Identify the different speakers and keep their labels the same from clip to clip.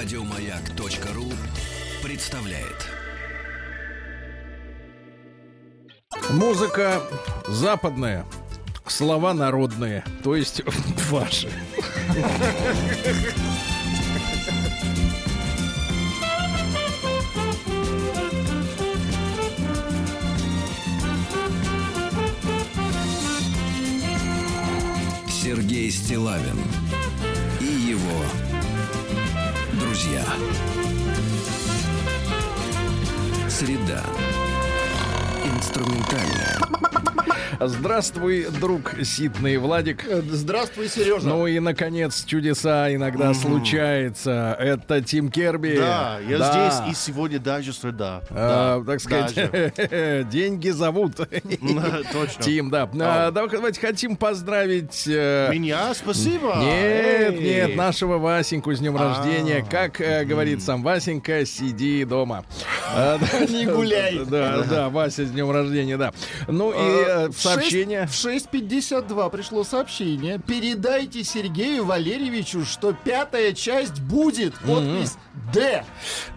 Speaker 1: Радиомаяк.ру представляет.
Speaker 2: Музыка западная, слова народные, то есть ваши.
Speaker 1: Сергей Стилавин и его друзья. Среда. Инструментальная.
Speaker 2: Здравствуй, друг Ситный Владик.
Speaker 3: Здравствуй, Сережа.
Speaker 2: Ну и, наконец, чудеса иногда случается. Это Тим Керби.
Speaker 3: да, я
Speaker 2: Да.
Speaker 3: здесь и сегодня даже среда.
Speaker 2: А,
Speaker 3: Да,
Speaker 2: так сказать,
Speaker 3: даже.
Speaker 2: деньги зовут.
Speaker 3: Точно.
Speaker 2: Тим, да. А, давай- Давайте хотим поздравить... э,
Speaker 3: Меня спасибо.
Speaker 2: Нет,
Speaker 3: Эй.
Speaker 2: нет, нашего Васеньку с днем
Speaker 3: А.
Speaker 2: рождения. Как э, говорит сам Васенька, сиди дома. А,
Speaker 3: Не гуляй.
Speaker 2: Да, да, Вася с днем рождения, да. Ну и э,
Speaker 4: В
Speaker 2: сообщение.
Speaker 4: В 6.52 пришло сообщение. Передайте Сергею Валерьевичу, что пятая часть будет. Подпись Д.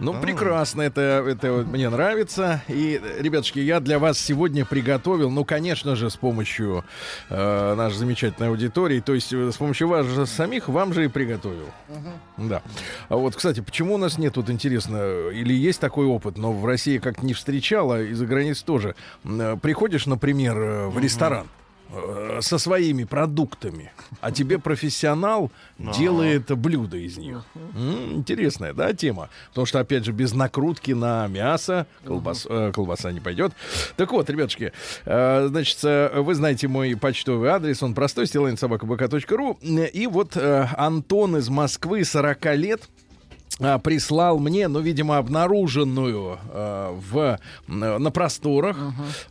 Speaker 2: Ну, прекрасно, это, это мне нравится. И, э, ребятушки, я для вас сегодня приготовил, ну, конечно же, с помощью э, нашей замечательной аудитории, то есть э, с помощью вас же самих, вам же и приготовил. Да. А вот, кстати, почему у нас нет, вот интересно, или есть такой опыт, но в России как-то не встречала, и за границей тоже. М, э, Приходишь, например, э, в ресторан э, со своими продуктами, а тебе профессионал делает блюдо из них. Интересная, да, тема? Потому что, опять же, без накрутки на мясо колбас- колбаса не пойдет. Так вот, ребятушки, значит, вы знаете мой почтовый адрес, он простой, стилайнсобакабк.ру. И вот Антон из Москвы, 40 лет, прислал мне, ну, видимо, обнаруженную э, в, на просторах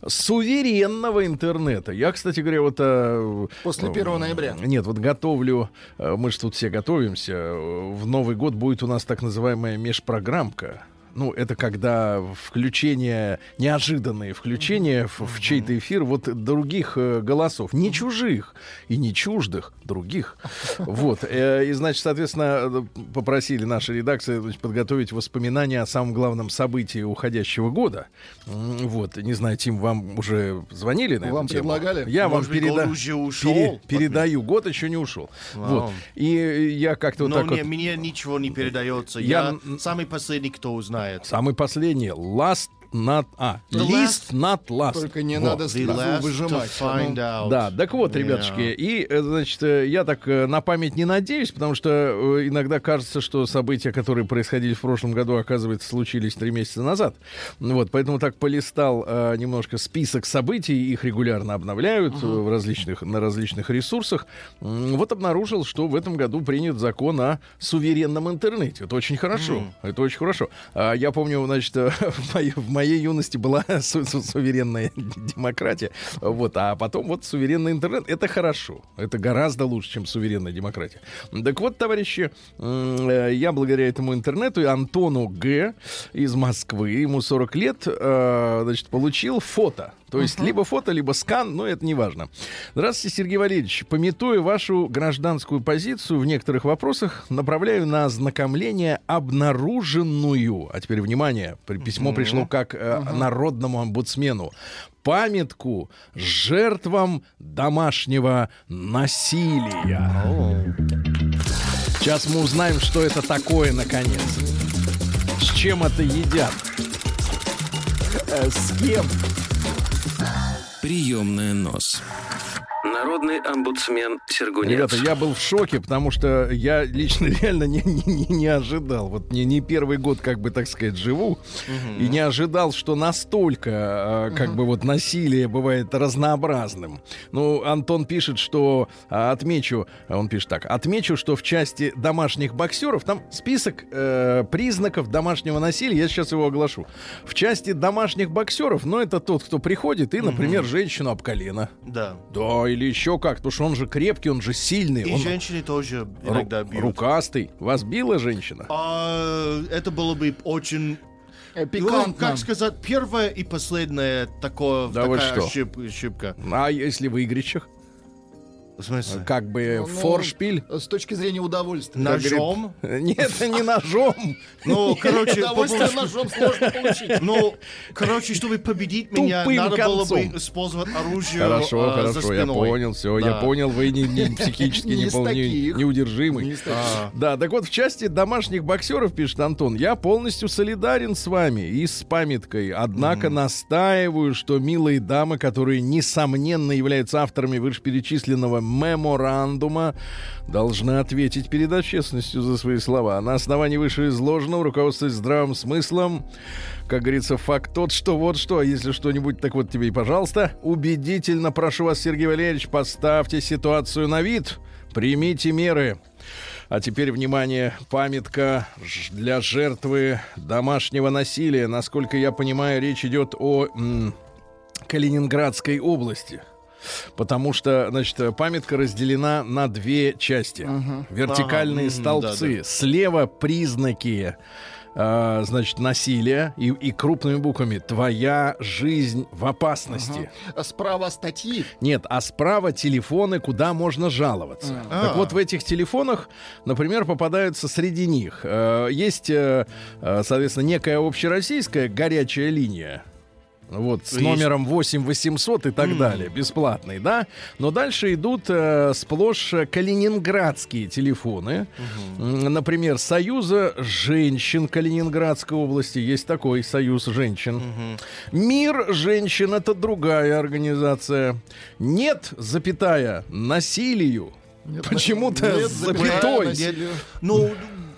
Speaker 2: суверенного интернета. Я, кстати говоря, вот... э,
Speaker 4: После
Speaker 2: э,
Speaker 4: 1 ноября.
Speaker 2: Нет, вот готовлю, э, мы же тут все готовимся, э, в Новый год будет у нас так называемая межпрограммка. Ну, это когда включение, неожиданные включения в, в чей-то эфир вот других э, голосов, не чужих и не чуждых, других. Вот. Э, И, значит, соответственно, э, попросили наши редакции значит, подготовить воспоминания о самом главном событии уходящего года. Вот. Не знаю, Тим, вам уже звонили на
Speaker 4: Вам
Speaker 2: эту тему?
Speaker 4: предлагали?
Speaker 2: Я
Speaker 3: Может
Speaker 2: вам
Speaker 3: быть,
Speaker 2: переда-
Speaker 3: уже ушел?
Speaker 2: пере- передаю. Год еще не ушел.
Speaker 3: Вау.
Speaker 2: Вот. И я как-то вот
Speaker 3: Но
Speaker 2: так
Speaker 3: не-
Speaker 2: вот...
Speaker 3: мне ничего не передается.
Speaker 2: Я-
Speaker 3: Я, самый последний, кто узнает.
Speaker 2: Самый последний. Last not... А,
Speaker 3: The
Speaker 2: list not last.
Speaker 4: Только не
Speaker 2: Вот.
Speaker 4: надо
Speaker 3: last
Speaker 4: выжимать.
Speaker 3: find out.
Speaker 2: Да, так вот,
Speaker 3: Yeah.
Speaker 2: ребятушки, и, э, значит, э, я так э, на память не надеюсь, потому что иногда кажется, что события, которые происходили в прошлом году, оказывается, случились три месяца назад. Ну Вот, поэтому так полистал э, немножко список событий, их регулярно обновляют э, в различных, на различных ресурсах. Вот обнаружил, что в этом году принят закон о суверенном интернете. Это очень хорошо. Это очень хорошо. А Я помню, значит, в моей, моей юности была су- су- суверенная демократия. Вот, а потом вот суверенный интернет. Это хорошо. Это гораздо лучше, чем суверенная демократия. Так вот, товарищи, э, я благодаря этому интернету и Антону Г. из Москвы, ему 40 лет, э, значит, получил фото. То есть либо фото, либо скан, но это не важно. Здравствуйте, Сергей Валерьевич. Пометуя вашу гражданскую позицию в некоторых вопросах, направляю на ознакомление обнаруженную, а теперь внимание, письмо пришло как э, народному омбудсмену, памятку жертвам домашнего насилия. Сейчас мы узнаем, что это такое, наконец. С чем это едят? Э, С кем?
Speaker 1: Приемная нос. Народный омбудсмен Сергунец.
Speaker 2: Ребята, я был в шоке, потому что я лично реально не, не- не- ожидал. Вот не, не первый год, как бы так сказать, живу, и не ожидал, что настолько, а, как бы вот насилие бывает разнообразным. Ну, Антон пишет, что а, отмечу, он пишет так, отмечу, что в части домашних боксеров там список э, признаков домашнего насилия, я сейчас его оглашу. В части домашних боксеров, ну, это тот, кто приходит и, например, женщину об колено.
Speaker 3: Да.
Speaker 2: Да, или еще как, потому что он же крепкий, он же сильный.
Speaker 3: И
Speaker 2: он
Speaker 3: женщины тоже
Speaker 2: ру-
Speaker 3: иногда бьют.
Speaker 2: рукастый. Вас била женщина?
Speaker 3: А, это было бы очень... Ну,
Speaker 4: Пикантно.
Speaker 3: как сказать, первое и последнее такое,
Speaker 2: Да вы
Speaker 3: такая
Speaker 2: что?
Speaker 3: ошиб- ошибка.
Speaker 2: А если в игрищах?
Speaker 3: В смысле?
Speaker 2: Как бы
Speaker 4: Ну, ну,
Speaker 2: форшпиль.
Speaker 4: С точки зрения удовольствия.
Speaker 3: Ножом?
Speaker 2: Нет, не ножом.
Speaker 3: Ну, короче,
Speaker 4: Удовольствие ножом сложно получить.
Speaker 3: Ну, короче, чтобы победить меня, надо было бы использовать оружие
Speaker 2: Хорошо,
Speaker 3: э,
Speaker 2: хорошо, я понял, все, я понял, вы не, психически
Speaker 4: Не
Speaker 2: не,
Speaker 4: из
Speaker 2: пол- не-
Speaker 4: таких.
Speaker 2: неудержимый.
Speaker 4: Не из таких.
Speaker 3: А,
Speaker 2: Да, так вот, в части домашних боксеров, пишет Антон, я полностью солидарен с вами и с памяткой. Однако настаиваю, что милые дамы, которые, несомненно, являются авторами вышеперечисленного меморандума, должны ответить перед общественностью за свои слова. На основании вышеизложенного, руководствуясь здравым смыслом, как говорится, факт тот, что вот что, а если что-нибудь, так вот тебе и пожалуйста. Убедительно прошу вас, Сергей Валерьевич, поставьте ситуацию на вид, примите меры. А теперь, внимание, памятка для жертвы домашнего насилия. Насколько я понимаю, речь идет о м, Калининградской области. Потому что, значит, памятка разделена на две части. Вертикальные
Speaker 3: Ага,
Speaker 2: столбцы. Слева признаки а, значит, насилия и, и крупными буквами «Твоя жизнь в опасности».
Speaker 4: А Справа статьи.
Speaker 2: Нет, а справа телефоны, куда можно жаловаться. Так
Speaker 3: А.
Speaker 2: вот, в этих телефонах, например, попадаются среди них. э, есть, э, э, соответственно, некая общероссийская горячая линия. Вот, с
Speaker 3: Есть.
Speaker 2: номером 8 800 и так далее, бесплатный, да? Но дальше идут э, сплошь э, калининградские телефоны. М, Например, Союза женщин Калининградской области. Есть такой Союз женщин. Мир женщин это другая организация. Нет, запятая, насилию. Почему-то запятой.
Speaker 3: Ну,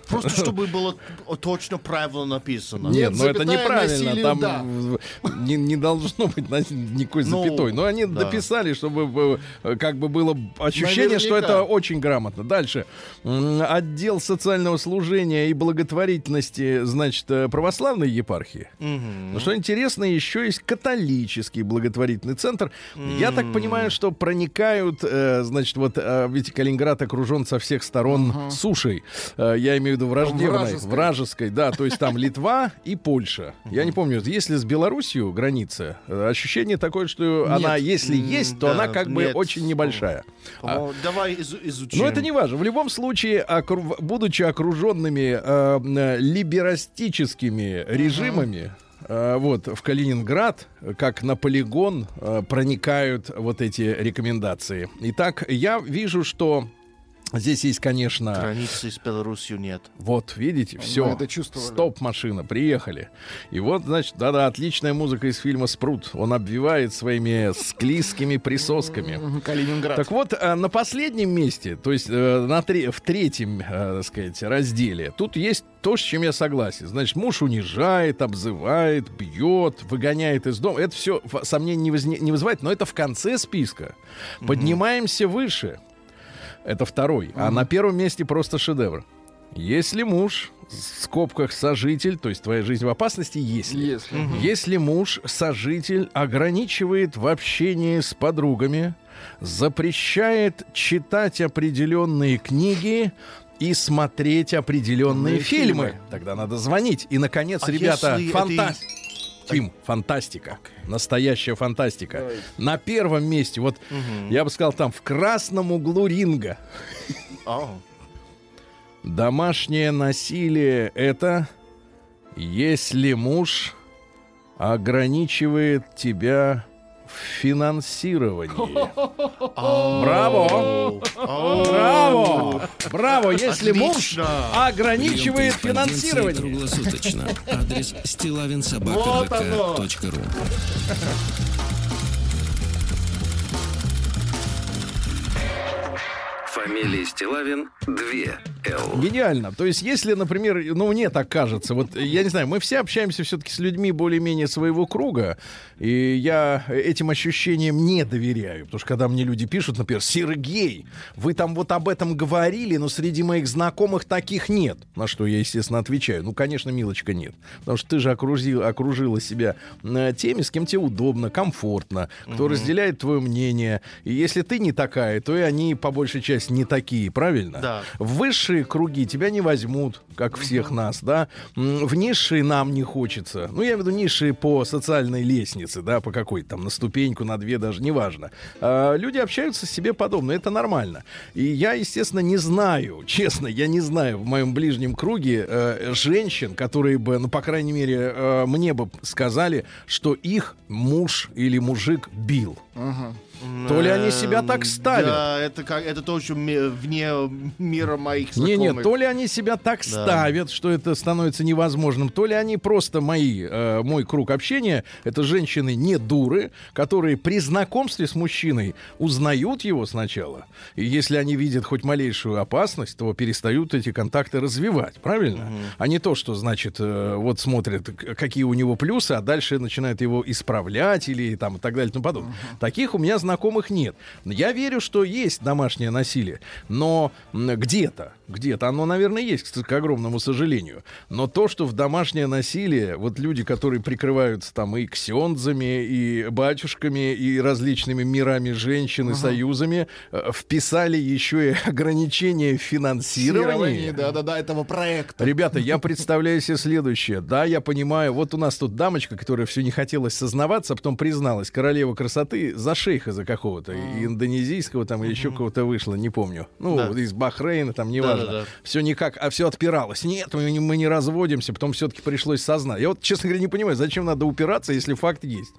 Speaker 3: просто чтобы было точно правильно написано.
Speaker 2: Нет, но это
Speaker 4: запятая,
Speaker 2: неправильно. Там не, должно быть никакой
Speaker 3: Ну,
Speaker 2: запятой. Но они дописали, чтобы э, как бы было ощущение, что это очень грамотно. Дальше. Отдел социального служения и благотворительности, значит, э, православной епархии. Но что интересно, еще есть католический благотворительный центр. Я так понимаю, что проникают, э, значит, вот ведь Калининград окружен со всех сторон сушей. Я имею в виду враждебной,
Speaker 4: Вражеской.
Speaker 2: вражеской, да, то есть там Литва и Польша. Я не помню, если с Белоруссией граница, э, ощущение такое, что она, если есть, то
Speaker 3: да,
Speaker 2: она как бы очень небольшая.
Speaker 3: По-моему, Давай изу- изучим.
Speaker 2: Но это не важно. В любом случае, окру- будучи окруженными э, э, либерастическими режимами, э, вот в Калининград, как на полигон, проникают вот эти рекомендации. Итак, я вижу, что здесь есть, конечно,
Speaker 3: Границы с Беларусью нет.
Speaker 2: вот, видите, все.
Speaker 4: это чувствовали.
Speaker 2: Стоп, машина, приехали. И вот, значит, да-да, отличная музыка из фильма Спрут. Он обвивает своими склизкими присосками.
Speaker 4: Мгм, Калининград.
Speaker 2: Так вот, э, на последнем месте, то есть э, на тре- в третьем, э, так сказать, разделе, тут есть то, с чем я согласен. Значит, муж унижает, обзывает, бьет, выгоняет из дома. Это все сомнений не, возне- не вызывает, но это в конце списка. Поднимаемся выше. Это второй. А на первом месте просто шедевр. Если муж, в скобках сожитель, то есть твоя жизнь в опасности, если.
Speaker 4: Если.
Speaker 2: Если муж, сожитель, ограничивает в общении с подругами, запрещает читать определенные книги и смотреть определенные фильмы.
Speaker 3: фильмы.
Speaker 2: Тогда надо звонить. И, наконец,
Speaker 3: А
Speaker 2: ребята, фантастика. Тим, фантастика. Настоящая фантастика. На первом месте, вот я бы сказал, там в красном углу ринга.
Speaker 3: А,
Speaker 2: Домашнее насилие это если муж ограничивает тебя финансировании. Браво! Браво! Браво! Если муж ограничивает финансирование.
Speaker 1: Круглосуточно. Адрес стилавинсобакабк.ру Фамилия Стилавин 2 Л.
Speaker 2: Гениально. То есть, если, например, ну, мне так кажется, вот, я не знаю, мы все общаемся все-таки с людьми более-менее своего круга, и я этим ощущениям не доверяю. Потому что когда мне люди пишут, например, Сергей, вы там вот об этом говорили, но среди моих знакомых таких нет. На что я, естественно, отвечаю. Ну, конечно, милочка, нет. Потому что ты же окружил, окружила себя э, теми, с кем тебе удобно, комфортно, кто разделяет твое мнение. И если ты не такая, то и они, по большей части, не такие, правильно?
Speaker 3: Да.
Speaker 2: Высший высшие круги тебя не возьмут, как всех нас, да. В низшие нам не хочется. Ну, я имею в виду низшие по социальной лестнице, да, по какой-то там, на ступеньку, на две даже, неважно. А, люди общаются с себе подобно, это нормально. И я, естественно, не знаю, честно, я не знаю в моем ближнем круге э, женщин, которые бы, ну, по крайней мере, э, мне бы сказали, что их муж или мужик бил. То ли они себя так
Speaker 3: Эм,
Speaker 2: ставят.
Speaker 3: Да, это, как, это тоже ме- вне мира моих
Speaker 2: Не,
Speaker 3: знакомых.
Speaker 2: не, то ли они себя так ставят, что это становится невозможным, то ли они просто мои, э, мой круг общения, это женщины не дуры, которые при знакомстве с мужчиной узнают его сначала, и если они видят хоть малейшую опасность, то перестают эти контакты развивать, правильно? А не то, что значит, э, вот смотрят, какие у него плюсы, а дальше начинают его исправлять или там и так далее и тому подобное. Таких у меня знакомых нет. Я верю, что есть домашнее насилие, но где-то, где-то оно, наверное, есть, к, огромному сожалению. Но то, что в домашнее насилие, вот люди, которые прикрываются там и ксензами, и батюшками, и различными мирами женщин, и союзами, э, вписали еще и ограничения финансирования.
Speaker 4: Да-да-да, этого проекта.
Speaker 2: Ребята, я представляю себе следующее. Да, я понимаю, вот у нас тут дамочка, которая все не хотелось сознаваться, а потом призналась, королева красоты за шейха за какого-то, индонезийского там или еще кого-то вышла, не помню. Ну, из Бахрейна, там, неважно.
Speaker 3: Да-да-да.
Speaker 2: Все никак, а все отпиралось. Нет, мы не, мы не разводимся, потом все-таки пришлось сознать. Я вот, честно говоря, не понимаю, зачем надо упираться, если факт есть.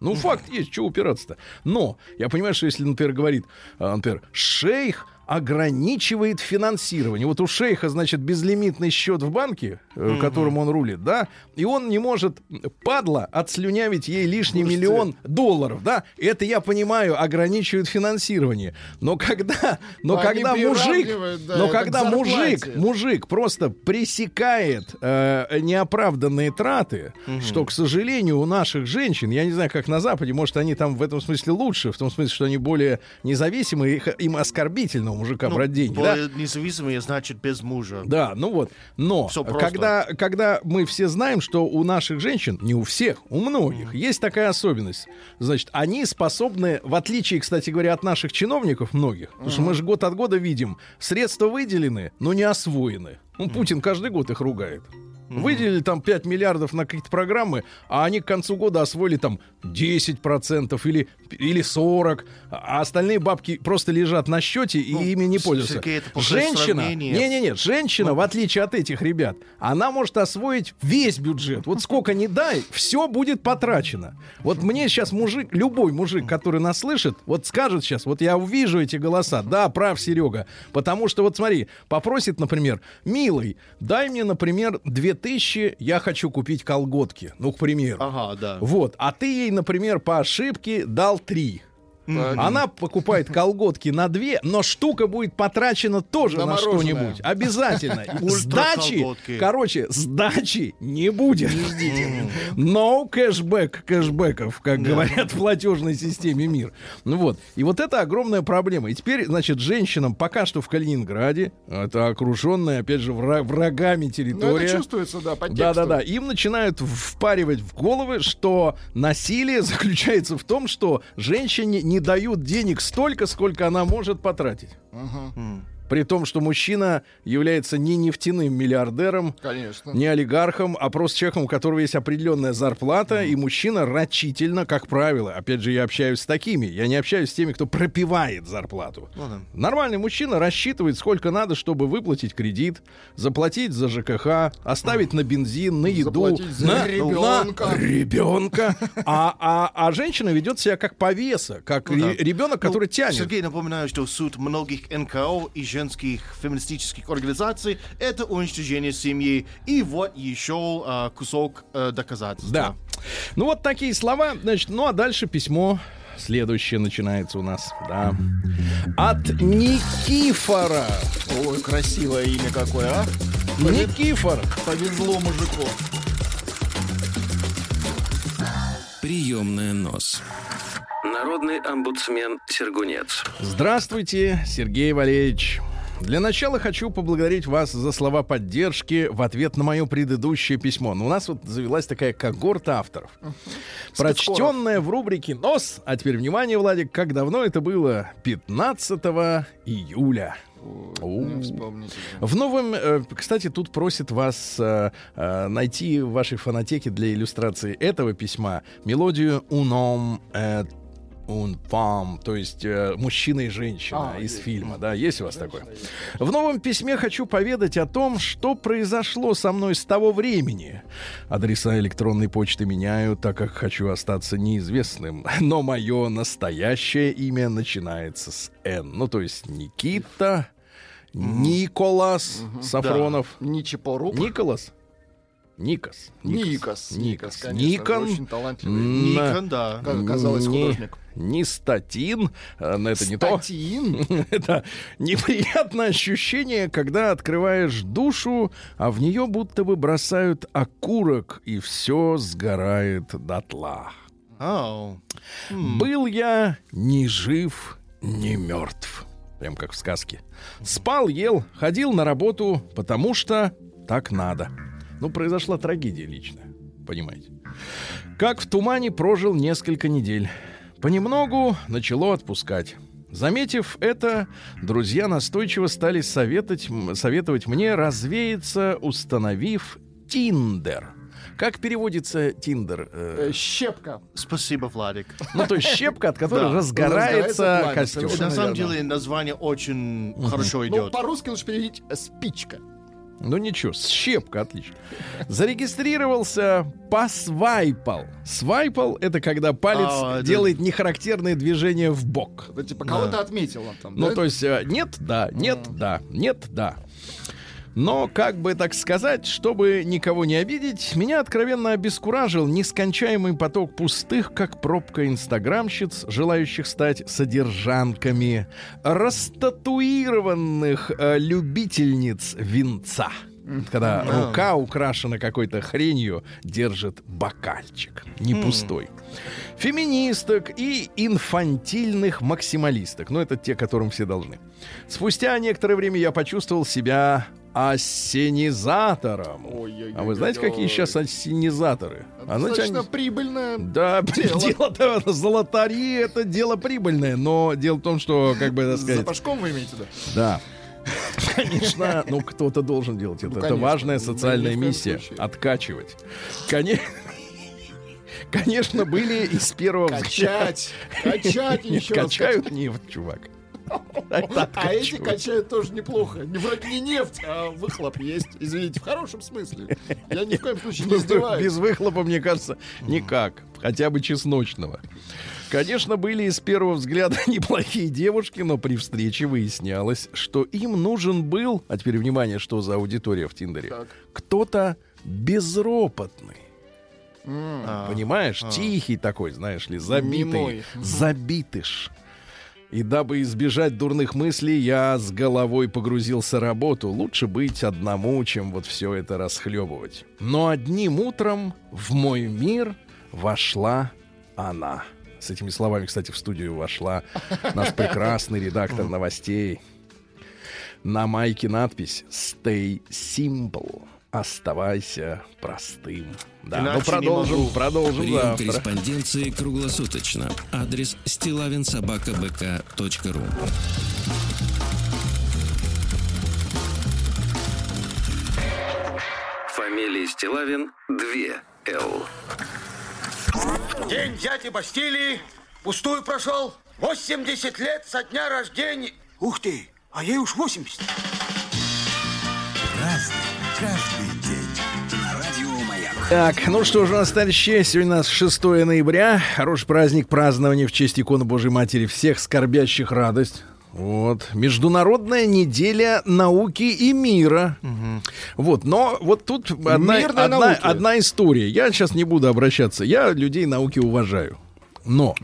Speaker 2: Ну, факт есть, что упираться-то. Но я понимаю, что если, например, говорит, а, например, шейх ограничивает финансирование. Вот у шейха, значит, безлимитный счет в банке, э, которым он рулит, да, и он не может, падла, отслюнявить ей лишний миллион долларов, да. Это, я понимаю, ограничивает финансирование. Но когда, но
Speaker 4: Они
Speaker 2: когда мужик,
Speaker 4: да,
Speaker 2: но когда мужик, мужик просто пресекает э, неоправданные траты, что, к сожалению, у наших женщин, я не знаю, как на Западе, может, они там в этом смысле лучше, в том смысле, что они более независимые, их- им оскорбительно мужика
Speaker 3: Ну,
Speaker 2: брать деньги. да?
Speaker 3: независимые, значит, без мужа.
Speaker 2: Да, ну вот. Но когда, когда мы все знаем, что у наших женщин, не у всех, у многих, есть такая особенность. Значит, они способны, в отличие, кстати говоря, от наших чиновников многих, потому что мы же год от года видим, средства выделены, но не освоены. Ну, Путин каждый год их ругает. Выделили там 5 миллиардов на какие-то программы, а они к концу года освоили там 10% или, или 40%, а остальные бабки просто лежат на счете и
Speaker 3: Ну,
Speaker 2: ими не пользуются. Женщина, не-не-не, женщина, в отличие от этих ребят, она может освоить весь бюджет. Вот сколько не дай, все будет потрачено. Вот мне сейчас мужик, любой мужик, который нас слышит, вот скажет сейчас, вот я увижу эти голоса, да, прав, Серега, потому что вот смотри, попросит, например, милый, дай мне, например, 2000, я хочу купить колготки, ну, к примеру.
Speaker 3: Ага, да.
Speaker 2: Вот, а ты ей, например, по ошибке дал 3. Она покупает колготки на две, но штука будет потрачена тоже
Speaker 4: На
Speaker 2: что-нибудь. Обязательно. Сдачи, короче, сдачи не будет. Не ждите. No кэшбэк кэшбэков, как говорят в платежной системе мир. Ну вот. И вот это огромная проблема. И теперь, значит, женщинам пока что в Калининграде, это окруженная, опять же, вра- врагами
Speaker 4: Ну,
Speaker 2: территория.
Speaker 4: это чувствуется, да, по.
Speaker 2: Да-да-да. Им начинают впаривать в головы, что насилие заключается в том, что женщине не дают денег столько, сколько она может потратить. При том, что мужчина является не нефтяным миллиардером,
Speaker 4: Конечно.
Speaker 2: не олигархом, а просто человеком, у которого есть определенная зарплата, и мужчина рачительно, как правило, опять же, я общаюсь с такими, я не общаюсь с теми, кто пропивает зарплату.
Speaker 3: Ну да.
Speaker 2: Нормальный мужчина рассчитывает, сколько надо, чтобы выплатить кредит, заплатить за ЖКХ, оставить на бензин, на еду, на
Speaker 4: ребенка.
Speaker 2: на ребенка. А, а, а женщина ведет себя как повеса, как
Speaker 3: Ну да.
Speaker 2: ре- ребенок, который
Speaker 3: Ну,
Speaker 2: тянет.
Speaker 3: Сергей, напоминаю, что суть многих НКО и женских феминистических организаций — это уничтожение семьи. И вот еще а, кусок э, доказательства.
Speaker 2: Да. Ну вот такие слова. Значит, ну а дальше письмо следующее начинается у нас. Да. От Никифора.
Speaker 4: Ой, красивое имя какое, а?
Speaker 2: Никифор.
Speaker 4: Повезло мужику.
Speaker 1: Приемная нос. Народный омбудсмен Сергунец.
Speaker 2: Здравствуйте, Сергей Валерьевич. Для начала хочу поблагодарить вас за слова поддержки в ответ на мое предыдущее письмо. Но у нас вот завелась такая когорта авторов. Прочтенная в рубрике «Нос». А теперь внимание, Владик, как давно это было? 15 июля.
Speaker 4: Не вспомните.
Speaker 2: В новом, э, кстати, тут просит вас э, э, найти в вашей фонотеке для иллюстрации этого письма мелодию «Уном un femme», то есть э, мужчина и женщина
Speaker 4: А,
Speaker 2: из
Speaker 4: есть.
Speaker 2: фильма, да, есть у вас такое? В новом письме хочу поведать о том, что произошло со мной с того времени. Адреса электронной почты меняю, так как хочу остаться неизвестным, но мое настоящее имя начинается с «Н», ну, то есть Никита, Николас Сафронов.
Speaker 4: Ничепорук.
Speaker 2: Николас? Никос.
Speaker 4: Никос.
Speaker 2: Никос.
Speaker 4: конечно,
Speaker 2: Никон.
Speaker 4: Очень талантливый.
Speaker 3: Никон, да.
Speaker 4: Как оказалось,
Speaker 2: не-
Speaker 4: художник.
Speaker 2: Не статин, э, это не то.
Speaker 4: Статин.
Speaker 2: Это неприятное ощущение, когда открываешь душу, а в нее будто бы бросают окурок, и все сгорает дотла.
Speaker 3: Ау.
Speaker 2: Был я ни жив, ни мертв. Прям как в сказке. Спал, ел, ходил на работу, потому что так надо. Ну, произошла трагедия личная, понимаете. Как в тумане прожил несколько недель. Понемногу начало отпускать. Заметив это, друзья настойчиво стали советовать, советовать мне развеяться, установив Тиндер. Как переводится Тиндер? Э,
Speaker 4: Э, Щепка.
Speaker 3: Спасибо, Владик.
Speaker 2: Ну, то есть щепка, от которой
Speaker 3: Да.
Speaker 2: разгорается костер.
Speaker 3: На самом деле название очень хорошо
Speaker 4: Ну,
Speaker 3: идет.
Speaker 4: по-русски лучше переводить э, спичка.
Speaker 2: Ну ничего, щепка, отлично. Зарегистрировался, посвайпал. Свайпал — это когда палец
Speaker 3: А, да.
Speaker 2: делает нехарактерные движения в бок.
Speaker 4: Да, типа, кого-то отметила там,
Speaker 2: Ну,
Speaker 4: да?
Speaker 2: то есть нет, да, нет, да, нет, да. Но, как бы так сказать, чтобы никого не обидеть, меня откровенно обескуражил нескончаемый поток пустых, как пробка инстаграмщиц, желающих стать содержанками, растатуированных э, любительниц винца. Когда
Speaker 3: А.
Speaker 2: рука украшена какой-то хренью, держит бокальчик, не пустой. Феминисток и инфантильных максималисток. Ну, это те, которым все должны. Спустя некоторое время я почувствовал себя ассенизатором. А вы знаете, какие сейчас ассенизаторы? А знаете,
Speaker 4: Достаточно
Speaker 2: они-
Speaker 4: прибыльно.
Speaker 2: Да,
Speaker 4: дело.
Speaker 2: дело-то золотари это дело прибыльное, но дело в том, что, как бы так
Speaker 4: За
Speaker 2: сказать,
Speaker 4: пашком вы имеете, да?
Speaker 2: да. Конечно, ну кто-то должен делать это.
Speaker 4: Ну,
Speaker 2: это
Speaker 4: конечно.
Speaker 2: важная социальная миссия.
Speaker 4: случае.
Speaker 2: Откачивать. Коне- Конечно, были из первого взгляда.
Speaker 4: Качать. Качать
Speaker 2: Не
Speaker 4: еще раз.
Speaker 2: качают нефть, чувак.
Speaker 4: А эти качают тоже неплохо. Не вроде не нефть, а выхлоп есть. Извините, в хорошем смысле. Я ни в коем случае не издеваюсь.
Speaker 2: Без выхлопа, мне кажется, никак. Хотя бы чесночного. Конечно, были из первого взгляда неплохие девушки, но при встрече выяснялось, что им нужен был, а теперь внимание, что за аудитория в Тиндере, кто-то безропотный. Понимаешь,
Speaker 3: а.
Speaker 2: тихий такой, знаешь ли, забитый, забитыш. И дабы избежать дурных мыслей, я с головой погрузился в работу. Лучше быть одному, чем вот все это расхлебывать. Но одним утром в мой мир вошла она. С этими словами, кстати, в студию вошла наш прекрасный редактор новостей. На майке надпись «Stay simple». Оставайся простым. Да, ну
Speaker 3: Иначе не
Speaker 2: продолжим,
Speaker 3: могу.
Speaker 2: продолжим
Speaker 1: Прием
Speaker 2: завтра.
Speaker 1: корреспонденции круглосуточно. Адрес стилавинсобакабк.ру Фамилия Стилавин 2 Л.
Speaker 5: День дяди Бастилии пустую прошел. 80 лет со дня рождения. Ух ты, а ей уж 80.
Speaker 2: Так, ну что же у нас, товарищи, сегодня у нас 6 ноября. Хороший праздник празднования в честь иконы Божьей Матери. Всех скорбящих радость. Вот. Международная неделя науки и мира. Вот, но вот тут одна, одна,
Speaker 4: науки.
Speaker 2: одна история. Я сейчас не буду обращаться. Я людей науки уважаю. Но,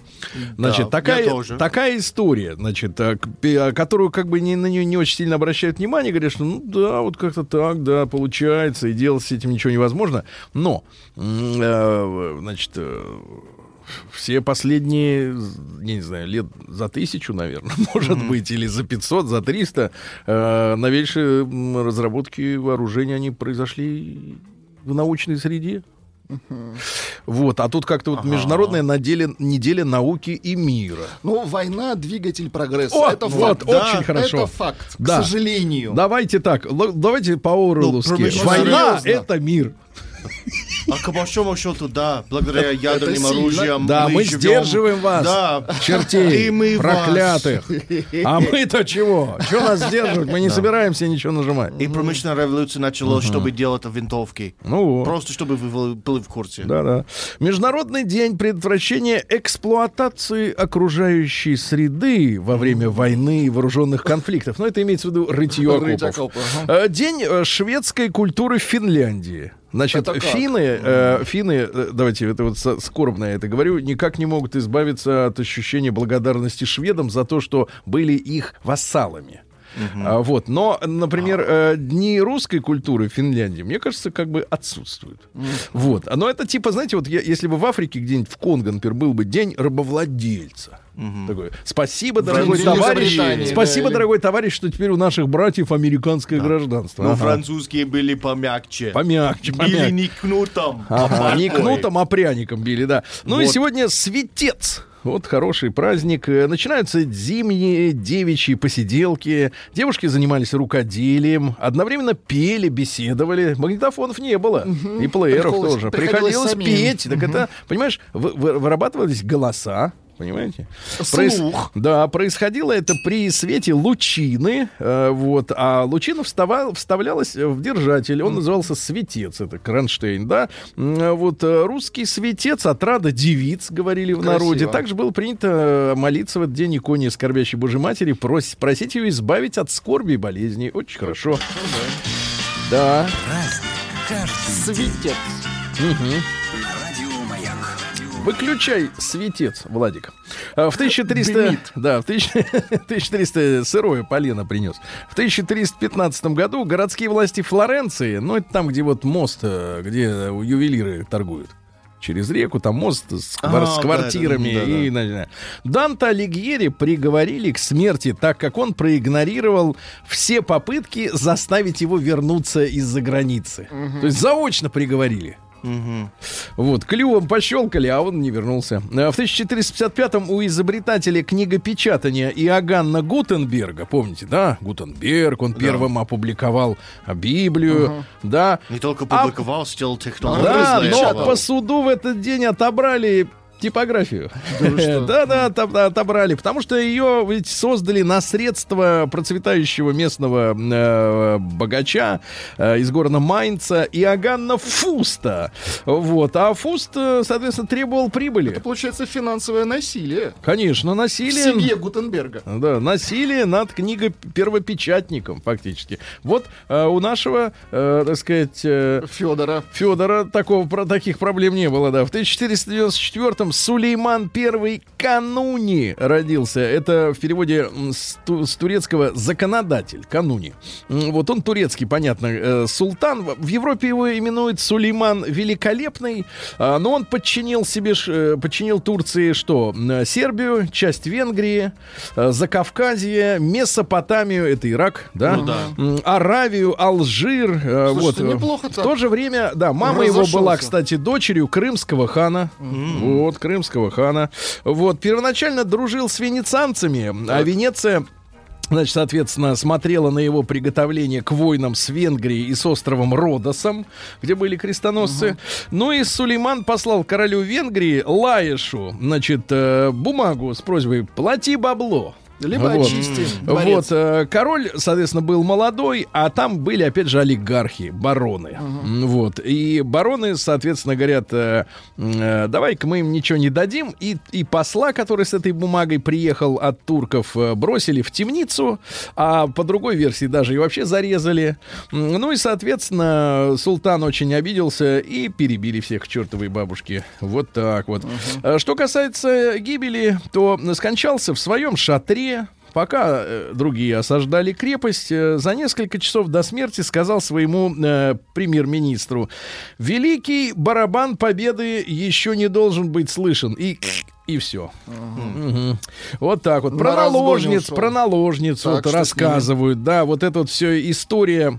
Speaker 2: значит,
Speaker 3: я
Speaker 2: такая, такая история, значит, пи- а, которую как бы не, на нее не очень сильно обращают внимание, говорят, что ну да, вот как-то так, да, получается, и делать с этим ничего невозможно. Но, э, значит, э, все последние, не знаю, лет за тысячу, наверное, может быть, или за 500, за 300, э, новейшие разработки вооружения, они произошли в научной среде. Вот, а тут как-то вот международная наделе- неделя науки и мира.
Speaker 4: Ну, война — двигатель прогресса.
Speaker 2: О,
Speaker 4: это
Speaker 2: вот,
Speaker 4: факт.
Speaker 2: очень хорошо.
Speaker 4: Это факт,
Speaker 2: Да.
Speaker 4: к сожалению.
Speaker 2: Давайте так, давайте по Оруэлловски.
Speaker 3: Ну,
Speaker 2: Война — это мир.
Speaker 3: А к большому счету, да, благодаря ядерным оружиям
Speaker 2: Да, мы
Speaker 3: живем-
Speaker 2: сдерживаем вас,
Speaker 3: Да.
Speaker 2: чертей
Speaker 3: И мы
Speaker 2: проклятых. А мы-то чего? Что нас сдерживать? Мы не собираемся ничего нажимать.
Speaker 3: И промышленная революция началась, чтобы делать винтовки.
Speaker 2: Ну вот.
Speaker 3: Просто чтобы вы были- в курсе.
Speaker 2: Да-да. Международный день предотвращения эксплуатации окружающей среды во время войны и вооруженных конфликтов. Но это имеется в виду рытье
Speaker 4: Рыть
Speaker 2: окопов. Э, День э, шведской культуры в Финляндии. Значит,
Speaker 4: Это как?
Speaker 2: финны, э, финны, э, давайте это вот скорбно я это говорю, никак не могут избавиться от ощущения благодарности шведам за то, что были их вассалами. А, вот, но, например, э, дни русской культуры в Финляндии, мне кажется, как бы отсутствуют. Вот, но это типа, знаете, вот я- если бы в Африке где-нибудь в Конго, например, был бы день рабовладельца. Такой, спасибо, дорогой товарищ, спасибо,
Speaker 4: да,
Speaker 2: дорогой товарищ, что теперь у наших братьев американское гражданство.
Speaker 3: Но
Speaker 2: Ага.
Speaker 3: французские были помягче.
Speaker 2: Помягче, помягче.
Speaker 3: не кнутом, а
Speaker 2: Ага, не
Speaker 3: маркой.
Speaker 2: кнутом, а пряником били, да. Ну и
Speaker 3: Вот.
Speaker 2: сегодня светец. Вот хороший праздник. Э, Начинаются зимние девичьи посиделки. Девушки занимались рукоделием. Одновременно пели, беседовали. Магнитофонов не было. И плееров
Speaker 4: Приходилось-
Speaker 2: тоже.
Speaker 4: приходилось
Speaker 2: Приходилось петь. Так это, понимаешь, вы- вы- вырабатывались голоса. Понимаете?
Speaker 4: Слух.
Speaker 2: Да, происходило это при свете лучины, э, вот, а лучина вставал, вставлялась в держатель, он назывался светец, это Кронштейн, да, вот э, русский светец от рада девиц, говорили в
Speaker 4: Красиво.
Speaker 2: народе, также было принято э, молиться в этот день иконе скорбящей Божьей Матери, прос- просить ее избавить от скорби и болезней, очень хорошо. Да.
Speaker 4: Светец.
Speaker 2: Выключай светец, Владик. А, В 1300... Да, в 1000 1300 сырое полено принес. В 1315 году городские власти Флоренции, ну, это там, где вот мост, э, где ювелиры торгуют, через реку, там мост с,
Speaker 3: А,
Speaker 2: с
Speaker 3: да,
Speaker 2: квартирами.
Speaker 3: да, да, да.
Speaker 2: и, на- Данте Алигьери приговорили к смерти, так как он проигнорировал все попытки заставить его вернуться из-за границы. То есть заочно приговорили. Вот, клювом пощелкали, а он не вернулся. А В 1455-м у изобретателя книгопечатания Иоганна Гутенберга, помните, да? Гутенберг, он первым опубликовал а, Библию, да.
Speaker 3: Не только
Speaker 2: А-
Speaker 3: публиковал, сделал технологию.
Speaker 2: Да, но по суду в этот день отобрали типографию. Да, да, отоб- отобрали, потому что ее ведь создали на средства процветающего местного э, богача э, из города Майнца Иоганна Фуста. Вот, а Фуст, э, соответственно, требовал прибыли.
Speaker 4: Это получается финансовое насилие.
Speaker 2: Конечно,
Speaker 4: В
Speaker 2: насилие.
Speaker 4: семье Гутенберга.
Speaker 2: Да, насилие над книгой первопечатником, фактически. Вот э, у нашего, так сказать,
Speaker 4: Федора.
Speaker 2: Федора такого, про таких проблем не было, да. В 1494-м Сулейман I Кануни родился. Это в переводе с, с турецкого законодатель, Кануни. Вот он турецкий, понятно, э, султан. В Европе его именуют Сулейман Великолепный, а, но он подчинил себе, э, подчинил Турции что? Сербию, часть Венгрии, э, Закавказье, Месопотамию, это Ирак, да?
Speaker 3: Ну да.
Speaker 2: Аравию, Алжир. э,
Speaker 4: Слушайте,
Speaker 2: вот. э,
Speaker 4: неплохо
Speaker 2: В
Speaker 4: так.
Speaker 2: то же время, да, мама его была, кстати, дочерью крымского хана. Вот, крымского хана. Вот, первоначально дружил с венецианцами, а Венеция... Значит, соответственно, смотрела на его приготовление к войнам с Венгрией и с островом Родосом, где были крестоносцы. Ну и Сулейман послал королю Венгрии Лаешу, значит, э, бумагу с просьбой «плати бабло».
Speaker 4: Либо
Speaker 2: Вот.
Speaker 4: очисти
Speaker 2: Вот,
Speaker 4: дворец.
Speaker 2: э, король, соответственно, был молодой, а там были, опять же, олигархи, бароны. М, Вот. И бароны, соответственно, говорят, э, э, давай-ка мы им ничего не дадим. И, и посла, который с этой бумагой приехал от турков, бросили в темницу, а по другой версии даже и вообще зарезали. Ну и, соответственно, султан очень обиделся и перебили всех чертовой бабушке. Вот так вот. Э, Что касается гибели, то скончался в своем шатре пока э, другие осаждали крепость, э, за несколько часов до смерти сказал своему э, премьер-министру, «Великий барабан победы еще не должен быть слышен». И и все. Вот так вот.
Speaker 4: На
Speaker 2: Про
Speaker 4: разгоне
Speaker 2: наложниц, про наложницу
Speaker 4: Так,
Speaker 2: вот рассказывают. Да, вот эта вот все история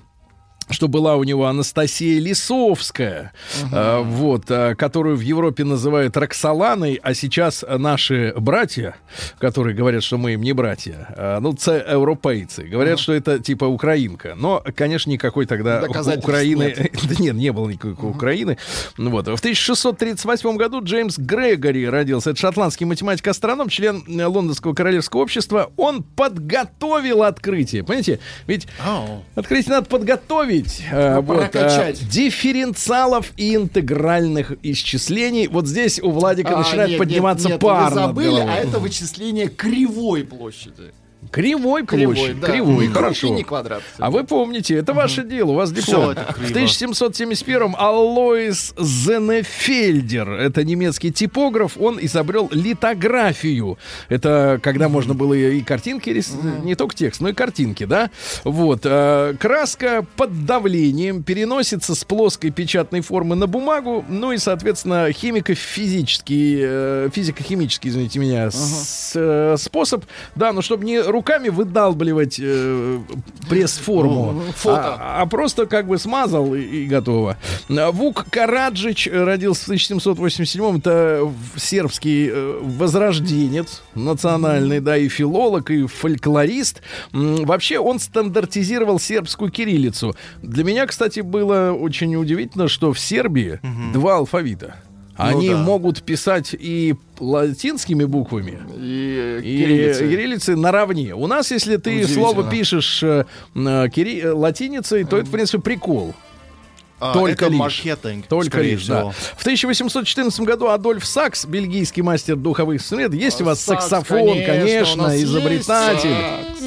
Speaker 2: что была у него Анастасия Лисовская, э, вот, э, которую в Европе называют Роксоланой, а сейчас наши братья, которые говорят, что мы им не братья, э, ну, це европейцы, говорят, что это типа украинка. Но, конечно, никакой тогда Украины...
Speaker 4: нет.
Speaker 2: Да нет, не было никакой Украины. Ну Вот. В 1638 году Джеймс Грегори родился. Это шотландский математик-астроном, член э, Лондонского королевского общества. Он подготовил открытие. Понимаете? Ведь
Speaker 3: Ау.
Speaker 2: Открытие надо подготовить. Э,
Speaker 4: Ну,
Speaker 2: вот, э, дифференциалов и интегральных исчислений. Вот здесь у Владика
Speaker 4: А,
Speaker 2: начинает
Speaker 4: нет,
Speaker 2: подниматься
Speaker 4: нет, нет,
Speaker 2: пар
Speaker 4: Вы забыли, а это вычисление кривой площади.
Speaker 2: Кривой
Speaker 4: Кривой,
Speaker 2: площадь.
Speaker 4: да.
Speaker 2: Кривой,
Speaker 4: Круг
Speaker 2: хорошо.
Speaker 4: не квадрат.
Speaker 2: А вы помните, это ваше дело, у вас диплом. В
Speaker 3: криво.
Speaker 2: 1771-м Алоис Зенефельдер, это немецкий типограф, он изобрел литографию. Это когда можно было и картинки, рис- не только текст, но и картинки, да? Вот. э, Краска под давлением переносится с плоской печатной формы на бумагу, ну и, соответственно, химико-физический, э, физико-химический, извините меня, с- э, способ, да, но чтобы не руками выдалбливать э, пресс-форму,
Speaker 4: фото.
Speaker 2: а, а просто как бы смазал и, и готово. Вук Караджич родился в 1787-м. Это сербский э, возрожденец национальный, да, и филолог, и фольклорист. Вообще он стандартизировал сербскую кириллицу. Для меня, кстати, было очень удивительно, что в Сербии два алфавита. Они
Speaker 3: да.
Speaker 2: могут писать и латинскими буквами,
Speaker 4: И,
Speaker 2: и
Speaker 4: кириллица.
Speaker 2: кириллицы наравне. У нас, если ты слово пишешь э, э, кири- э, латиницей, то это, в принципе, прикол.
Speaker 3: А,
Speaker 2: Только
Speaker 3: это
Speaker 2: лишь.
Speaker 3: маркетинг,
Speaker 2: Только лишь, да.
Speaker 3: всего.
Speaker 2: В 1814 году Адольф Сакс, бельгийский мастер духовых инструментов. Есть у вас
Speaker 4: Сакс,
Speaker 2: саксофон,
Speaker 4: конечно,
Speaker 2: конечно, изобретатель.
Speaker 4: сакс.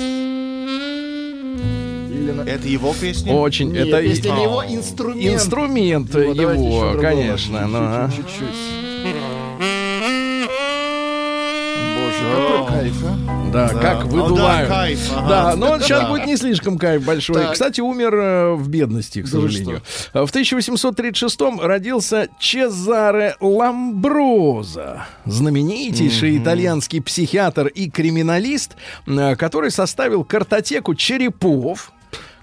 Speaker 4: Или на-
Speaker 3: Это его песня?
Speaker 2: Очень.
Speaker 4: Нет,
Speaker 2: это
Speaker 4: песня не его, инструмент.
Speaker 2: инструмент
Speaker 4: еще
Speaker 2: его,
Speaker 4: другого.
Speaker 2: конечно. ну, а.
Speaker 4: Чуть-чуть. Боже, какой кайф, а?
Speaker 2: Да,
Speaker 3: Да.
Speaker 2: как
Speaker 3: Ну
Speaker 2: выдувают.
Speaker 3: да, кайф, ага.
Speaker 2: Да, но он сейчас
Speaker 3: Да.
Speaker 2: будет не слишком кайф большой.
Speaker 4: Так.
Speaker 2: Кстати, умер э, в бедности, к сожалению. В 1836-м родился Чезаре Ламброза, знаменитейший итальянский психиатр и криминалист, э, который составил картотеку черепов.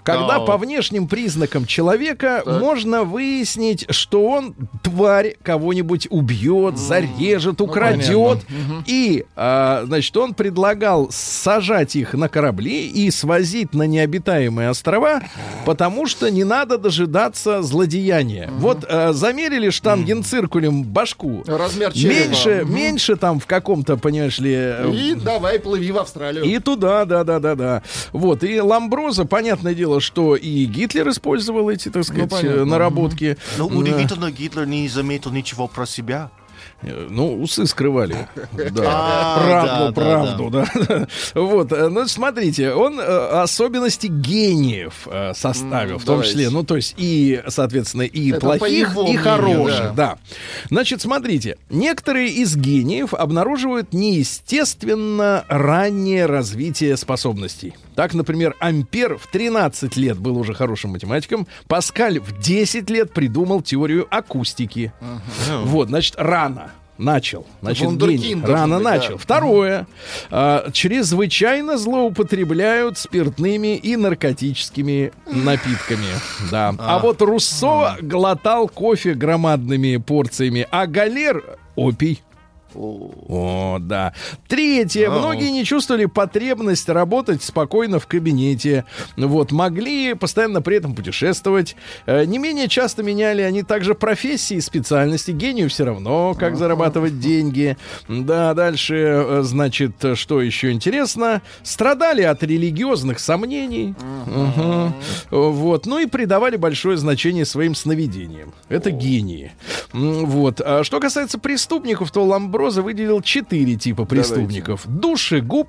Speaker 2: Когда по внешним признакам человека можно выяснить, что он тварь кого-нибудь убьет, зарежет, украдет. И, а, значит, он предлагал сажать их на корабли и свозить на необитаемые острова, потому что не надо дожидаться злодеяния. Вот а, замерили штангенциркулем башку.
Speaker 4: Размер черепа.
Speaker 2: Меньше,
Speaker 4: Мгм.
Speaker 2: меньше там в каком-то, понимаешь ли, э,
Speaker 4: И давай плыви в Австралию.
Speaker 2: и туда, да, да, да, да. Вот. И Ламброза, понятное дело, что и Гитлер использовал эти, так сказать,
Speaker 4: понятно.
Speaker 2: э, наработки.
Speaker 3: Ну,
Speaker 2: Да.
Speaker 3: удивительно, Гитлер не заметил ничего про себя.
Speaker 2: Ну, усы скрывали. Да.
Speaker 3: А,
Speaker 2: Правду,
Speaker 3: да,
Speaker 2: правду, да. Вот, э, ну, смотрите, он э, особенности гениев э, составил, в том числе, ну, то есть и, соответственно, и плохих, и хороших,
Speaker 4: да.
Speaker 2: Значит, смотрите, некоторые из гениев обнаруживают неестественно раннее развитие способностей. Так, например, Ампер в 13 лет был уже хорошим математиком, Паскаль в 10 лет придумал теорию акустики. Вот, значит, рано. Начал. Значит,
Speaker 4: должен
Speaker 2: Рано
Speaker 4: быть,
Speaker 2: начал.
Speaker 4: да.
Speaker 2: Второе. а, чрезвычайно злоупотребляют спиртными и наркотическими напитками. Да. А, вот Руссо глотал кофе громадными порциями, а Галер — опий. О, да. Третье.
Speaker 3: Ау.
Speaker 2: Многие не чувствовали потребность работать спокойно в кабинете. Вот. Могли постоянно при этом путешествовать. Э, Не менее часто меняли они также профессии и специальности. Гению все равно, как зарабатывать деньги. Да, дальше, э, значит, что еще интересно. Страдали от религиозных сомнений. Мгм. Вот. Ну и придавали большое значение своим сновидениям. Это гении. М, Вот. А что касается преступников, то Ламброза выделил четыре типа преступников. Душегуб,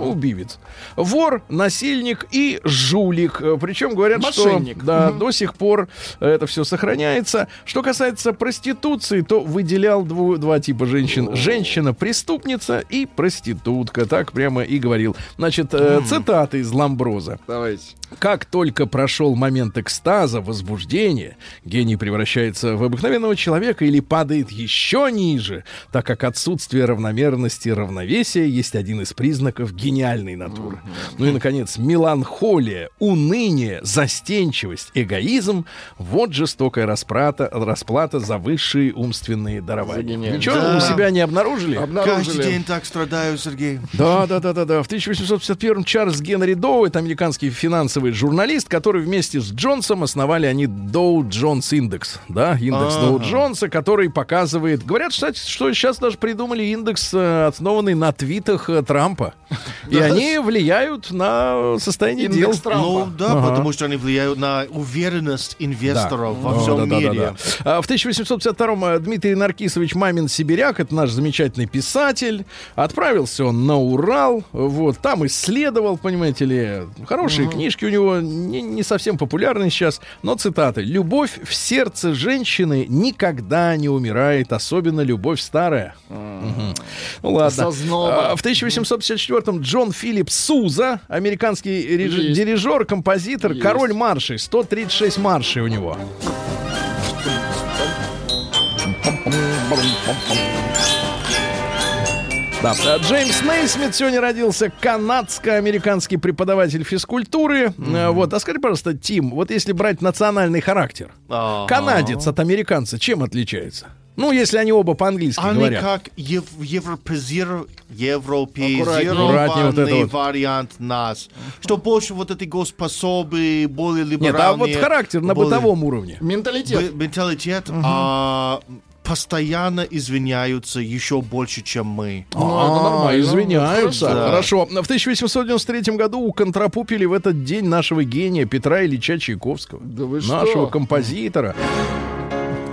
Speaker 2: Убивец. Вор, насильник и жулик. Э, Причем говорят,
Speaker 4: Мошенник.
Speaker 2: что да, до сих пор это все сохраняется. Что касается проституции, то выделял дву- два типа женщин. Женщина-преступница и проститутка. Так прямо и говорил. Значит, э, цитаты из Ламброза.
Speaker 4: Давайте.
Speaker 2: Как только прошел момент экстаза, возбуждения, гений превращается в обыкновенного человека или падает еще ниже, так как отсутствие равномерности и равновесия есть один из признаков гениальной натуры. Ну и, наконец, меланхолия, уныние, застенчивость, эгоизм — вот жестокая расплата, расплата за высшие умственные дарования. Ничего
Speaker 3: Да.
Speaker 2: у себя не обнаружили?
Speaker 3: Каждый
Speaker 4: Обнаружили.
Speaker 3: день так страдаю, Сергей.
Speaker 2: Да, да, да, да, да. В 1851 Чарльз Генри Доу, это американский финансовый журналист, который вместе с Джонсом основали они Доу Джонс Индекс, да, индекс
Speaker 3: Ага.
Speaker 2: Доу Джонса, который показывает, говорят, кстати, что сейчас даже придумали индекс, э, основанный на твитах э, Трампа, и они влияют на состояние дел.
Speaker 4: Индекс Трампа.
Speaker 3: Ну да, потому что они влияют на уверенность инвесторов во всем мире.
Speaker 2: А В 1852-м э, Дмитрий Наркисович Мамин Сибиряк, это наш замечательный писатель, отправился он на Урал, вот, там исследовал, понимаете ли, хорошие книжки у него, не, не совсем популярные сейчас, но цитаты. «Любовь в сердце женщины никогда не умирает, особенно любовь старая». Мгм. Ну ладно. А, В 1854-м Джон Филипп Суза, американский реж- дирижер, композитор,
Speaker 4: Есть.
Speaker 2: король маршей, 136 маршей у него. Да. А, Джеймс Нейсмит сегодня родился, канадско-американский преподаватель физкультуры. А, Вот, а скажи, пожалуйста, Тим, вот если брать национальный характер,
Speaker 3: Ага.
Speaker 2: канадец от американца чем отличается? Ну, если они оба по-английски
Speaker 3: Они
Speaker 2: говорят.
Speaker 3: как ев- европезир- европеизированный
Speaker 2: вот вот.
Speaker 3: вариант нас. Что больше вот этой господсобы, более
Speaker 2: Нет,
Speaker 3: либеральные.
Speaker 2: а вот характер на
Speaker 3: более-
Speaker 2: бытовом уровне.
Speaker 4: Менталитет.
Speaker 3: Б- Менталитет а, постоянно извиняются еще больше, чем мы.
Speaker 4: Ну, это
Speaker 2: А,
Speaker 4: нормально.
Speaker 2: Извиняются.
Speaker 3: Да.
Speaker 2: Хорошо. В 1893 году уконтропупили в этот день нашего гения Петра Ильича Чайковского.
Speaker 4: Да вы
Speaker 2: нашего композитора.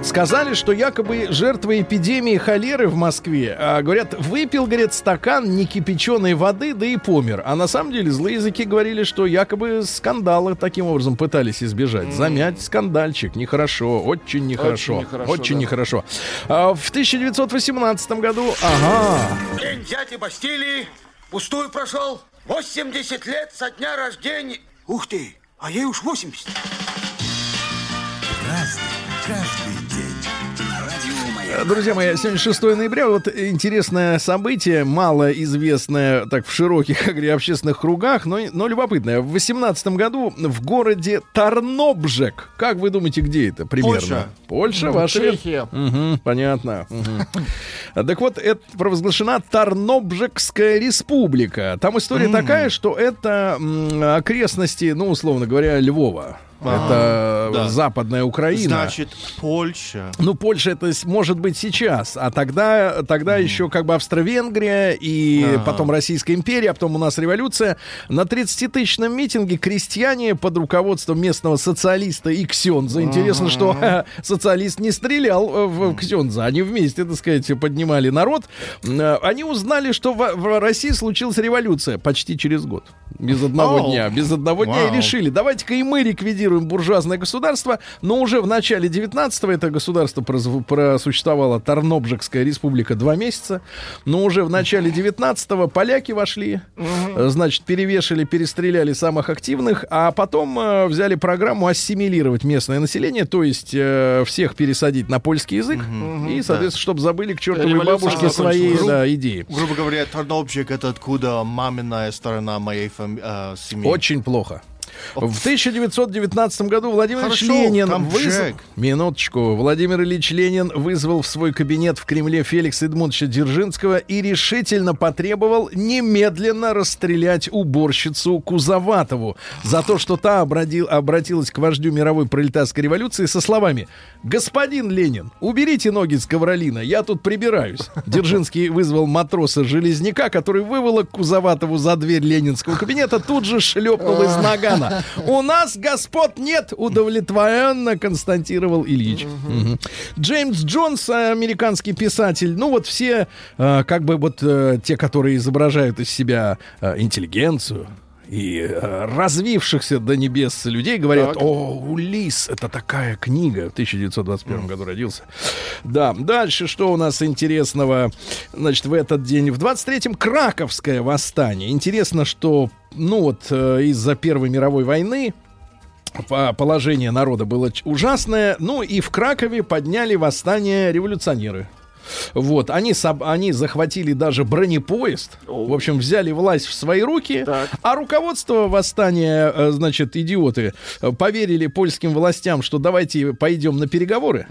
Speaker 2: Сказали, что якобы жертва эпидемии холеры в Москве, а, говорят, выпил, говорят, стакан некипяченой воды, да и помер. А на самом деле злые языки говорили, что якобы скандалы таким образом пытались избежать. Замять скандальчик нехорошо, очень нехорошо.
Speaker 4: нехорошо,
Speaker 2: Очень
Speaker 4: да.
Speaker 2: нехорошо. А в 1918 году, ага,
Speaker 5: День дяди Бастилии пустую прошел. 80 лет со дня рождения. Ух ты, а ей уж 80.
Speaker 2: Друзья мои, сегодня 6 ноября. Вот интересное событие, мало известное так в широких как говоря, общественных кругах, но, но любопытное. В 18 году в городе Тарнобжек. Как вы думаете, где это примерно?
Speaker 3: Польша.
Speaker 2: Польша, ваша
Speaker 4: Чехия.
Speaker 2: Мгм, понятно. Мгм. Так вот, это провозглашена Тарнобжекская республика. Там история такая, что это окрестности, ну, условно говоря, Львова. Это
Speaker 3: да.
Speaker 2: западная Украина.
Speaker 3: Значит, Польша.
Speaker 2: Ну, Польша это может быть сейчас, а тогда, тогда еще как бы Австро-Венгрия и
Speaker 3: Ага.
Speaker 2: потом Российская империя, а потом у нас революция. На 30-тысячном митинге крестьяне под руководством местного социалиста и Ксенза. Интересно, что социалист не стрелял э, в Ксенза, они вместе, так сказать, поднимали народ. Э, Они узнали, что в, в России случилась революция почти через год. Без одного
Speaker 3: Оу.
Speaker 2: дня. Без одного дня и решили, давайте-ка и мы ликвидируем буржуазное государство, но уже в начале 19-го это государство просуществовало, Тарнобжекская республика, два месяца, но уже в начале 19-го поляки вошли, э, значит, перевешали, перестреляли самых активных, а потом э, взяли программу ассимилировать местное население, то есть э, всех пересадить на польский язык, и, соответственно, чтобы забыли к чертовой бабушке свои
Speaker 3: Гру-
Speaker 2: да, идеи.
Speaker 3: Грубо говоря, Тарнобжик это откуда маминая сторона моей фами- э, семьи.
Speaker 2: Очень плохо. В 1919 году Владимир Ильич
Speaker 3: Хорошо,
Speaker 2: Ленин вызвал... Минуточку. Владимир Ильич Ленин вызвал в свой кабинет в Кремле Феликса Эдмундовича Дзержинского и решительно потребовал немедленно расстрелять уборщицу Кузоватову за то, что та обратил- обратилась к вождю мировой пролетарской революции со словами «Господин Ленин, уберите ноги с ковролина, я тут прибираюсь». Дзержинский вызвал матроса Железняка, который выволок Кузоватову за дверь ленинского кабинета, тут же шлепнул из нагана. Ельцина. У нас господ нет, удовлетворенно констатировал Ильич. Джеймс Джонс, американский писатель. Ну вот все, э, как бы вот э, те, которые изображают из себя э, интеллигенцию, и э, развившихся до небес людей говорят,
Speaker 4: Так.
Speaker 2: о, Улис, это такая книга. В 1921 году родился. Да, дальше что у нас интересного? Значит, в этот день, в 23-м Краковское восстание. Интересно, что, ну вот, э, из-за Первой мировой войны по- положение народа было ужасное. Ну и в Кракове подняли восстание революционеры. Вот, они, они захватили даже бронепоезд. В общем, взяли власть в свои руки.
Speaker 4: Так.
Speaker 2: А руководство восстания, э, значит, идиоты, э, поверили польским властям, что давайте пойдем на переговоры.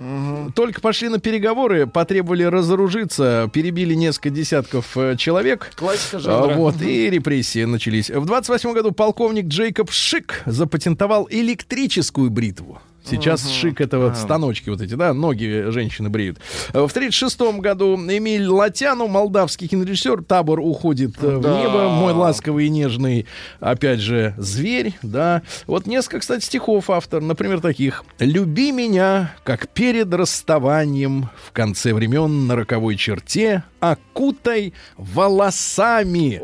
Speaker 2: Только пошли на переговоры, потребовали разоружиться, перебили несколько десятков э, человек.
Speaker 4: Классика жанра.
Speaker 2: Вот, и репрессии начались. В 28 году полковник Джейкоб Шик запатентовал электрическую бритву. Сейчас шик это вот станочки вот эти, да, ноги женщины бреют. Э, В 36 году Эмиль Латяну, молдавский кинорежиссер, табор уходит э, в
Speaker 4: Да.
Speaker 2: небо, мой ласковый и нежный, опять же, зверь, да. Вот несколько, кстати, стихов автор, например, таких. «Люби меня, как перед расставанием в конце времен на роковой черте, окутай волосами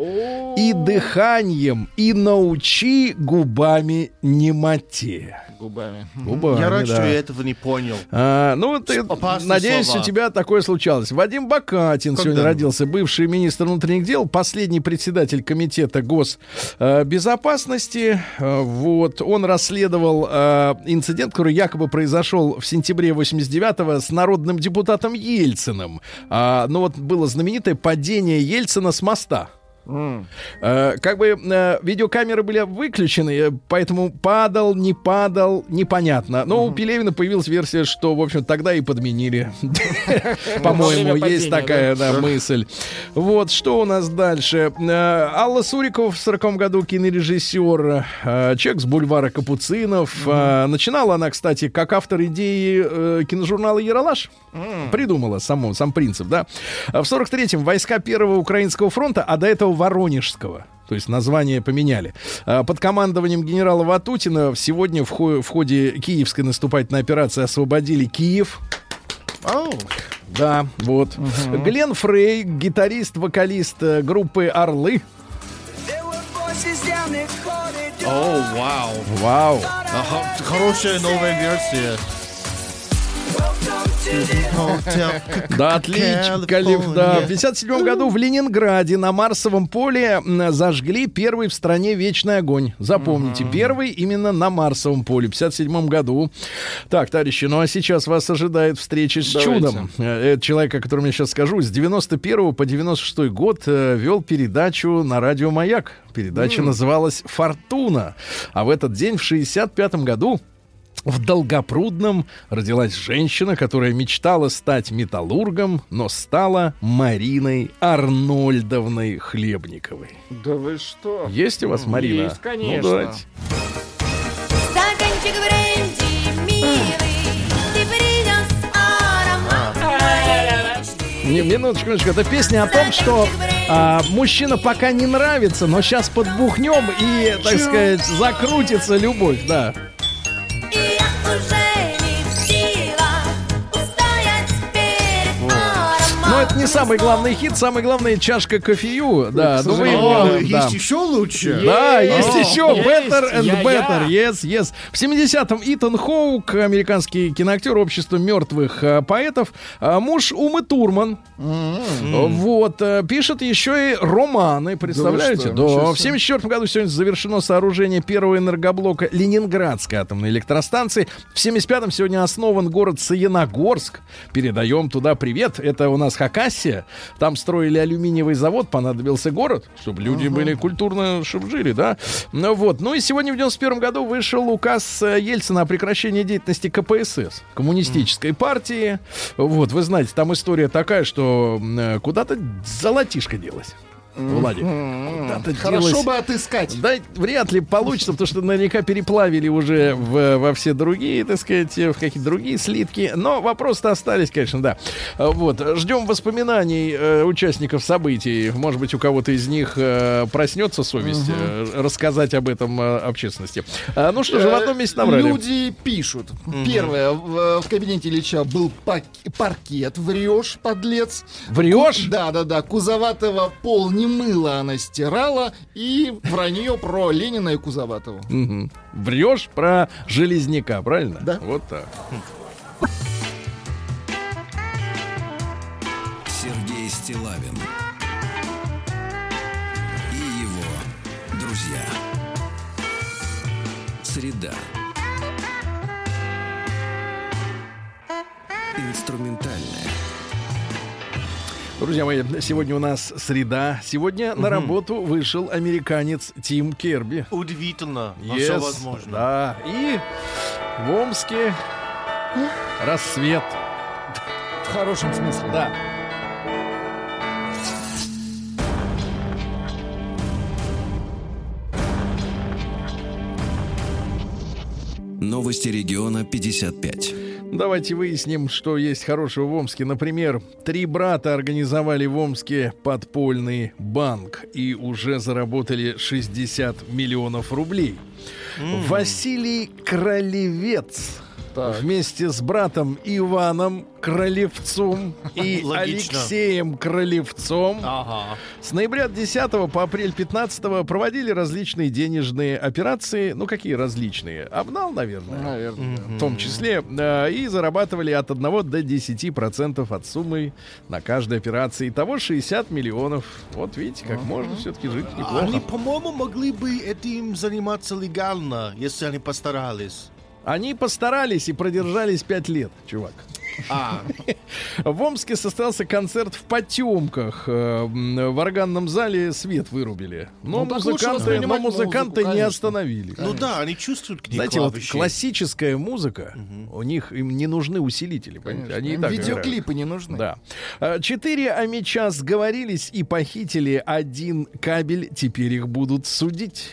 Speaker 2: и дыханием, и научи губами немоте».
Speaker 4: Губами.
Speaker 2: Губами,
Speaker 3: Я рад,
Speaker 2: да.
Speaker 3: что я этого не понял.
Speaker 2: А, ну, вот,
Speaker 3: Опасные
Speaker 2: надеюсь,
Speaker 3: слова.
Speaker 2: у тебя такое случалось. Вадим Бакатин
Speaker 3: Когда?
Speaker 2: сегодня родился, бывший министр внутренних дел, последний председатель комитета госбезопасности. Э, Вот, он расследовал э, инцидент, который якобы произошел в сентябре 89-го с народным депутатом Ельциным. А, ну, вот было знаменитое падение Ельцина с моста. Э, как бы э, видеокамеры были выключены, э, поэтому падал, не падал, непонятно. Но у Пелевина появилась версия, что, в общем, тогда и подменили. По-моему, есть такая мысль. Вот, что у нас дальше? Алла Сурикова в 40 году кинорежиссер, человек с бульвара Капуцинов. Начинала она, кстати, как автор идеи киножурнала «Яралаш». Придумала сам принцип, да. В 43-м войска Первого Украинского фронта, а до этого Воронежского. То есть название поменяли. А, Под командованием генерала Ватутина сегодня в, хо- в ходе киевской наступательной операции освободили Киев.
Speaker 3: Ау.
Speaker 2: Да, вот. Глен Фрей, гитарист, вокалист э, группы Орлы.
Speaker 3: О, вау.
Speaker 2: Вау.
Speaker 3: Хорошая новая версия.
Speaker 2: Да, отлично, Калиф, да. В 57 году в Ленинграде на Марсовом поле зажгли первый в стране вечный огонь. Запомните, первый именно на Марсовом поле в 57 году. Так, товарищи, ну а сейчас вас ожидает встреча с
Speaker 4: Давайте.
Speaker 2: чудом. Э, Это человек, о котором я сейчас скажу, с 91 по 96 год э, вел передачу на радио «Маяк». Передача называлась «Фортуна». А в этот день, в 65 году, в Долгопрудном родилась женщина, которая мечтала стать металлургом, но стала Мариной Арнольдовной Хлебниковой.
Speaker 4: Да вы что?
Speaker 2: Есть у вас, Марина?
Speaker 4: Есть, конечно.
Speaker 2: Ну, давайте.
Speaker 6: Стаканчик бренди, милый, ты принес аромат
Speaker 2: Не, минуточку, минуточку. Это песня о том, что а, мужчина пока не нравится, но сейчас подбухнем и, так сказать, закрутится любовь, да.
Speaker 6: И я
Speaker 2: это не самый главный хит, самый главный чашка кофею, да. Ну вы его,
Speaker 3: есть еще лучше.
Speaker 2: Да, есть еще Better and. Better. Yes, yes. В 70-м Итан Хоук, американский киноактер общества мертвых э, поэтов, а, муж Умы Турман. Вот, э, пишет еще и романы, представляете? Да, в
Speaker 4: себе.
Speaker 2: 74 году сегодня завершено сооружение первого энергоблока Ленинградской атомной электростанции. В 75-м сегодня основан город Саяногорск. Передаем туда привет. Это у нас Хакасия. Там строили алюминиевый завод, понадобился город, чтобы люди были культурно, чтобы жили, да? Ну вот. Ну и сегодня в 91 году вышел указ э, Ельцина о прекращении деятельности КПСС, коммунистической партии. Вот, вы знаете, там история такая, что э, куда-то золотишко делось. Владик. Куда-то
Speaker 4: Хорошо
Speaker 2: делась-
Speaker 4: бы отыскать.
Speaker 2: Да, вряд ли получится, потому что наверняка переплавили уже в- во все другие, так сказать, в какие-то другие слитки. Но вопросы-то остались, конечно, да. А, Вот. Ждем воспоминаний э, участников событий. Может быть, у кого-то из них э, проснется совесть э, рассказать об этом э, общественности. А, ну что же, в одном месте набрали.
Speaker 4: Люди пишут. Первое. В, в кабинете Ильича был пак- паркет. Врешь, подлец.
Speaker 2: Врешь?
Speaker 4: Да, да, да. Кузоватого пол не мыло, она стирала. И вранье про Ленина и Кузоватого.
Speaker 2: Врешь про железняка, правильно?
Speaker 4: Да.
Speaker 2: Вот так.
Speaker 1: Сергей Стилавин и его друзья. Среда. Инструментальная.
Speaker 2: Друзья мои, сегодня у нас среда. Сегодня на работу вышел американец Тим Керби.
Speaker 3: Удивительно, но
Speaker 2: Yes,
Speaker 3: все возможно.
Speaker 2: Да. И в Омске рассвет.
Speaker 4: В хорошем смысле.
Speaker 2: Да.
Speaker 1: Новости региона 55.
Speaker 2: Давайте выясним, что есть хорошего в Омске. Например, три брата организовали в Омске подпольный банк и уже заработали 60 миллионов рублей. Василий Кролевец
Speaker 4: Так.
Speaker 2: вместе с братом Иваном Кролевцом и
Speaker 3: Логично.
Speaker 2: Алексеем Кролевцом
Speaker 3: Ага.
Speaker 2: с ноября 10 по апрель 15 проводили различные денежные операции. Ну, какие различные? Обнал, наверное.
Speaker 4: Наверное.
Speaker 2: В том числе. э, и зарабатывали от 1 до 10% от суммы на каждой операции. Итого 60 миллионов. Вот видите, как можно все-таки жить неплохо.
Speaker 3: Они, по-моему, могли бы этим заниматься легально, если они постарались.
Speaker 2: Они постарались и продержались 5 лет, чувак.
Speaker 3: А,
Speaker 2: В Омске состоялся концерт в потемках. Э, В органном зале свет вырубили. Но
Speaker 4: Ну,
Speaker 2: музыканты, но музыканты
Speaker 4: музыку,
Speaker 2: не
Speaker 4: конечно.
Speaker 2: остановили.
Speaker 3: ну да, они чувствуют к ней
Speaker 2: Знаете, вот
Speaker 3: клавиши.
Speaker 2: классическая музыка, у них им не нужны усилители, понимаете? Они так
Speaker 4: Видеоклипы не нужны.
Speaker 2: играют. Да. А, Четыре амича сговорились и похитили один кабель. Теперь их будут судить.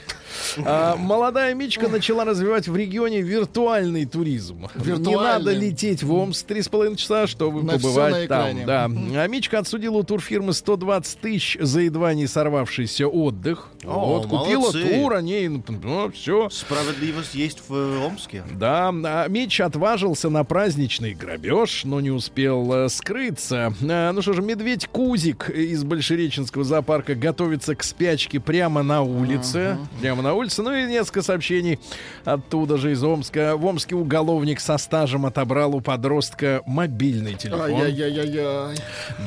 Speaker 2: А, молодая Мичка начала развивать в регионе виртуальный туризм. Не
Speaker 4: Виртуальный.
Speaker 2: надо лететь в Омск три с половиной часа, чтобы
Speaker 4: На
Speaker 2: побывать там. Да. А Мичка отсудила у турфирмы 120 тысяч за едва не сорвавшийся отдых.
Speaker 3: О,
Speaker 2: вот, купила
Speaker 3: молодцы.
Speaker 2: тур, они, ну, все.
Speaker 3: Справедливость есть в э, Омске.
Speaker 2: Да, а Мич отважился на праздничный грабеж, но не успел э, скрыться. А, ну что же, медведь Кузик из Большереченского зоопарка готовится к спячке прямо на улице. Прямо на улице. Ну и несколько сообщений оттуда же из Омска. В Омске уголовник со стажем отобрал у подростка мобильный телефон.
Speaker 4: Ай-яй-яй-яй.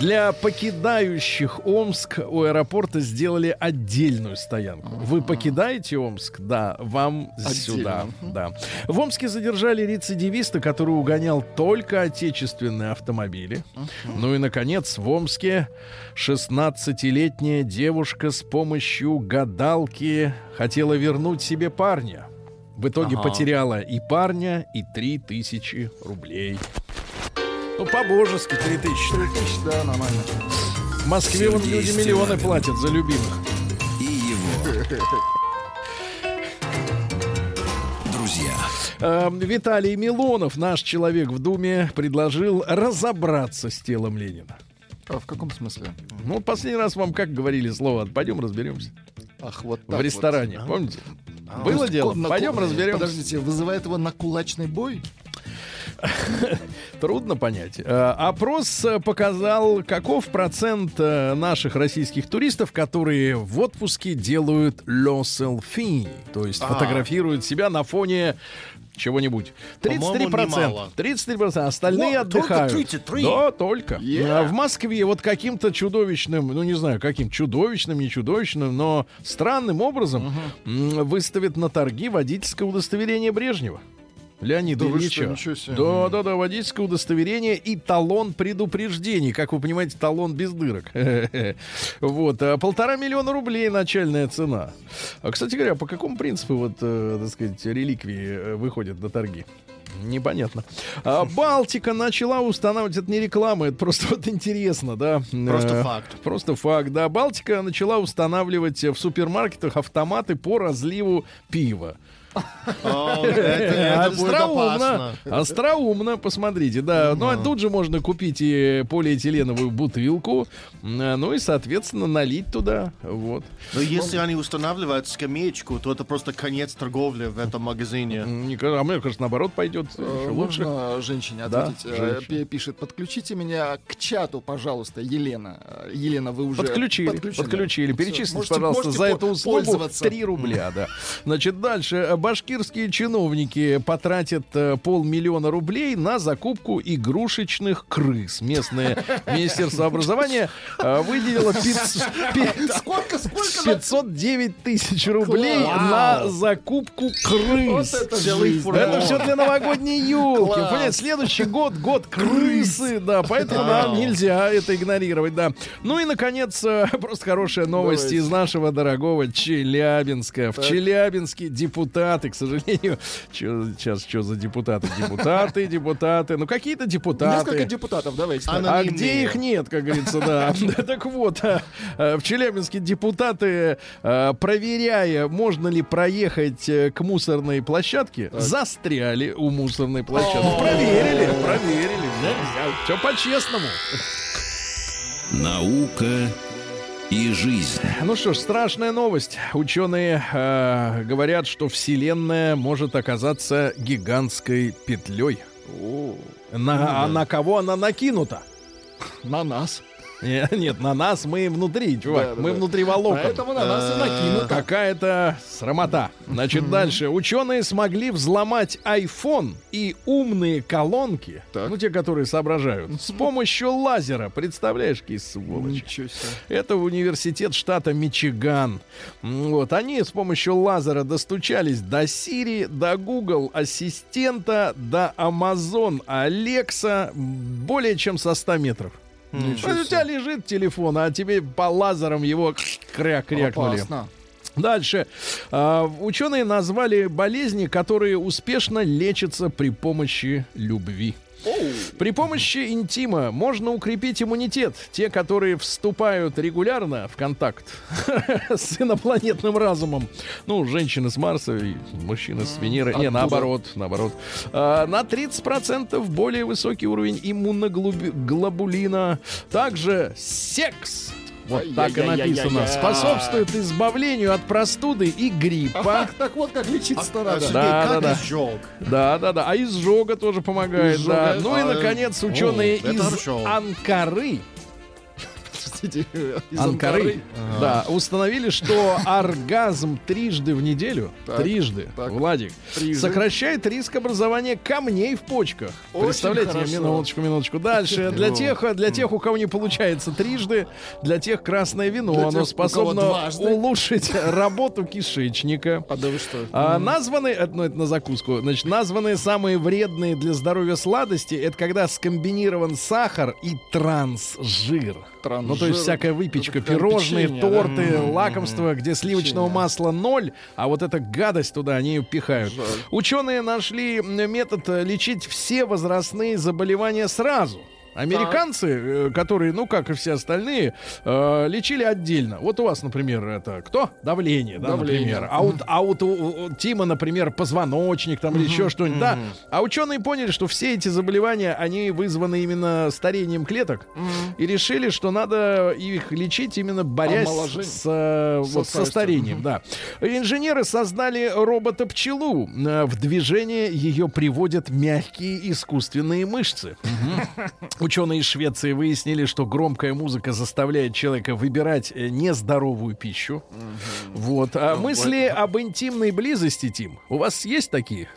Speaker 2: Для покидающих Омск у аэропорта сделали отдельную стоянку. Вы покидаете Омск? Да, вам сюда. Да. В Омске задержали рецидивиста, который угонял только отечественные автомобили. Ну и, наконец, в Омске 16-летняя девушка с помощью гадалки хотела вернуть себе парня. В итоге
Speaker 3: Ага.
Speaker 2: потеряла и парня, и 3000 рублей. Ну, по-божески 3000.
Speaker 4: Тысяч, да, нормально.
Speaker 2: В Москве вон люди миллионы платят за любимых.
Speaker 1: И его друзья.
Speaker 2: Э, Виталий Милонов, наш человек в Думе, предложил разобраться с телом Ленина.
Speaker 4: А в каком смысле?
Speaker 2: Ну, последний раз вам как говорили слово «пойдем разберемся»
Speaker 4: Ах, вот так
Speaker 2: в
Speaker 4: вот.
Speaker 2: ресторане, помните? Было
Speaker 4: То есть
Speaker 2: дело?
Speaker 4: на
Speaker 2: Пойдем разберемся.
Speaker 4: Подождите, вызывает его на кулачный бой?
Speaker 2: Трудно понять. Э, Опрос э, показал, каков процент э, наших российских туристов, которые в отпуске делают le selfie, то есть
Speaker 3: А.
Speaker 2: фотографируют себя на фоне чего-нибудь. 33%.
Speaker 3: По-моему, немало.
Speaker 2: 33%. Остальные
Speaker 3: Во, только
Speaker 2: отдыхают.
Speaker 3: 33?
Speaker 2: Да, только.
Speaker 4: Yeah.
Speaker 2: А В Москве вот каким-то чудовищным, ну не знаю, каким чудовищным, не чудовищным, но странным образом м, выставят на торги водительское удостоверение Брежнева. Леонида
Speaker 4: Да
Speaker 2: Ильича. Да, да, да, водительское удостоверение и талон предупреждений. Как вы понимаете, талон без дырок. Вот, а полтора миллиона рублей начальная цена. А, кстати говоря, по какому принципу, вот, э, так сказать, реликвии э, выходят на торги? Непонятно. А, Балтика начала устанавливать, это не реклама, это просто вот интересно, да.
Speaker 3: Просто
Speaker 2: Э,
Speaker 3: факт.
Speaker 2: Просто факт, да. Балтика начала устанавливать в супермаркетах автоматы по разливу пива.
Speaker 3: Будет
Speaker 2: Остроумно. Остроумно, посмотрите, да. Ну, а тут же можно купить и полиэтиленовую бутылку, м, ну и, соответственно, налить туда. Вот.
Speaker 3: Но если они устанавливают скамеечку, то это просто конец торговли в этом магазине.
Speaker 2: А мне кажется, наоборот, пойдет
Speaker 4: Э,
Speaker 2: лучше.
Speaker 4: Женщине ответить? Э, Пишет, подключите меня к чату, пожалуйста, Елена. Э, Елена, вы уже
Speaker 2: Подключили, подключили. Перечислите, пожалуйста, за эту услугу
Speaker 4: пользоваться.
Speaker 2: 3 рубля, да. Значит, дальше. Башкирские чиновники потратят э, полмиллиона рублей на закупку игрушечных крыс. Местное Министерство образования э, выделило 500 пи-
Speaker 4: Сколько, сколько? на-
Speaker 2: 509 тысяч рублей на закупку крыс.
Speaker 4: Это
Speaker 2: все для новогодней елки. Понимаете, следующий год год крысы, да, поэтому нам нельзя это игнорировать, да. Ну и наконец э, просто хорошая новость из нашего дорогого Челябинска. В Челябинске депутаты, к сожалению, чё- сейчас что за депутаты, депутаты, депутаты, ну какие-то депутаты.
Speaker 4: Несколько депутатов, давайте.
Speaker 2: А где их нет, как говорится, да. Так вот, а, а, в Челябинске депутаты, а, проверяя, можно ли проехать э, к мусорной площадке, застряли у мусорной площадки. Проверили, проверили. Все по-честному.
Speaker 1: Наука и жизнь.
Speaker 2: Ну что ж, страшная новость. Ученые э, говорят, что Вселенная может оказаться гигантской петлей. На, а на кого она накинута?
Speaker 4: На нас.
Speaker 2: Не- Нет, на нас мы внутри, чувак. Мы внутри волокон.
Speaker 4: Поэтому на нас и накинут.
Speaker 2: Какая-то срамота. Значит, дальше. Ученые смогли взломать iPhone и умные колонки, ну, те, которые соображают, с помощью лазера. Представляешь, какие сволочи. Это университет штата Мичиган. Вот, они с помощью лазера достучались до Siri, до Google Ассистента, до Amazon Alexa более чем со 100 метров.
Speaker 4: Ничего
Speaker 2: У тебя лежит телефон, а тебе по лазерам его кря крякнули.
Speaker 4: Опасно.
Speaker 2: Дальше. А, ученые назвали болезни, которые успешно лечатся при помощи любви. При помощи интима можно укрепить иммунитет. Те, которые вступают регулярно в контакт с инопланетным разумом. Ну, женщины с Марса и мужчины с Венеры. Не,
Speaker 4: Оттуда.
Speaker 2: наоборот, наоборот. А, на 30% более высокий уровень иммуноглобулина. Также секс. Вот так и написано. Способствует избавлению от простуды и гриппа.
Speaker 4: Ах, так вот как лечиться-то
Speaker 3: А,
Speaker 4: надо.
Speaker 3: Сергей,
Speaker 2: Да, да, да.
Speaker 3: изжог?
Speaker 2: Да, да, да. А изжога тоже помогает,
Speaker 4: Изжога.
Speaker 2: да. Ну и,
Speaker 3: А,
Speaker 2: наконец, ученые из. Анкары,
Speaker 4: Простите, из
Speaker 2: Анкары, да, установили, что оргазм трижды в неделю,
Speaker 4: Так,
Speaker 2: трижды,
Speaker 4: так.
Speaker 2: Владик,
Speaker 4: Трижды.
Speaker 2: сокращает риск образования камней в почках.
Speaker 4: Очень
Speaker 2: Представляете,
Speaker 4: хорошо.
Speaker 2: минуточку, минуточку. Дальше, для тех, для тех, у кого не получается трижды, для тех красное вино,
Speaker 4: Для
Speaker 2: оно
Speaker 4: тех,
Speaker 2: способно улучшить работу кишечника.
Speaker 4: А да вы что?
Speaker 2: А, названы, это, ну, это на закуску, значит, названные самые вредные для здоровья сладости, это когда скомбинирован сахар и трансжир.
Speaker 4: Трансжир.
Speaker 2: Ну, то есть всякая выпечка,
Speaker 4: прям
Speaker 2: пирожные,
Speaker 4: печенье, да?
Speaker 2: торты, лакомства, где сливочного
Speaker 4: Печенье.
Speaker 2: масла ноль, а вот эта гадость туда они ее пихают.
Speaker 4: Жаль.
Speaker 2: Ученые нашли метод э, лечить все возрастные заболевания сразу. Американцы, э, которые, ну как и все остальные, э, лечили отдельно. Вот у вас, например, это кто? Давление, да,
Speaker 4: Давление.
Speaker 2: например. А вот, а вот у, у Тима, например, позвоночник там или еще что-нибудь. Да. А ученые поняли, что все эти заболевания, они вызваны именно старением клеток. И решили, что надо их лечить именно борясь
Speaker 4: Омоложение.
Speaker 2: с, э, вот, со старением. Да. Инженеры создали робота-пчелу. Э, В движение ее приводят мягкие искусственные мышцы. Ученые из Швеции выяснили, что громкая музыка заставляет человека выбирать э, нездоровую пищу. Вот. А мысли об интимной близости, Тим, у вас есть такие?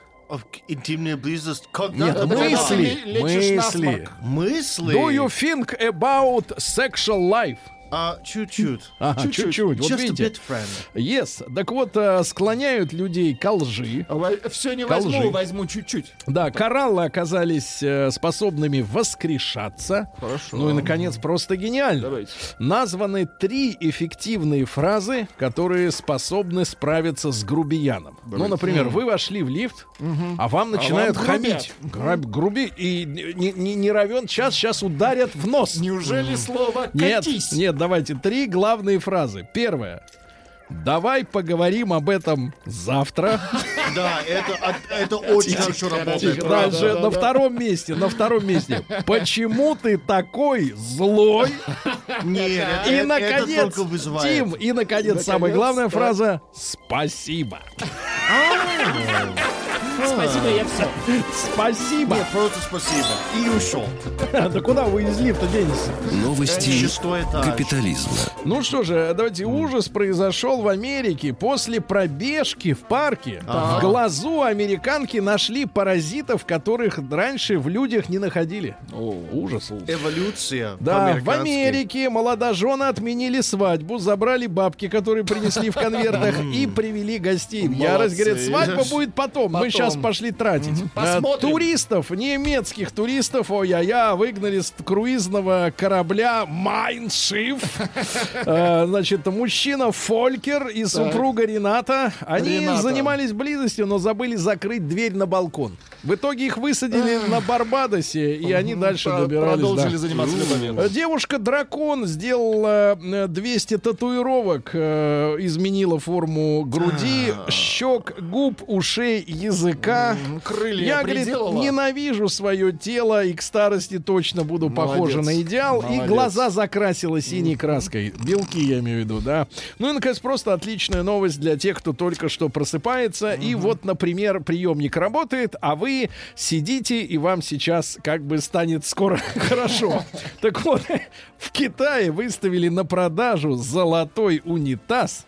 Speaker 3: Интимная близость. Когда?
Speaker 2: Нет, мысли, мысли.
Speaker 4: насморк.
Speaker 3: Мысли.
Speaker 2: Do you think about sexual life?
Speaker 3: А, чуть-чуть.
Speaker 2: Ага, чуть-чуть. Вот
Speaker 3: Just
Speaker 2: видите. Yes. Так вот, э, склоняют людей ко лжи.
Speaker 4: Все не возьму,
Speaker 2: лжи.
Speaker 4: возьму чуть-чуть.
Speaker 2: Да, кораллы оказались э, способными воскрешаться.
Speaker 4: Хорошо.
Speaker 2: Ну и, наконец, просто гениально.
Speaker 4: Давайте.
Speaker 2: Названы три эффективные фразы, которые способны справиться с грубияном. Ну, например, вы вошли в лифт, а вам начинают
Speaker 4: вам
Speaker 2: хамить. Граб- груби и не, не, не равен час, сейчас ударят в нос.
Speaker 4: Неужели слово
Speaker 2: Нет,
Speaker 4: «катись»?
Speaker 2: нет, давайте три главные фразы. Первая. Давай поговорим об этом завтра.
Speaker 3: Да, это, это очень хорошо работает.
Speaker 2: Тихо, Дальше на втором месте, на втором месте. Почему ты такой злой?
Speaker 3: Нет, это,
Speaker 2: И
Speaker 3: это
Speaker 2: наконец,
Speaker 3: вызывает.
Speaker 2: Тим, и наконец, самая главная фраза «Спасибо».
Speaker 4: Спасибо, я все.
Speaker 2: Спасибо.
Speaker 3: Нет, просто спасибо. И ушел.
Speaker 2: Да куда вы из лифта денетесь?
Speaker 1: Новости капитализма.
Speaker 2: Ну что же, давайте ужас произошел в Америке. После пробежки в парке в глазу американки нашли паразитов, которых раньше в людях не находили. ужас.
Speaker 3: Эволюция.
Speaker 2: Да, в. Америке молодожены отменили свадьбу, забрали бабки, которые принесли в конвертах, и привели гостей. Ярость говорит, свадьба будет потом. Мы
Speaker 4: Потом.
Speaker 2: Сейчас пошли тратить. А,
Speaker 4: Посмотрим.
Speaker 2: Туристов, немецких туристов, ой-я-я, выгнали с круизного корабля Майншиф. Э, Значит, мужчина Фолькер и супруга Рената. Они занимались близостью, но забыли закрыть дверь на балкон. В итоге их высадили на Барбадосе, и они дальше добирались.
Speaker 4: Продолжили заниматься любовью.
Speaker 2: Э, Девушка-дракон сделала э, 200 татуировок, э, изменила форму груди, щек, губ, ушей, языка.
Speaker 4: Крылья
Speaker 2: Я, говорит, ненавижу свое тело и к старости точно буду похожа на идеал. И глаза закрасила синей краской. Белки, я имею в виду, да. Ну и, наконец, просто отличная новость для тех, кто только что просыпается. И вот, например, приемник работает, а вы сидите, и вам сейчас как бы станет скоро хорошо. Так вот, в Китае выставили на продажу золотой унитаз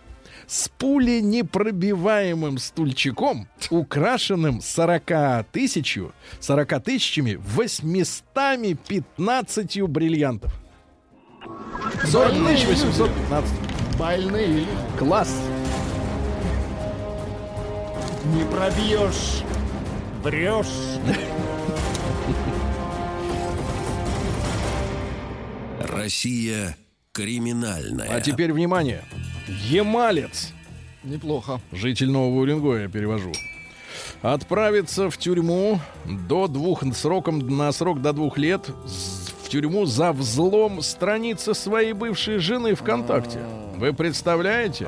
Speaker 2: с пуленепробиваемым стульчиком, украшенным 40 тысячу, 40 тысячами 815 бриллиантов. 40 тысяч 815.
Speaker 4: Больные люди.
Speaker 2: Класс.
Speaker 4: Не пробьешь. Врешь.
Speaker 1: Россия криминальная.
Speaker 2: А теперь внимание. Емалец,
Speaker 4: Неплохо.
Speaker 2: житель Нового Уренгоя, я перевожу, отправится в тюрьму до двух сроком на срок до двух лет в тюрьму за взлом страницы своей бывшей жены ВКонтакте. Вы представляете?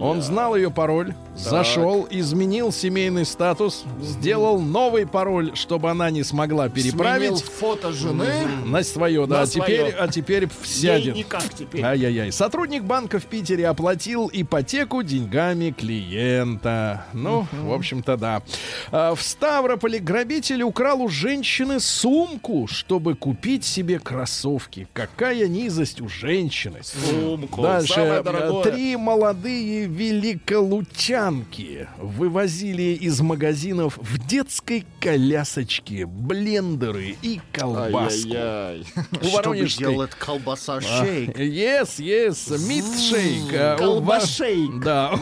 Speaker 2: Он знал ее пароль, зашел, изменил семейный статус, сделал новый пароль, чтобы она не смогла
Speaker 4: Сменил
Speaker 2: переправить
Speaker 4: фото жены.
Speaker 2: на свое, да.
Speaker 4: На
Speaker 2: а теперь, а теперь
Speaker 4: Ей
Speaker 2: сядет.
Speaker 4: никак теперь.
Speaker 2: Ай-яй-яй. Сотрудник банка в Питере оплатил ипотеку деньгами клиента. Ну, в общем-то, да. А, В Ставрополе грабитель украл у женщины сумку, чтобы купить себе кроссовки. Какая низость у женщины.
Speaker 4: Сумку.
Speaker 2: Дальше.
Speaker 4: Дорогое.
Speaker 2: Три молодые великолучанки вывозили из магазинов в детской колясочке блендеры и колбаску.
Speaker 4: Ай-яй-яй.
Speaker 2: У Воронежской
Speaker 3: делать колбаса шейк.
Speaker 2: Yes, yes. Э, у Ва-
Speaker 4: колбашейк.
Speaker 2: Да.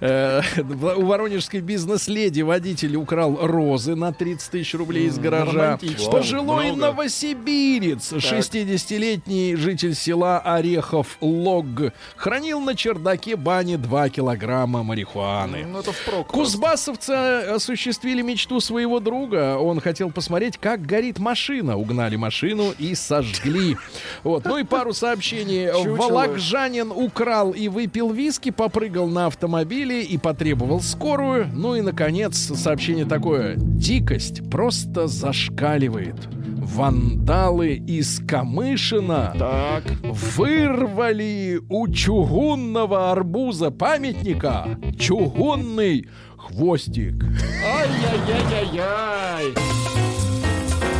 Speaker 2: Э, У воронежской бизнес-леди водитель украл розы на 30 тысяч рублей из гаража. Пожилой новосибирец, 60-летний житель села Орехов Лог, хранил на чердаке бани 2 килограмма марихуаны.
Speaker 4: Ну, это впрок.
Speaker 2: Кузбассовцы осуществили мечту своего друга. Он хотел посмотреть, как горит машина. Угнали машину и сожгли. Вот. Ну и пару сообщений. Волокжанин украл и выпил виски, попрыгал на автомобиле и потребовал скорую. Ну и, наконец, сообщение такое. Дикость просто зашкаливает. Вандалы из Камышина
Speaker 4: Так.
Speaker 2: вырвали у чугунного арбуза памятника чугунный хвостик.
Speaker 4: Ай-яй-яй-яй-яй.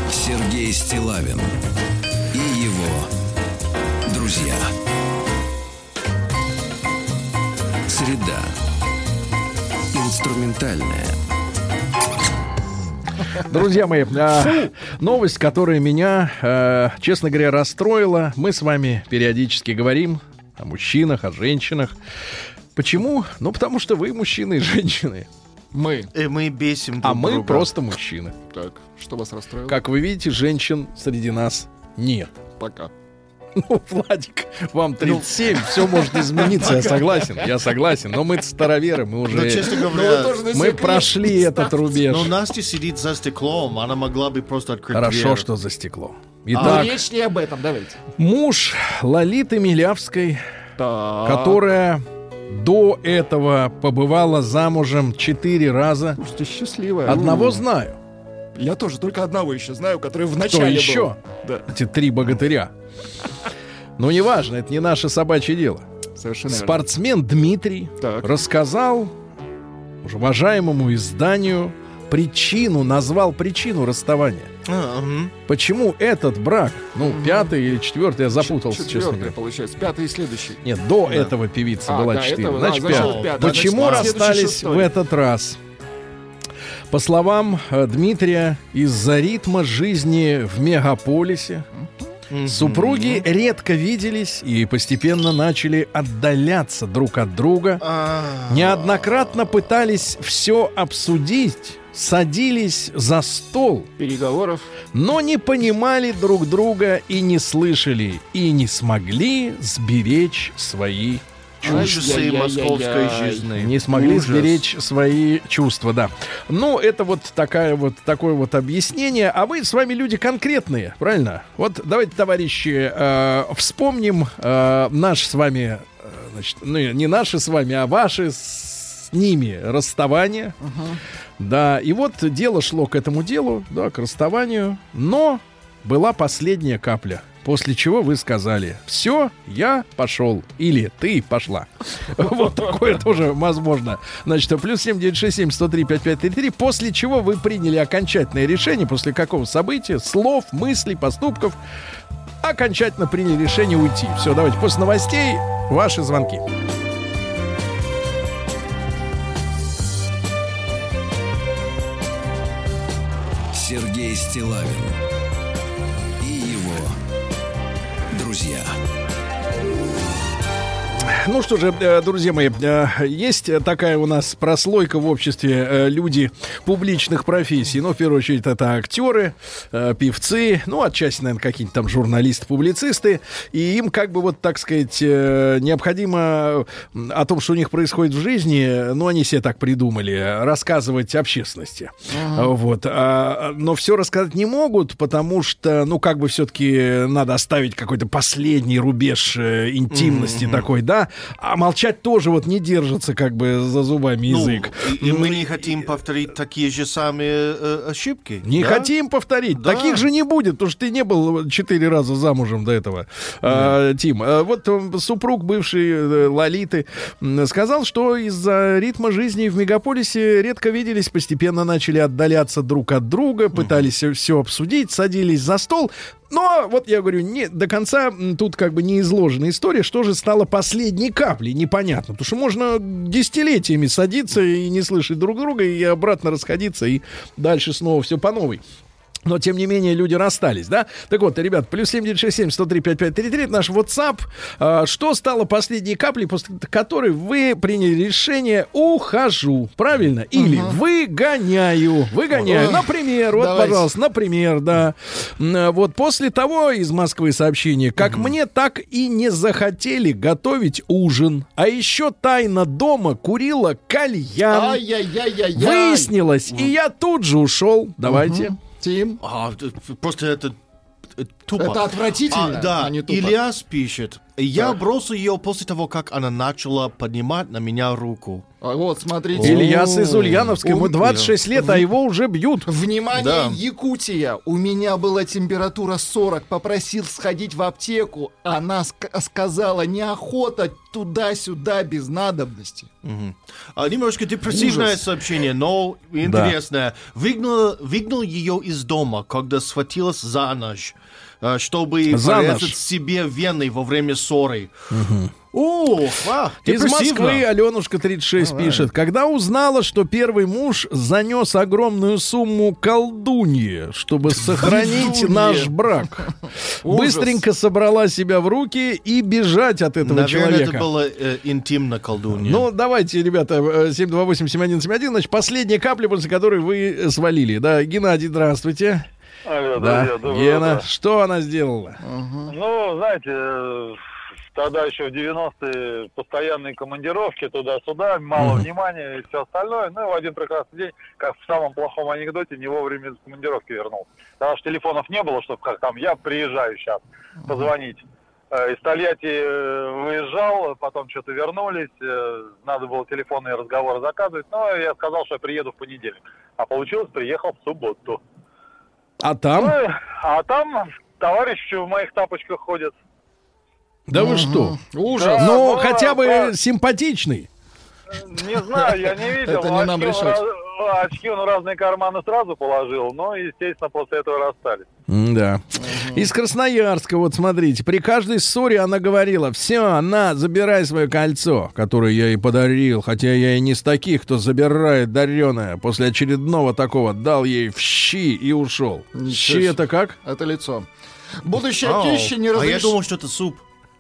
Speaker 1: Сергей Стилавин и его друзья. Среда. Инструментальная.
Speaker 2: Друзья мои, а, новость, которая меня, а, честно говоря, расстроила. Мы с вами периодически говорим о мужчинах, о женщинах. Почему? Ну, потому что вы мужчины и женщины,
Speaker 4: Мы.
Speaker 3: И мы бесим
Speaker 2: а
Speaker 3: друг
Speaker 2: мы
Speaker 3: друга.
Speaker 2: просто мужчины.
Speaker 4: Так, что вас расстроило?
Speaker 2: Как вы видите, женщин среди нас нет.
Speaker 4: Пока.
Speaker 2: Ну, Владик, вам 37, все может измениться, я согласен, я согласен. Но мы староверы, мы
Speaker 3: Но,
Speaker 2: уже...
Speaker 3: честно
Speaker 4: Ну, вы
Speaker 3: говоря,
Speaker 4: на
Speaker 2: Мы прошли этот рубеж.
Speaker 3: но Настя сидит за стеклом, она могла бы просто открыть
Speaker 2: Хорошо,
Speaker 3: дверь.
Speaker 2: что за стекло.
Speaker 4: Ну,
Speaker 2: Итак,
Speaker 4: речь не об этом, давайте.
Speaker 2: муж Лолиты Милявской,
Speaker 4: Так.
Speaker 2: которая до этого побывала замужем четыре раза.
Speaker 4: Слушайте, счастливая.
Speaker 2: Одного знаю.
Speaker 4: Я тоже только одного еще знаю, который в
Speaker 2: Кто
Speaker 4: начале был.
Speaker 2: еще?
Speaker 4: Да,
Speaker 2: Эти три богатыря. Ну, неважно, это не наше собачье дело.
Speaker 4: совершенно верно.
Speaker 2: Спортсмен Дмитрий
Speaker 4: Так.
Speaker 2: рассказал уважаемому изданию причину, назвал причину расставания.
Speaker 3: А, мгм.
Speaker 2: Почему этот брак, ну, пятый или четвертый, я запутался, честно
Speaker 4: Четвертый,
Speaker 2: говоря.
Speaker 4: получается. Пятый и следующий.
Speaker 2: Нет, до этого певица
Speaker 4: А,
Speaker 2: была
Speaker 4: до
Speaker 2: 4.
Speaker 4: этого,
Speaker 2: Значит,
Speaker 4: а,
Speaker 2: пятый.
Speaker 4: пятый.
Speaker 2: Почему
Speaker 4: следующий
Speaker 2: расстались в этот раз? По словам э, Дмитрия, из-за ритма жизни в мегаполисе супруги редко виделись и постепенно начали отдаляться друг от друга.
Speaker 3: А,
Speaker 2: Неоднократно пытались все обсудить, садились за стол,
Speaker 4: Переговоров.
Speaker 2: но не понимали друг друга и не слышали, и не смогли сберечь свои
Speaker 3: Ужасы московской жизни.
Speaker 2: не смогли
Speaker 3: Ужас.
Speaker 2: сберечь свои чувства, да. Ну, это вот такая вот такое вот объяснение. А вы с вами люди конкретные, правильно? Вот давайте, товарищи, э, вспомним э, наш с вами, э, значит, ну не наши с вами, а ваши с ними расставание. Да, и вот дело шло к этому делу, да, к расставанию, но была последняя капля. После чего вы сказали, все, я пошел. Или ты пошла. Вот такое тоже возможно. Значит, плюс 7967 103 5533. После чего вы приняли окончательное решение, после какого события, слов, мыслей, поступков, окончательно приняли решение уйти. Все, давайте после новостей ваши звонки.
Speaker 1: Сергей Стилавин
Speaker 2: Ну что же, э, друзья мои, э, есть такая у нас прослойка в обществе э, люди публичных профессий. Ну, в первую очередь, это актеры, певцы, ну, отчасти, наверное, какие-нибудь там журналисты, публицисты. И им, как бы, вот, так сказать, необходимо о том, что у них происходит в жизни, ну, они себе так придумали, рассказывать общественности. Вот. А, но все рассказать не могут, потому что, ну, как бы все-таки надо оставить какой-то последний рубеж интимности такой, да. А молчать тоже вот не держится как бы за зубами
Speaker 3: Ну,
Speaker 2: язык.
Speaker 3: и, и мы не хотим повторить такие же самые э, ошибки.
Speaker 2: Не
Speaker 3: да?
Speaker 2: хотим повторить.
Speaker 3: Да.
Speaker 2: Таких же не будет, потому что ты не был четыре раза замужем до этого, А, Тим. А, вот э, супруг бывший э, Лолиты сказал, что из-за ритма жизни в мегаполисе редко виделись, постепенно начали отдаляться друг от друга, пытались все обсудить, садились за стол. Но, вот я говорю, не, до конца тут как бы не изложена история, что же стало последней каплей, непонятно. Потому что можно десятилетиями садиться и не слышать друг друга, и обратно расходиться, и дальше снова все по новой. Но, тем не менее, люди расстались, да? Так вот, ребят, плюс 7967 103 5533 это наш WhatsApp. А, что стало последней каплей, после которой вы приняли решение «ухожу», правильно? Или «выгоняю», «выгоняю».
Speaker 4: Ой,
Speaker 2: Например, вот,
Speaker 4: давайте.
Speaker 2: пожалуйста, например, да. Вот после того из Москвы сообщение, как мне так и не захотели готовить ужин, а еще тайно дома курила кальян. Выяснилось, и я тут же ушел. Давайте.
Speaker 4: Тим,
Speaker 3: А, просто это э, тупо.
Speaker 4: это отвратительно,
Speaker 3: А, да,
Speaker 4: а не тупо.
Speaker 3: Ильяс пишет. Я
Speaker 4: Так.
Speaker 3: бросил ее после того, как она начала поднимать на меня руку.
Speaker 4: А вот, смотрите.
Speaker 2: Ильяс из Ульяновска, ему
Speaker 4: Ум-
Speaker 2: 26 лет, а его уже бьют.
Speaker 4: Внимание,
Speaker 3: Да.
Speaker 4: Якутия! У меня была температура 40, попросил сходить в аптеку. Она ск- сказала, неохота туда-сюда без надобности.
Speaker 3: А, немножко депрессивное
Speaker 4: Ужас.
Speaker 3: сообщение, но интересное. Выгнал, выгнал ее из дома, когда схватилась за нож. Э, чтобы
Speaker 2: За
Speaker 3: порезать себе вены во время ссоры. О, а,
Speaker 2: Из. Москвы Аленушка 36 пишет. Когда узнала, что первый муж занес огромную сумму колдуньи, чтобы сохранить
Speaker 4: Колдунья.
Speaker 2: наш брак, быстренько собрала себя в руки и бежать от этого
Speaker 3: Наверное,
Speaker 2: человека.
Speaker 3: это было э, интимно колдунья.
Speaker 2: Ну, давайте, ребята, э, 728-7171, значит, последняя капля, после которой вы э, свалили. Да, Геннадий, здравствуйте.
Speaker 7: Алло,
Speaker 2: Да,
Speaker 7: друзья,
Speaker 2: Гена,
Speaker 7: утро.
Speaker 2: что она сделала?
Speaker 7: Ну, знаете, тогда еще в 90-е постоянные командировки туда-сюда, мало внимания и все остальное. Ну, и в один прекрасный день, как в самом плохом анекдоте, не вовремя из командировки вернулся. Потому что телефонов не было, чтобы как там, я приезжаю сейчас, позвонить. Э, Из Тольятти э, выезжал, потом что-то вернулись, э, надо было телефонные разговоры заказывать, но я сказал, что я приеду в понедельник. А получилось, приехал в субботу.
Speaker 2: А там?
Speaker 7: Ну, а там товарищи в моих тапочках ходят.
Speaker 2: Да вы что?
Speaker 4: Ужас.
Speaker 7: Да.
Speaker 2: Ну,
Speaker 7: ну,
Speaker 2: хотя бы
Speaker 7: да.
Speaker 2: симпатичный.
Speaker 7: Не знаю, я не видел.
Speaker 4: Это не нам
Speaker 7: Очки
Speaker 4: решать.
Speaker 7: Очки он в разные карманы сразу положил, но, естественно, после этого расстались.
Speaker 2: Да. Из Красноярска, вот смотрите, при каждой ссоре она говорила, все, на, забирай свое кольцо, которое я ей подарил, хотя я и не с таких, кто забирает дареное. После очередного такого дал ей в щи и ушел.
Speaker 4: Ничего
Speaker 2: Щи это как?
Speaker 4: Это лицо. Будущая
Speaker 3: Ау.
Speaker 4: теща не
Speaker 3: А я
Speaker 4: разрешила...
Speaker 3: думал, что это суп.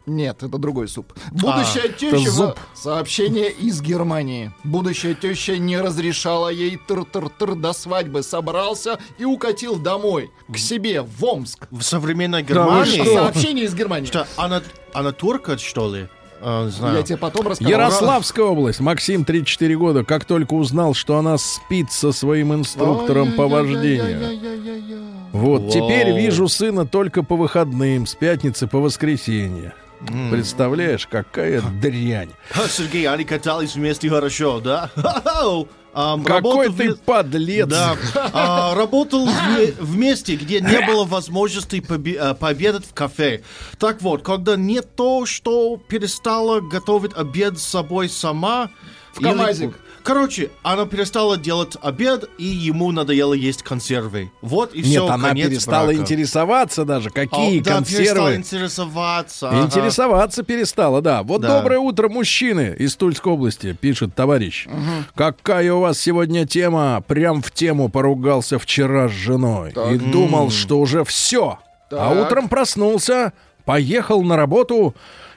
Speaker 4: Нет, это другой суп. Будущая
Speaker 2: это
Speaker 4: теща...
Speaker 2: зуб.
Speaker 4: Сообщение из Германии. Будущая теща не разрешала ей тыр-тыр-тыр до свадьбы. Собрался и укатил домой, к себе, в Омск.
Speaker 3: В современной Германии.
Speaker 2: что?
Speaker 4: Сообщение из Германии.
Speaker 3: Что, она, она турка, что ли? А, не знаю.
Speaker 4: Я тебе потом расскажу.
Speaker 2: Ярославская область. Максим, 34 года. Как только узнал, что она спит со своим инструктором по вождению. Вот,
Speaker 3: Вау.
Speaker 2: теперь вижу сына только по выходным, с пятницы по воскресенье. Представляешь, какая дрянь.
Speaker 3: Сергей, они катались вместе хорошо, да? Ам,
Speaker 2: Какой ты
Speaker 3: вме-
Speaker 2: подлец.
Speaker 3: Да, А, работал вме- вместе, где не было возможности побе- а, пообедать в кафе. Так вот, когда не то, что перестала готовить обед с собой сама...
Speaker 4: В КамАЗик.
Speaker 3: Короче, она перестала делать обед, и ему надоело есть консервы. Вот и
Speaker 2: Нет,
Speaker 3: все,
Speaker 2: она
Speaker 3: конец
Speaker 2: перестала
Speaker 3: брака.
Speaker 2: интересоваться даже, какие
Speaker 3: А, да, перестала
Speaker 2: консервы.
Speaker 3: интересоваться. ага.
Speaker 2: Интересоваться перестала, да. Вот
Speaker 3: Да.
Speaker 2: доброе утро, мужчины из Тульской области, пишет товарищ. Какая у вас сегодня тема? Прям в тему поругался вчера с женой. И думал, что уже все. А
Speaker 4: Так.
Speaker 2: утром проснулся, поехал на работу.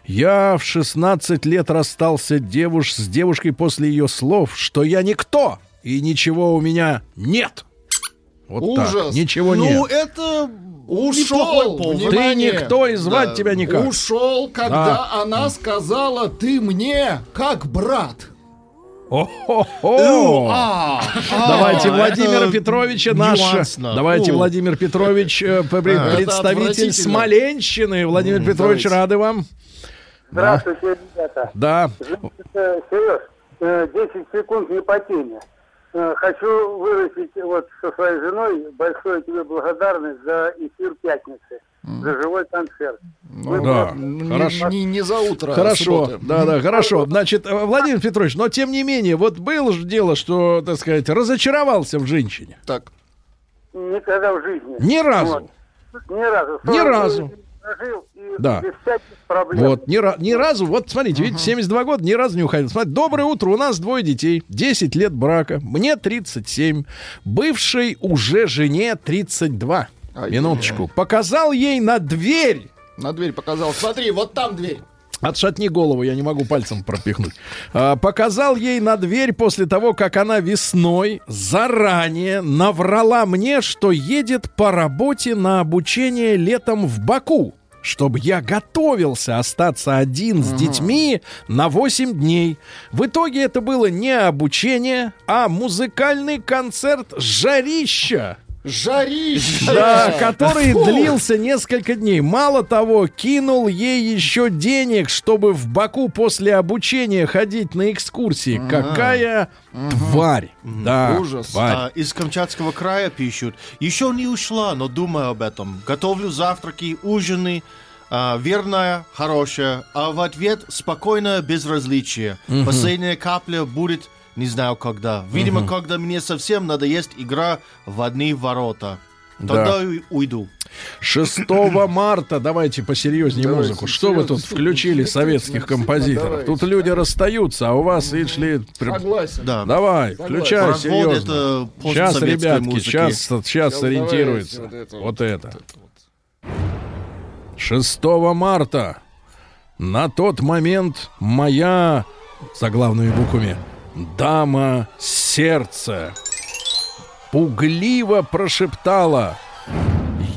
Speaker 2: Я в 16 лет расстался девуш с девушкой после ее слов, что я никто и ничего у меня нет. Вот так.
Speaker 4: Ужас.
Speaker 2: Ничего
Speaker 3: Ну,
Speaker 2: нет.
Speaker 3: это
Speaker 4: Ушел.
Speaker 3: повод.
Speaker 2: Ты
Speaker 4: Внимание.
Speaker 2: никто и звать
Speaker 3: Да.
Speaker 2: тебя никак.
Speaker 4: Ушел, когда она сказала, ты мне как брат.
Speaker 2: О-хо-хо!
Speaker 3: А,
Speaker 2: Давайте
Speaker 3: а,
Speaker 2: Владимира
Speaker 3: это
Speaker 2: Петровича наш. Давайте. Владимир Петрович, э,
Speaker 3: А.
Speaker 2: представитель. Смоленщины. Владимир Петрович,
Speaker 4: давайте.
Speaker 2: рады вам.
Speaker 8: Здравствуйте, ребята.
Speaker 2: Да.
Speaker 8: Э, Сереж, э, 10 секунд не по теме. Э, Хочу выразить вот со своей женой большое тебе благодарность за эфир пятницы, за живой концерт. Вы
Speaker 2: Да.
Speaker 4: Не,
Speaker 2: Хорошо.
Speaker 4: не- не за утро. а
Speaker 2: Хорошо,
Speaker 4: субботы.
Speaker 2: да, да, хорошо. Значит, э, Владимир Петрович, но тем не менее, вот было же дело, что, так сказать, разочаровался в женщине.
Speaker 4: Так.
Speaker 8: Никогда в жизни.
Speaker 2: Ни разу.
Speaker 8: Вот. Ни разу.
Speaker 2: Ни
Speaker 8: 40
Speaker 2: разу.
Speaker 8: Прожил и
Speaker 2: Да.
Speaker 8: без всяких проблем.
Speaker 2: Вот, ни, ни разу, вот смотрите, видите, 72 года, ни разу не уходил. Смотрите, доброе утро, у нас двое детей, 10 лет брака, мне 37, бывшей уже жене 32.
Speaker 4: Ай,
Speaker 2: Минуточку. Показал ей на дверь.
Speaker 4: На дверь показал. Смотри, вот там дверь.
Speaker 2: Отшатни голову, я не могу пальцем пропихнуть. А, показал ей на дверь после того, как она весной заранее наврала мне, что едет по работе на обучение летом в Баку, чтобы я готовился остаться один с детьми на 8 дней. В итоге это было не обучение, а музыкальный концерт «Жарища».
Speaker 4: Жарище!
Speaker 2: Да, который
Speaker 4: Фу.
Speaker 2: длился несколько дней. Мало того, кинул ей еще денег, чтобы в Баку после обучения ходить на экскурсии. Какая тварь. Да,
Speaker 4: Ужас.
Speaker 2: тварь.
Speaker 3: А, из Камчатского края пишут. Еще не ушла, но думаю об этом. Готовлю завтраки, ужины. а, верная, хорошая. А в ответ спокойное безразличие. Последняя капля будет не знаю когда. Видимо, когда мне совсем надоест игра в одни ворота. Тогда и уйду.
Speaker 2: 6 марта, давайте посерьезнее
Speaker 4: Давайте,
Speaker 2: музыку. Что вы тут
Speaker 4: серьезно.
Speaker 2: включили советских композиторов? Тут люди расстаются, а у вас, видишь ли, прям-
Speaker 4: Согласен.
Speaker 3: Да.
Speaker 2: Давай, включай
Speaker 3: Развод
Speaker 2: серьезно.
Speaker 3: это
Speaker 2: Сейчас, ребятки,
Speaker 3: музыки.
Speaker 2: сейчас, сейчас
Speaker 4: Сейчас
Speaker 2: сориентируется.
Speaker 4: давайте вот это вот.
Speaker 2: Вот это. 6 марта. На тот момент моя, заглавными буквами, дама сердца пугливо прошептала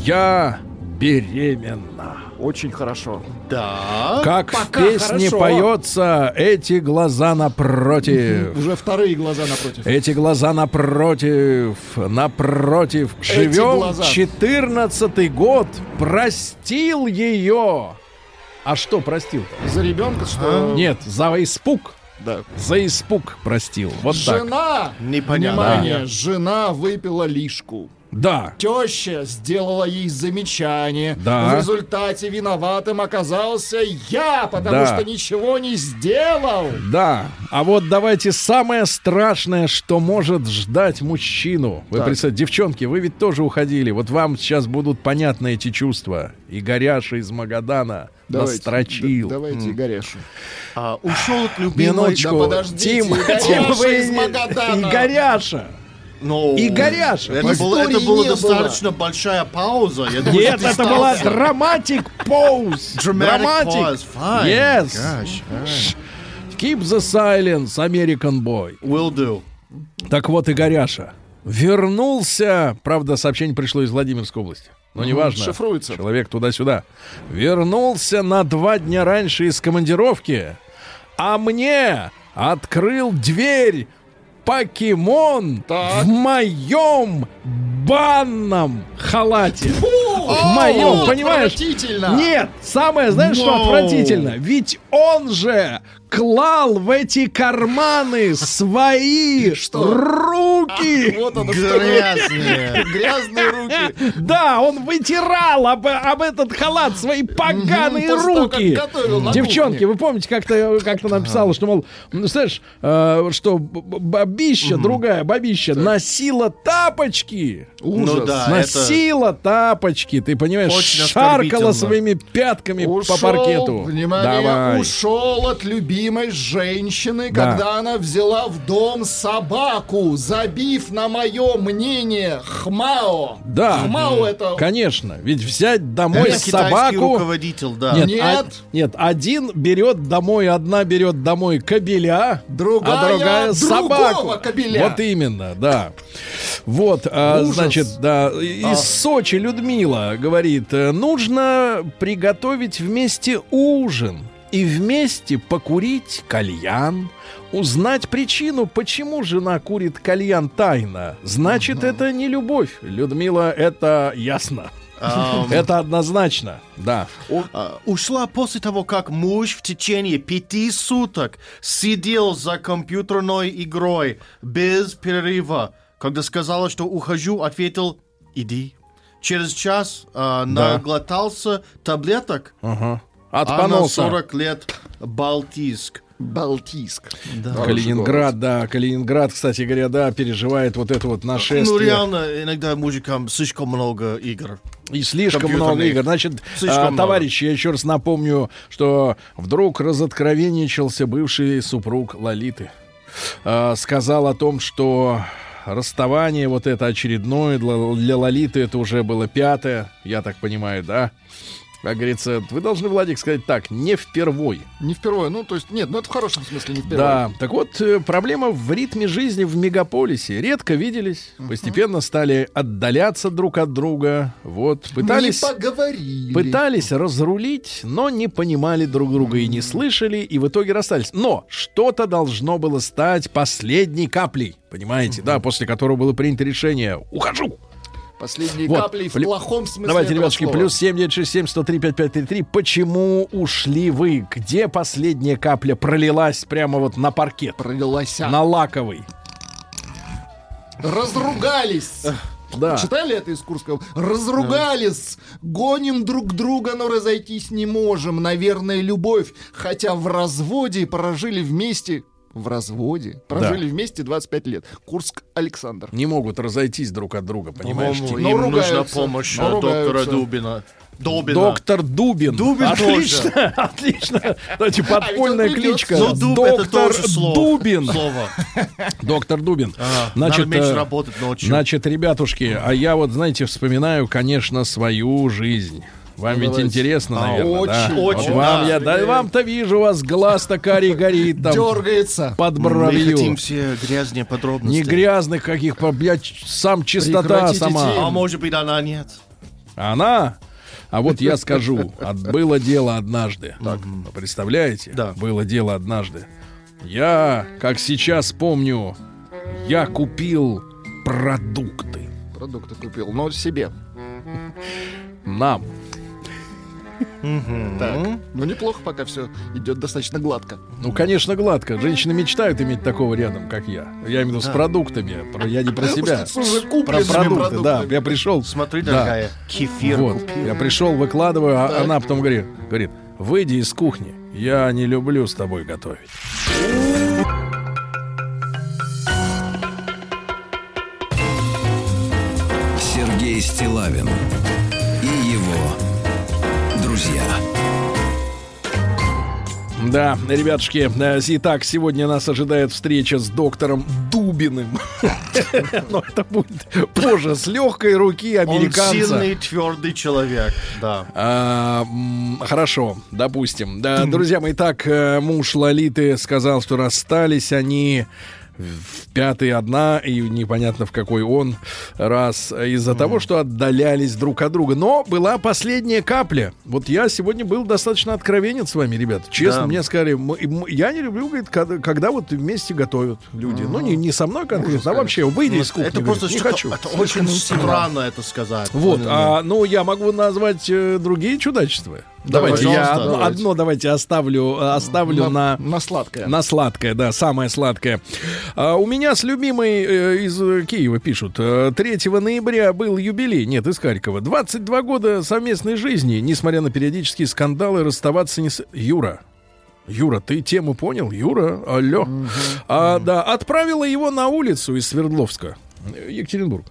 Speaker 2: «Я беременна».
Speaker 4: Очень хорошо.
Speaker 3: Да.
Speaker 2: Как в
Speaker 4: Пока
Speaker 2: песне
Speaker 4: хорошо.
Speaker 2: поется «Эти глаза напротив».
Speaker 4: Уже вторые глаза напротив.
Speaker 2: Эти глаза напротив, напротив. Живем
Speaker 4: глаза.
Speaker 2: 14 год, простил ее. А что простил-то?
Speaker 4: За ребенка что?
Speaker 2: Нет, за испуг.
Speaker 4: Да.
Speaker 2: За испуг простил. Вот так.
Speaker 4: Жена,
Speaker 3: Непонятно.
Speaker 4: внимание, жена выпила лишку.
Speaker 2: Да.
Speaker 4: Теща сделала ей замечание.
Speaker 2: Да.
Speaker 4: В результате виноватым оказался я, потому
Speaker 2: Да.
Speaker 4: что ничего не сделал.
Speaker 2: Да, а вот давайте самое страшное, что может ждать мужчину. Вы
Speaker 4: Так.
Speaker 2: представьте, девчонки, вы ведь тоже уходили. Вот вам сейчас будут понятны эти чувства. И Горяша из Магадана настрочил.
Speaker 4: д- давайте Игорешу.
Speaker 3: А, ушел от любимой...
Speaker 2: Минуточку.
Speaker 4: Да подождите,
Speaker 2: Тим,
Speaker 4: Игоряша
Speaker 2: Тим, вы
Speaker 4: из Магадана.
Speaker 2: Игоряша.
Speaker 3: Но...
Speaker 2: И Горяша.
Speaker 3: Это, было, это было
Speaker 4: не
Speaker 3: достаточно большая пауза. Я думаю,
Speaker 2: Нет, это была драматик pause.
Speaker 3: Fine.
Speaker 2: Yes.
Speaker 3: Gosh, alright.
Speaker 2: Keep the silence, American boy.
Speaker 3: Will do.
Speaker 2: Так вот, Игоряша вернулся, правда, сообщение пришло из Владимирской области, но неважно.
Speaker 4: шифруется.
Speaker 2: Человек туда-сюда. Вернулся на два дня раньше из командировки, а мне открыл дверь покемон
Speaker 4: Так.
Speaker 2: в моем банном халате. в моем,
Speaker 4: О,
Speaker 2: понимаешь?
Speaker 4: отвратительно.
Speaker 2: Нет, самое, знаешь, что
Speaker 3: Воу.
Speaker 2: отвратительно? Ведь он же клал в эти карманы свои
Speaker 4: Что?
Speaker 2: руки.
Speaker 4: Вот оно что.
Speaker 3: Грязные.
Speaker 4: Грязные руки.
Speaker 2: Да, он вытирал об, об этот халат свои поганые
Speaker 4: того,
Speaker 2: руки. Девчонки, вы помните, как-то как написала, что, мол, ну, знаешь, э, что бабища, другая бабища, носила тапочки.
Speaker 3: Ну это...
Speaker 2: носила тапочки, ты понимаешь, шаркала своими пятками по паркету.
Speaker 4: Внимание, ушел от любимой женщины,
Speaker 2: Да.
Speaker 4: когда она взяла в дом собаку, забив на мое мнение хмао.
Speaker 2: Да,
Speaker 4: Хмао это...
Speaker 2: конечно, ведь взять домой
Speaker 3: Это
Speaker 2: собаку...
Speaker 3: руководитель, да.
Speaker 2: Нет,
Speaker 4: Нет.
Speaker 2: а- нет, один берет домой, одна берет домой кобеля,
Speaker 4: Другая
Speaker 2: а другая собаку.
Speaker 4: кобеля.
Speaker 2: Вот именно, да. Вот, а, значит, да, из
Speaker 3: А.
Speaker 2: Сочи Людмила говорит, э, нужно приготовить вместе ужин и вместе покурить кальян. Узнать причину, почему жена курит кальян тайно. Значит, это не любовь. Людмила, это ясно. Это однозначно, да.
Speaker 3: а, ушла после того, как муж в течение пяти суток сидел за компьютерной игрой без перерыва. Когда сказала, что ухожу, ответил «иди». Через час
Speaker 2: Да.
Speaker 3: наглотался таблеток,
Speaker 2: Ага.
Speaker 3: а на
Speaker 2: Отпанулся.
Speaker 3: 40 лет Балтийск.
Speaker 4: Балтийск.
Speaker 2: Калининград, да, Калининград, кстати говоря, да, переживает вот это вот нашествие.
Speaker 3: Ну, реально, иногда мужикам слишком много игр.
Speaker 2: И слишком много игр. Значит,
Speaker 3: Слишком
Speaker 2: а,
Speaker 3: много.
Speaker 2: товарищи, я еще раз напомню, что вдруг разоткровенничался бывший супруг Лолиты. А, сказал о том, что расставание вот это очередное для, для Лолиты это уже было пятое, я так понимаю, да? Как говорится, вы должны, Владик, сказать так, не впервой.
Speaker 4: Не впервые, ну, то есть, нет, ну это в хорошем смысле не впервые.
Speaker 2: Да, так вот, э, проблема в ритме жизни в мегаполисе. Редко виделись, постепенно стали отдаляться друг от друга. Вот, пытались,
Speaker 4: Мы поговорили.
Speaker 2: пытались разрулить, но не понимали друг друга и не слышали, и в итоге расстались. Но что-то должно было стать последней каплей, понимаете, да, после которого было принято решение «Ухожу!»
Speaker 4: Последние
Speaker 2: Вот,
Speaker 4: капли в
Speaker 2: плю-
Speaker 4: плохом смысле
Speaker 2: Давайте, ребятушки,
Speaker 4: слова.
Speaker 2: плюс 7967 103 5533. Почему ушли вы? Где последняя капля пролилась прямо вот на паркет?
Speaker 4: Пролилась.
Speaker 2: На лаковый.
Speaker 4: Разругались.
Speaker 2: Да.
Speaker 4: Читали это из Курского? Разругались, гоним друг друга, но разойтись не можем. Наверное, любовь, хотя в разводе прожили вместе в разводе, прожили вместе 25 лет. Курск Александр.
Speaker 2: Не могут разойтись друг от друга, понимаешь?
Speaker 3: По-моему,
Speaker 2: Тим?
Speaker 3: им
Speaker 4: Но
Speaker 3: нужна
Speaker 4: ругаются.
Speaker 3: помощь
Speaker 4: Но
Speaker 3: доктора
Speaker 4: ругаются.
Speaker 3: Дубина. Добина.
Speaker 2: Доктор Дубин.
Speaker 3: Дубин
Speaker 2: отлично, отлично. Давайте подпольная
Speaker 4: А ведь он придет.
Speaker 2: кличка.
Speaker 3: Ну, дуб это
Speaker 2: Доктор
Speaker 3: тоже слово.
Speaker 2: Дубин.
Speaker 3: Слово.
Speaker 2: Доктор Дубин.
Speaker 3: А,
Speaker 2: Значит,
Speaker 3: надо меньше
Speaker 2: э,
Speaker 3: работать ночью.
Speaker 2: Значит, ребятушки, а я вот, знаете, вспоминаю, конечно, свою жизнь. Вам ведь
Speaker 4: Давайте.
Speaker 2: интересно,
Speaker 3: А,
Speaker 2: наверное, да?
Speaker 4: очень,
Speaker 2: Вот
Speaker 3: очень,
Speaker 2: Вам
Speaker 3: да.
Speaker 2: я, да, вам-то вижу, у вас глаз-то карий горит там
Speaker 4: Дергается.
Speaker 2: под
Speaker 3: Мы
Speaker 2: бровью.
Speaker 3: хотим все грязные подробности.
Speaker 2: Не грязных каких, блядь, сам чистота
Speaker 4: Прекратите
Speaker 2: сама.
Speaker 3: А может быть, она нет.
Speaker 2: Она? А вот я скажу, от- было дело однажды. Так, представляете?
Speaker 3: Да.
Speaker 2: Было дело однажды. Я, как сейчас помню, я купил продукты
Speaker 4: Продукты купил, но себе.
Speaker 2: нам.
Speaker 4: Так. Ну, неплохо, пока все идет достаточно гладко.
Speaker 2: Ну, конечно, гладко. Женщины мечтают иметь такого рядом, как я. Я имею в виду с продуктами. Про- Я не про себя. Про продукты, да. Я пришел.
Speaker 3: Смотри, дорогая, кефир
Speaker 2: Вот.
Speaker 3: купил.
Speaker 2: Я пришел, выкладываю, а она потом говорит, говорит, выйди из кухни. Я не люблю с тобой готовить.
Speaker 1: Сергей Стилавин
Speaker 2: Да, ребятушки, э, итак, сегодня нас ожидает встреча с доктором Дубиным. Но это будет позже, с легкой руки
Speaker 3: Он
Speaker 2: американца.
Speaker 3: сильный, твердый человек. Да.
Speaker 2: А, хорошо, допустим. Друзья мои, так э, муж Лолиты сказал, что расстались они в пятый одна, и непонятно в какой он раз, из-за того, что отдалялись друг от друга. Но была последняя капля. Вот я сегодня был достаточно откровенен с вами, ребят. Честно,
Speaker 3: Да.
Speaker 2: мне сказали, «М- м- я не люблю, говорит, когда, когда вот вместе готовят люди. Ну, не, не со мной конкретно, а вообще, выйди из кухни.
Speaker 3: это
Speaker 2: говорит,
Speaker 3: просто
Speaker 2: не хочу.
Speaker 3: Это очень странно это сказать.
Speaker 2: Вот,
Speaker 3: Ну,
Speaker 2: а, ну я могу назвать э, другие чудачества. Давайте я одно,
Speaker 3: давайте.
Speaker 2: одно давайте оставлю, э, оставлю на,
Speaker 4: на сладкое.
Speaker 2: на сладкое, да, самое сладкое. А, у меня с любимой э, из э, Киева пишут. э, 3 ноября был юбилей, нет, из Харькова. 22 года совместной жизни, несмотря на периодические скандалы, расставаться не с... Юра, Юра, ты тему понял? Юра, алло. А, да, отправила его на улицу из Свердловска. Екатеринбург.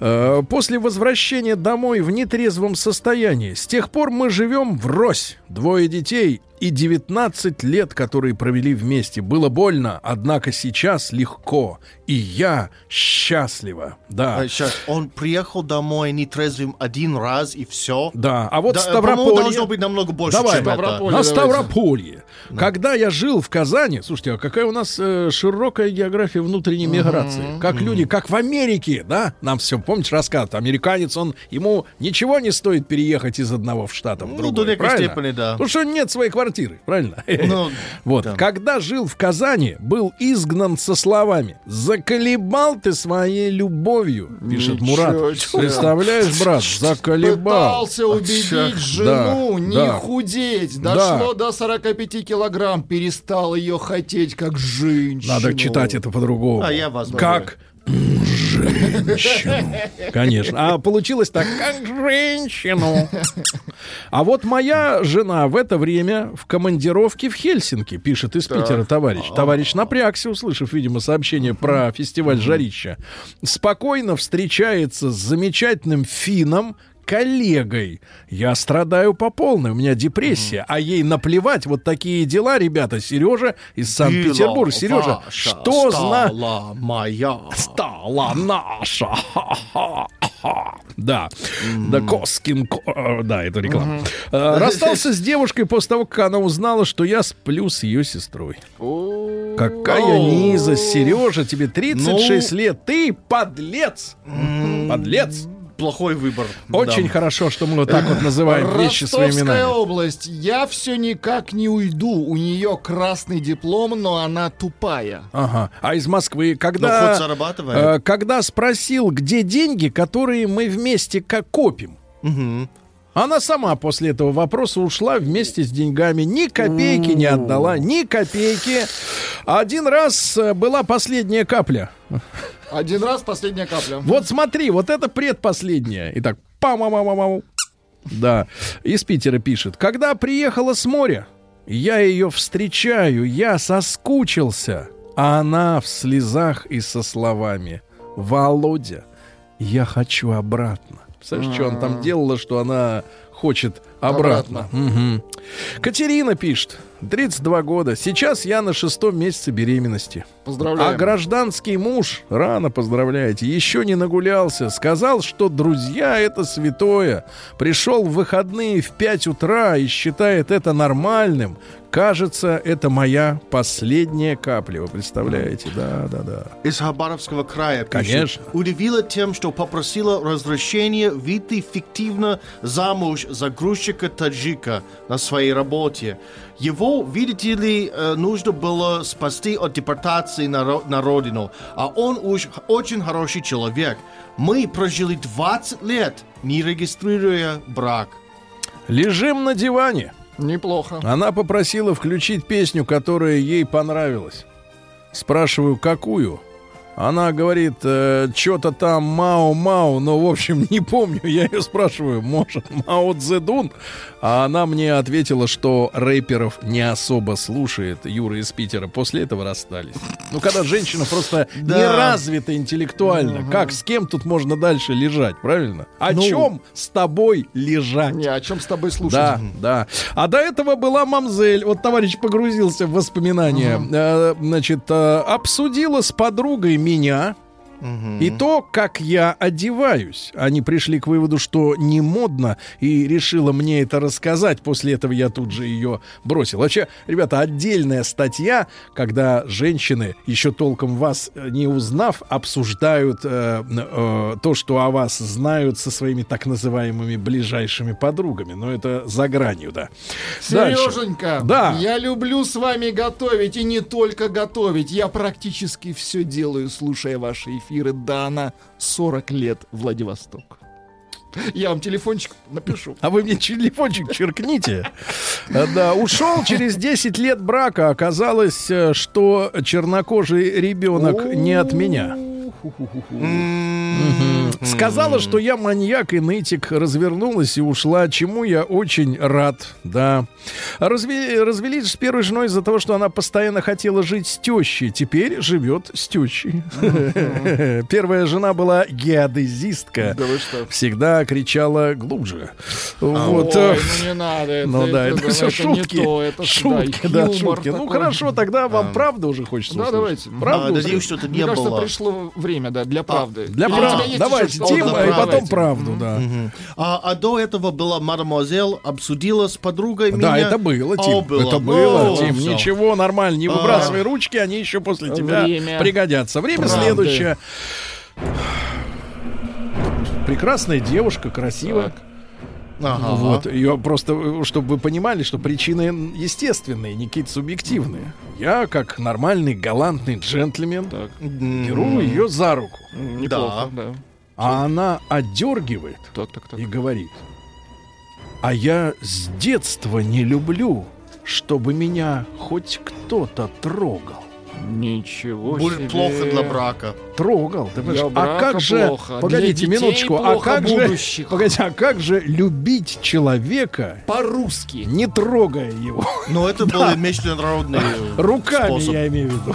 Speaker 2: Э, После возвращения домой в нетрезвом состоянии. С тех пор мы живем врозь. Двое детей и 19 лет, которые провели вместе. Было больно, однако сейчас легко. И я счастлива. Да.
Speaker 3: А, Сейчас, он приехал домой нетрезвым один раз и все.
Speaker 2: Да, а вот
Speaker 3: Да,
Speaker 2: Ставрополье...
Speaker 3: должно быть намного больше,
Speaker 2: Давай,
Speaker 3: чем это.
Speaker 4: Ставрополье.
Speaker 2: на
Speaker 4: давайте.
Speaker 2: Ставрополье. Когда я жил в Казани, слушайте, а какая у нас э, широкая география внутренней миграции. Как люди, как в Америке, да? Нам все, помнишь, рассказывают. Американец, он, ему ничего не стоит переехать из одного в штата в
Speaker 3: Ну,
Speaker 2: другой.
Speaker 3: до некой
Speaker 2: правильно?
Speaker 3: степени, да.
Speaker 2: Потому что нет своей квартиры, правильно?
Speaker 3: Ну,
Speaker 2: вот.
Speaker 3: да.
Speaker 2: Когда жил в Казани, был изгнан со словами «Заколебал ты своей любовью», пишет
Speaker 4: Ничего
Speaker 2: Мурат.
Speaker 4: себе.
Speaker 2: Представляешь, брат, заколебал.
Speaker 4: Пытался убедить
Speaker 3: чё?
Speaker 4: жену
Speaker 2: Да,
Speaker 4: не
Speaker 2: да.
Speaker 4: худеть.
Speaker 2: Да.
Speaker 4: Дошло до 45 килограмм. Перестал ее хотеть как женщину.
Speaker 2: Надо читать это по-другому.
Speaker 3: А я вас
Speaker 2: Как женщину. Конечно. А получилось так, как женщину. А вот моя жена в это время в командировке в Хельсинки, пишет из Питера товарищ. Товарищ напрягся, услышав, видимо, сообщение про фестиваль «Жарища». Спокойно встречается с замечательным финном, коллегой. Я страдаю по полной, у меня депрессия, а ей наплевать. Вот такие дела, ребята. Сережа из Санкт-Петербурга. Сережа, что зна...
Speaker 3: стала моя.
Speaker 2: Стала наша. Да. Да, Коскин. ко- э, Да, это реклама. Э, Расстался с девушкой после того, как она узнала, что я сплю с ее сестрой. Какая низа, Сережа, тебе 36 лет. Ты подлец. Подлец.
Speaker 3: Плохой выбор.
Speaker 2: Очень
Speaker 3: Да.
Speaker 2: хорошо, что мы вот так вот называем вещи своими
Speaker 4: Ростовская
Speaker 2: именами.
Speaker 4: область. Я все никак не уйду. У нее красный диплом, но она тупая.
Speaker 2: Ага. А из Москвы,
Speaker 3: Ну,
Speaker 2: когда,
Speaker 3: хоть зарабатывает.
Speaker 2: э, когда спросил, где деньги, которые мы вместе как копим,
Speaker 3: Мгм.
Speaker 2: она сама после этого вопроса ушла вместе с деньгами. Ни копейки не отдала, ни копейки. Один раз э, была последняя капля.
Speaker 4: Один раз последняя капля.
Speaker 2: Вот смотри, вот это предпоследняя. Итак, пам пам пам пам Да, из Питера пишет. Когда приехала с моря, я ее встречаю, я соскучился. А она в слезах и со словами «Володя, я хочу обратно». Представляешь, что она там делала, что она хочет обратно. Мгм. Катерина пишет, 32 года. Сейчас я на шестом месяце беременности.
Speaker 4: Поздравляем.
Speaker 2: А гражданский муж, рано поздравляете, еще не нагулялся. Сказал, что друзья это святое. Пришел в выходные в 5 утра и считает это нормальным. Кажется, это моя последняя капля. Вы представляете? Да, да, да.
Speaker 3: Из Хабаровского края пишет.
Speaker 2: Конечно.
Speaker 3: Удивила тем, что попросила разрешения выйти фиктивно замуж за грузчика-таджика на своей работе. Его, видите ли, э, нужно было спасти от депортации на, на родину. А он уж очень хороший человек. Мы прожили 20 лет, не регистрируя брак.
Speaker 2: Лежим на диване.
Speaker 4: Неплохо.
Speaker 2: Она попросила включить песню, которая ей понравилась. Спрашиваю, какую? Она говорит, что-то там Мао-Мао, но, в общем, не помню. Я ее спрашиваю, может, Мао Цзэдун? А она мне ответила, что рэперов не особо слушает Юра из Питера. После этого расстались. Ну, когда женщина просто
Speaker 3: Да.
Speaker 2: не развита интеллектуально, как, с кем тут можно дальше лежать, правильно? О
Speaker 3: Ну.
Speaker 2: чем с тобой лежать?
Speaker 4: Не, о чем с тобой слушать?
Speaker 2: Да, да. А до этого была мамзель. Вот товарищ погрузился в воспоминания. Э, значит, э, обсудила с подругой меня. И то, как я одеваюсь. Они пришли к выводу, что не модно, и решила мне это рассказать. После этого я тут же ее бросил. Вообще, ребята, отдельная статья, когда женщины, еще толком вас э, не узнав, обсуждают э, э, то, что о вас знают со своими так называемыми ближайшими подругами. Но это за гранью, да. Дальше.
Speaker 4: Сереженька,
Speaker 2: Да.
Speaker 4: я люблю с вами готовить и не только готовить. Я практически все делаю, слушая ваши эфиры. Да, на 40 лет Владивосток. Я вам телефончик напишу.
Speaker 2: А вы мне телефончик черкните. Да, ушел через 10 лет брака. Оказалось, э, что чернокожий ребенок не от меня. Сказала, что я маньяк и нытик, развернулась и ушла, чему я очень рад, да. Разве- развелись с первой женой из-за того, что она постоянно хотела жить с тещей, теперь живет с тещей. Первая жена была геодезистка.
Speaker 4: Да вы что?
Speaker 2: Всегда кричала глубже. Вот.
Speaker 4: Ой, ну не надо. Это,
Speaker 2: ну да, это, все
Speaker 4: не
Speaker 2: шутки.
Speaker 4: то, это ж,
Speaker 2: шутки, да, шутки. Ну хорошо, тогда вам правда уже хочется
Speaker 4: Да,
Speaker 2: услышать?
Speaker 4: давайте.
Speaker 2: Правда
Speaker 3: А, надеюсь, что это
Speaker 4: Мне
Speaker 3: не
Speaker 4: кажется,
Speaker 3: было.
Speaker 4: пришло время, да, для правды.
Speaker 2: Для правды.
Speaker 4: тебя есть
Speaker 2: Давайте,
Speaker 4: еще что-то?
Speaker 2: Тим,
Speaker 3: для
Speaker 2: и потом правду, да.
Speaker 3: А, а до этого была мадемуазель, обсудила с подругой
Speaker 2: Да,
Speaker 3: меня.
Speaker 2: это было, Тим.
Speaker 3: О, было.
Speaker 2: Это было,
Speaker 3: О,
Speaker 2: Тим.
Speaker 3: всё.
Speaker 2: Ничего, нормально. Не
Speaker 3: А.
Speaker 2: выбрасывай ручки, они еще после тебя
Speaker 4: Время
Speaker 2: пригодятся. Время
Speaker 4: правды.
Speaker 2: следующее. Прекрасная девушка, красивая.
Speaker 3: Ага.
Speaker 2: Вот, ее просто, чтобы вы понимали, что причины естественные, не какие-то субъективные. Я, как нормальный, галантный джентльмен, беру ее за руку.
Speaker 4: Неплохо, да.
Speaker 2: А она отдергивает
Speaker 4: Так, так, так.
Speaker 2: и говорит, а я с детства не люблю, чтобы меня хоть кто-то трогал.
Speaker 4: Ничего
Speaker 3: Будет
Speaker 4: себе.
Speaker 3: плохо для брака.
Speaker 2: Трогал. Ты а
Speaker 4: брака
Speaker 2: как же,
Speaker 4: плохо,
Speaker 2: погодите минуточку, а как же,
Speaker 4: будущих.
Speaker 2: погодите, а как же любить человека,
Speaker 4: По-русски.
Speaker 2: не трогая его?
Speaker 3: Но это были международные
Speaker 2: Руками,
Speaker 3: способ.
Speaker 2: я имею в виду.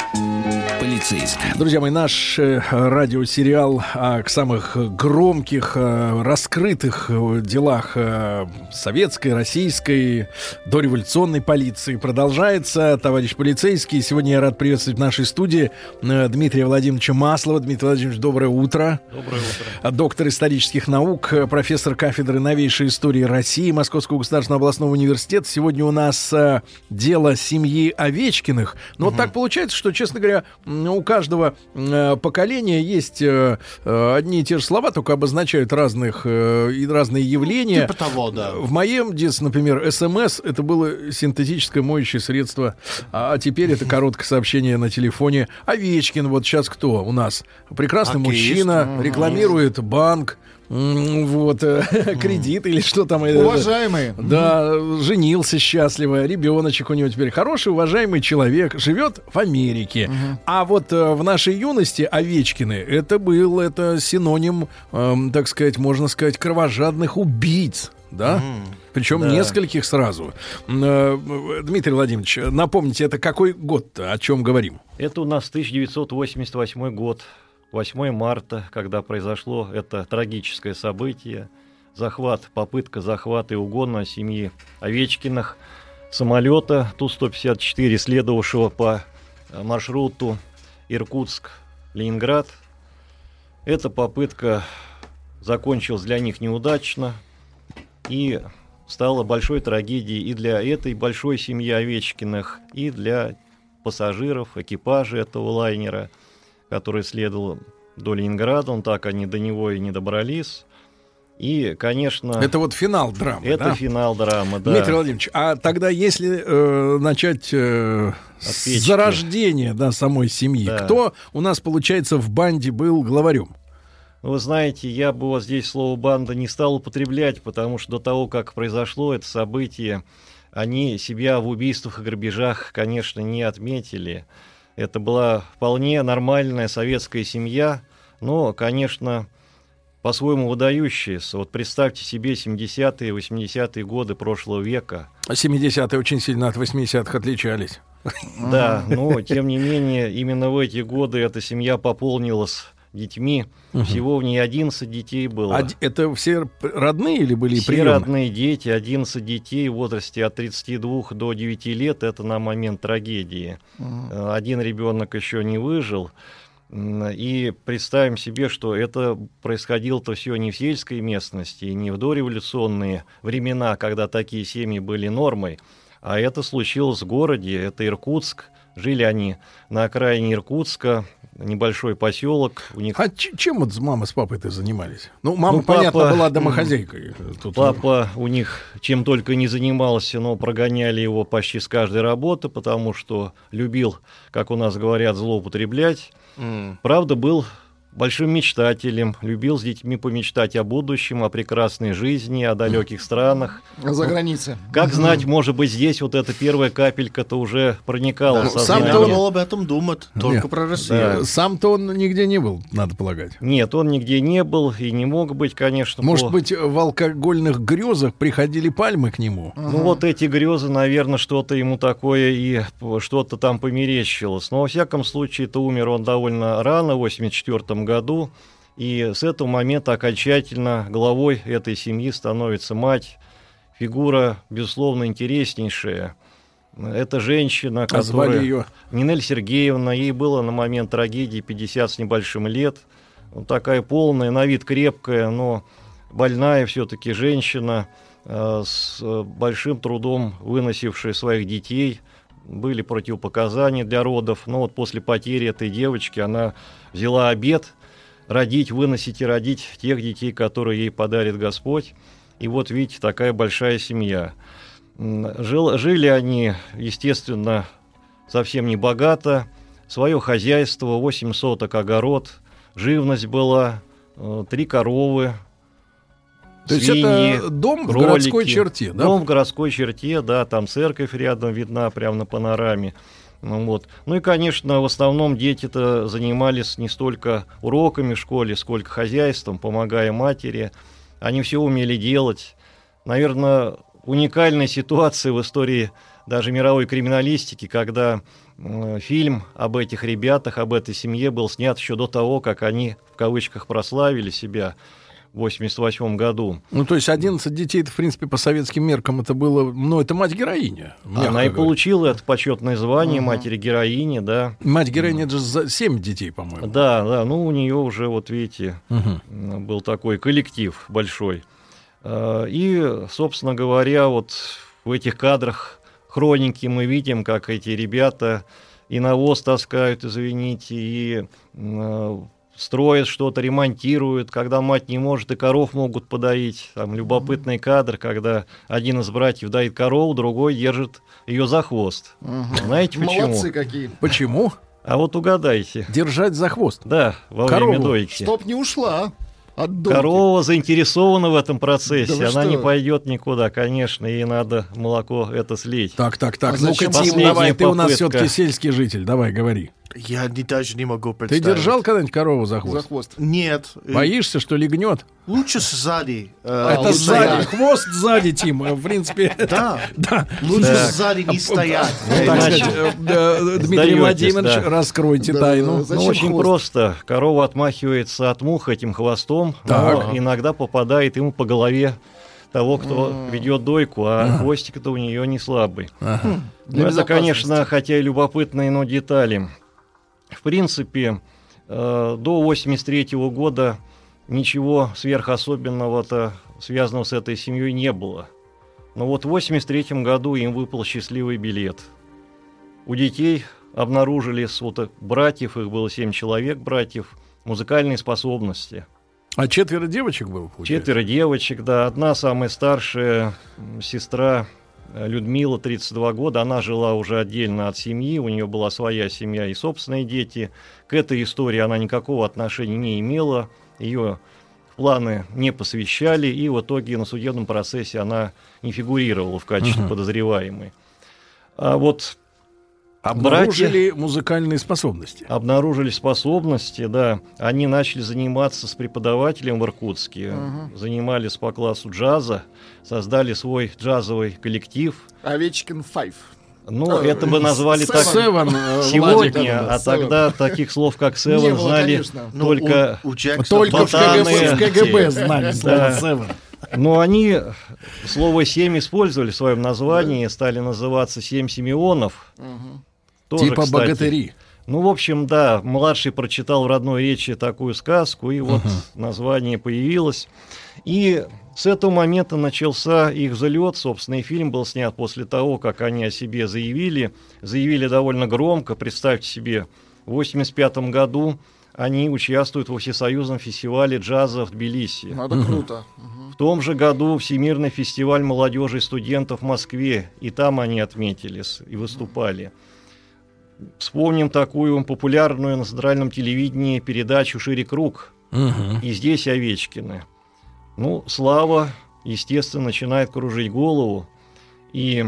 Speaker 1: полицейский.
Speaker 2: Друзья мои, наш э, радиосериал о самых громких, э, раскрытых э, делах советской, российской, дореволюционной полиции продолжается. Товарищ полицейский, сегодня я рад приветствовать в нашей студии Дмитрия Владимировича Маслова. Дмитрий Владимирович, доброе утро. Доброе утро. Доктор исторических наук, профессор кафедры новейшей истории России Московского государственного областного университета. Сегодня у нас дело семьи Овечкиных. Но вот так получается, что, честно говоря, у каждого э, поколения есть э, э, одни и те же слова, только обозначают разных э, и разные явления.
Speaker 3: Типа того, да.
Speaker 2: В моем детстве, например, СМС это было синтетическое моющее средство, а теперь это короткое сообщение на телефоне. Овечкин, вот сейчас кто у нас? Прекрасный мужчина, рекламирует банк. Вот, э, кредит или что там. э,
Speaker 4: Уважаемые.
Speaker 2: Да, женился счастливо, ребеночек у него теперь хороший, уважаемый человек, живет в Америке. А вот э, в нашей юности Овечкины это был это синоним, эм, так сказать, можно сказать, кровожадных убийц. Да? Причем
Speaker 9: Да.
Speaker 2: нескольких сразу. Дмитрий Владимирович, напомните, это какой год-то, о чем говорим?
Speaker 9: Это у нас 1988 год, 8 марта, когда произошло это трагическое событие. Захват, попытка захвата и угона семьи Овечкиных, самолета Ту-154, следовавшего по э, маршруту Иркутск-Ленинград. Эта попытка закончилась для них неудачно и стала большой трагедией и для этой большой семьи Овечкиных, и для пассажиров, экипажа этого лайнера, который следовал до Ленинграда, он так они до него и не добрались. И, конечно,
Speaker 2: Это вот финал драмы,
Speaker 9: это
Speaker 2: да?
Speaker 9: финал драмы, да.
Speaker 2: Дмитрий Владимирович, а тогда если э, начать э, с зарождения да, самой семьи,
Speaker 9: Да.
Speaker 2: кто у нас, получается, в банде был главарем?
Speaker 9: Вы знаете, я бы вот здесь слово «банда» не стал употреблять, потому что до того, как произошло это событие, они себя в убийствах и грабежах, конечно, не отметили. Это была вполне нормальная советская семья, но, конечно, по-своему выдающаяся. Вот представьте себе 70-е, 80-е годы прошлого века.
Speaker 2: 70-е очень сильно от 80-х отличались.
Speaker 9: Да, но тем не менее, именно в эти годы эта семья пополнилась детьми. Всего в ней 11 детей было.
Speaker 2: А это все родные или были
Speaker 9: Все
Speaker 2: приемные?
Speaker 9: родные дети, 11 детей в возрасте от 32 до 9 лет, это на момент трагедии. Э, Один ребенок еще не выжил. И представим себе, что это происходило-то все не в сельской местности, не в дореволюционные времена, когда такие семьи были нормой, а это случилось в городе, это Иркутск. Жили они на окраине Иркутска, небольшой поселок. У них
Speaker 2: А чем вот мама с папой-то занимались? Ну, мама,
Speaker 9: Ну, папа,
Speaker 2: понятно, была домохозяйкой. Тут,
Speaker 9: Папа у них чем только не занимался, но прогоняли его почти с каждой работы, потому что любил, как у нас говорят, злоупотреблять. Правда, был большим мечтателем, любил с детьми помечтать о будущем, о прекрасной жизни, о далеких странах.
Speaker 4: За границей.
Speaker 9: Как знать, может быть, здесь вот эта первая капелька-то уже проникала в
Speaker 3: Сам
Speaker 9: сознание.
Speaker 3: должен был об этом думать, только
Speaker 2: Нет.
Speaker 3: про Россию.
Speaker 2: э, Сам-то он нигде не был, надо полагать.
Speaker 9: Нет, он нигде не был и не мог быть, конечно.
Speaker 2: Может
Speaker 9: по-
Speaker 2: быть, в алкогольных грезах приходили пальмы к нему?
Speaker 9: Ну вот эти грезы, наверное, что-то ему такое и что-то там померещилось. Но во всяком случае, то умер он довольно рано, в 84 году. И с этого момента окончательно главой этой семьи становится мать. Фигура, безусловно, интереснейшая. Это женщина,
Speaker 2: А звали
Speaker 9: которая...
Speaker 2: ее?
Speaker 9: Нинель Сергеевна, ей было на момент трагедии 50 с небольшим лет. Вот такая полная, на вид крепкая, но больная все-таки женщина, э, с большим трудом выносившая своих детей. Были противопоказания для родов. Но вот после потери этой девочки она взяла обед родить, выносить и родить тех детей, которые ей подарит Господь. И вот видите, такая большая семья. Жил- жили они, естественно, совсем не богато. Свое хозяйство, 8 соток огород, живность была, э, три коровы,
Speaker 2: То есть это дом в
Speaker 9: кролики.
Speaker 2: городской черте, да?
Speaker 9: Дом в городской черте, да, там церковь рядом видна, прямо на панораме. Ну, вот. ну и, конечно, в основном дети-то занимались не столько уроками в школе, сколько хозяйством, помогая матери. Они все умели делать. Наверное, уникальная ситуация в истории даже мировой криминалистики, когда э, фильм об этих ребятах, об этой семье был снят еще до того, как они, в кавычках, прославили себя в 88 году.
Speaker 2: Ну, то есть 11 детей, это, в принципе, по советским меркам это было... Ну, это мать-героиня.
Speaker 9: Она и
Speaker 2: говоря.
Speaker 9: получила это почетное звание матери-героини, да.
Speaker 2: Мать-героиня, это же за 7 детей, по-моему.
Speaker 9: Да, да, ну у нее уже, вот видите, м, был такой коллектив большой. А, И, собственно говоря, вот в этих кадрах хроники мы видим, как эти ребята и навоз таскают, извините, и м, строят что-то, ремонтируют, когда мать не может, и коров могут подоить. Там любопытный кадр, когда один из братьев доит корову, другой держит ее за хвост. Знаете почему?
Speaker 4: Молодцы какие.
Speaker 2: Почему?
Speaker 9: А вот угадайте.
Speaker 2: Держать за хвост.
Speaker 9: Да, во
Speaker 2: Корову.
Speaker 9: время дойки.
Speaker 4: Чтоб не ушла. От дойки.
Speaker 9: Корова заинтересована в этом процессе.
Speaker 4: Да
Speaker 9: Она не
Speaker 4: что?
Speaker 9: пойдет никуда, конечно. Ей надо молоко это слить.
Speaker 2: Так, так, так.
Speaker 4: А
Speaker 2: Ну-ка, Тим, давай, ты у нас
Speaker 9: попытка?
Speaker 2: все-таки сельский житель. Давай, говори.
Speaker 3: Я не, даже не могу
Speaker 2: Ты
Speaker 3: представить.
Speaker 2: держал когда-нибудь корову за
Speaker 4: За
Speaker 2: хвост?
Speaker 4: хвост.
Speaker 3: Нет. э,
Speaker 2: Боишься, что легнет?
Speaker 3: Лучше сзади. э,
Speaker 2: Это
Speaker 3: не
Speaker 2: сзади,
Speaker 3: стоять.
Speaker 2: хвост сзади, Тим. э, В принципе,
Speaker 3: Да.
Speaker 2: да.
Speaker 3: Лучше
Speaker 9: Так.
Speaker 3: сзади не стоять.
Speaker 2: Ну, так
Speaker 9: Иначе
Speaker 2: сказать, э, Дмитрий Владимирович,
Speaker 9: да.
Speaker 2: раскройте
Speaker 4: Да,
Speaker 2: тайну.
Speaker 4: да,
Speaker 9: ну, очень
Speaker 4: хвост?
Speaker 9: просто. Корова отмахивается от мух этим хвостом,
Speaker 2: Так.
Speaker 9: но иногда попадает ему по голове того, кто ведет дойку, а хвостик-то у нее не слабый.
Speaker 2: Ага.
Speaker 9: Ну, это, конечно, хотя и любопытные, но детали. В принципе, э, до 83 года ничего сверхособенного-то, связанного с этой семьей, не было. Но вот в 83 году им выпал счастливый билет. У детей обнаружили вот, братьев, их было семь человек, братьев, музыкальные способности.
Speaker 2: А четверо девочек было? получается?
Speaker 9: Четверо девочек, да. Одна самая старшая сестра Людмила, 32 года, она жила уже отдельно от семьи, у нее была своя семья и собственные дети. К этой истории она никакого отношения не имела, ее планы не посвящали, и в итоге на судебном процессе она не фигурировала в качестве
Speaker 2: Мгм.
Speaker 9: подозреваемой. А вот
Speaker 2: Обнаружили музыкальные способности.
Speaker 9: обнаружили способности, да. Они начали заниматься с преподавателем в Иркутске,
Speaker 4: Мгм.
Speaker 9: занимались по классу джаза, создали свой джазовый коллектив.
Speaker 4: Овечкин Файв.
Speaker 9: Ну,
Speaker 4: А,
Speaker 9: это бы назвали так
Speaker 2: Севен, э, Владик,
Speaker 9: сегодня,
Speaker 4: да,
Speaker 9: а
Speaker 4: Seven.
Speaker 9: тогда таких слов, как Севен, знали
Speaker 4: конечно.
Speaker 3: Ну,
Speaker 9: только...
Speaker 3: у, у
Speaker 2: Только в КГБ,
Speaker 9: ботаны.
Speaker 2: в КГБ знали слово
Speaker 9: Да. Но они слово «семь» использовали в своем названии, стали называться «семь Симеонов».
Speaker 4: Мгм.
Speaker 9: Тоже,
Speaker 2: Типа
Speaker 9: кстати,
Speaker 2: богатыри.
Speaker 9: Ну, в общем, да, младший прочитал в родной речи такую сказку, и вот название появилось. И с этого момента начался их взлет. Собственно, и фильм был снят после того, как они о себе заявили. Заявили довольно громко. Представьте себе, в 1985 году они участвуют во Всесоюзном фестивале джаза в Тбилиси.
Speaker 4: Ну, это круто.
Speaker 9: В том же году Всемирный фестиваль молодежи и студентов в Москве, и там они отметились и выступали. Вспомним такую популярную на центральном телевидении передачу «Шире круг»,
Speaker 2: Мгм.
Speaker 9: и здесь Овечкины. Ну, слава, естественно, начинает кружить голову, и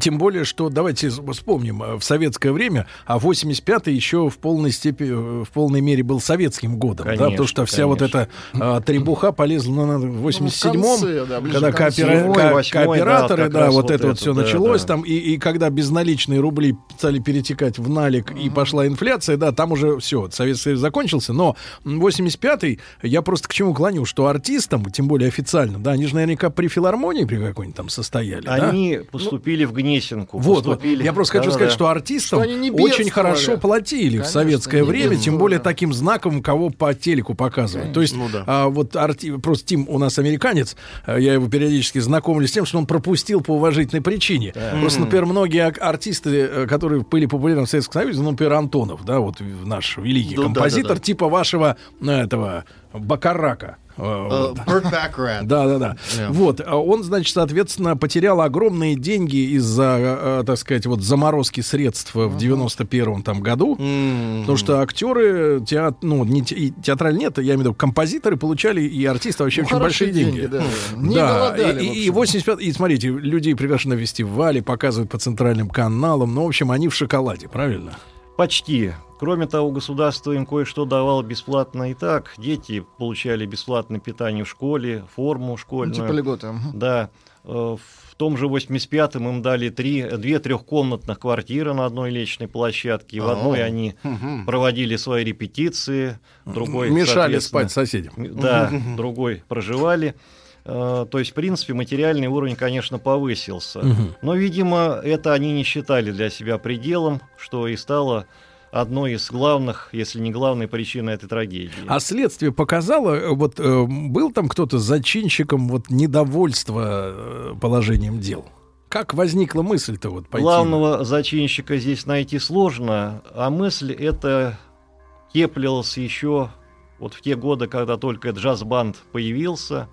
Speaker 2: Тем более, что давайте вспомним, э, в советское время, а 85-й еще в полной степени, э, в полной мере был советским годом, да, потому
Speaker 9: Конечно,
Speaker 2: что вся вот
Speaker 9: конечно.
Speaker 2: эта а, требуха полезла ну, на- в 87-м,
Speaker 4: конце, да,
Speaker 2: когда коопера-
Speaker 9: Седьмой,
Speaker 2: ко-
Speaker 9: восьмой,
Speaker 2: кооператоры,
Speaker 9: да,
Speaker 2: да, вот
Speaker 9: вот
Speaker 2: это вот все
Speaker 9: да,
Speaker 2: началось
Speaker 9: да.
Speaker 2: там, и, и когда безналичные рубли стали перетекать в налик, и пошла инфляция, да, там уже все, Советский Союз закончился, но м, 85-й, я просто к чему клоню, что артистам, тем более официально, да, они же наверняка при филармонии при какой-нибудь там состояли, да?
Speaker 9: они поступили в Гнесинку.
Speaker 2: Вот, вот.
Speaker 9: поступили-
Speaker 2: Я просто хочу
Speaker 9: Да-да-да.
Speaker 2: сказать, что артистам
Speaker 4: Что они не
Speaker 2: очень хорошо платили в
Speaker 4: Конечно,
Speaker 2: советское
Speaker 4: не
Speaker 2: время, тем более
Speaker 4: да.
Speaker 2: таким знаком, кого по телеку показывают. То есть,
Speaker 3: Ну да.
Speaker 2: а, вот арти- просто Тим у нас американец, а, я его периодически знакомлю с тем, что он пропустил по уважительной причине. Просто, например, многие артисты, э, которые были популярны в Советском Союзе, ну, например, Антонов, да, вот в- наш великий
Speaker 3: Да, да,
Speaker 2: композитор,
Speaker 3: да, да.
Speaker 2: типа вашего э, этого Бакарака. Э,
Speaker 3: Э. Берт Бакрат.
Speaker 2: Да, да, да.
Speaker 3: Yeah.
Speaker 2: Вот, а он, значит, соответственно, потерял огромные деньги из-за, э, так сказать, вот заморозки средств в 91-м там году. Потому что актеры, теат... ну, не те... театраль нет, я имею в виду, композиторы получали и артисты вообще
Speaker 4: Ну,
Speaker 2: очень большие деньги.
Speaker 4: да. Не
Speaker 2: да,
Speaker 4: голодали,
Speaker 2: и,
Speaker 4: в
Speaker 2: и, и
Speaker 4: общем.
Speaker 2: 85 и смотрите, людей приглашены на фестивали, показывают по центральным каналам, ну, в общем, они в шоколаде, правильно?
Speaker 9: Почти. Кроме того, государство им кое-что давало бесплатно и так. Дети получали бесплатное питание в школе, форму
Speaker 4: Ну,
Speaker 9: школьную.
Speaker 4: Типа льготы.
Speaker 9: Да. Э, В том же 85-м им дали три, две трехкомнатных квартиры на одной личной площадке. В одной они проводили свои репетиции, другой,
Speaker 2: Мешали спать соседям.
Speaker 9: Да, другой проживали. Э, То есть, в принципе, материальный уровень, конечно, повысился.
Speaker 2: Мгм.
Speaker 9: Но, видимо, это они не считали для себя пределом, что и стало одной из главных, если не главной причиной этой трагедии.
Speaker 2: А следствие показало, вот э, был там кто-то зачинщиком вот недовольства э, положением дел? Как возникла мысль-то вот пойти?
Speaker 9: Главного зачинщика здесь найти сложно, а мысль эта теплилась еще вот в те годы, когда только джаз-банд появился.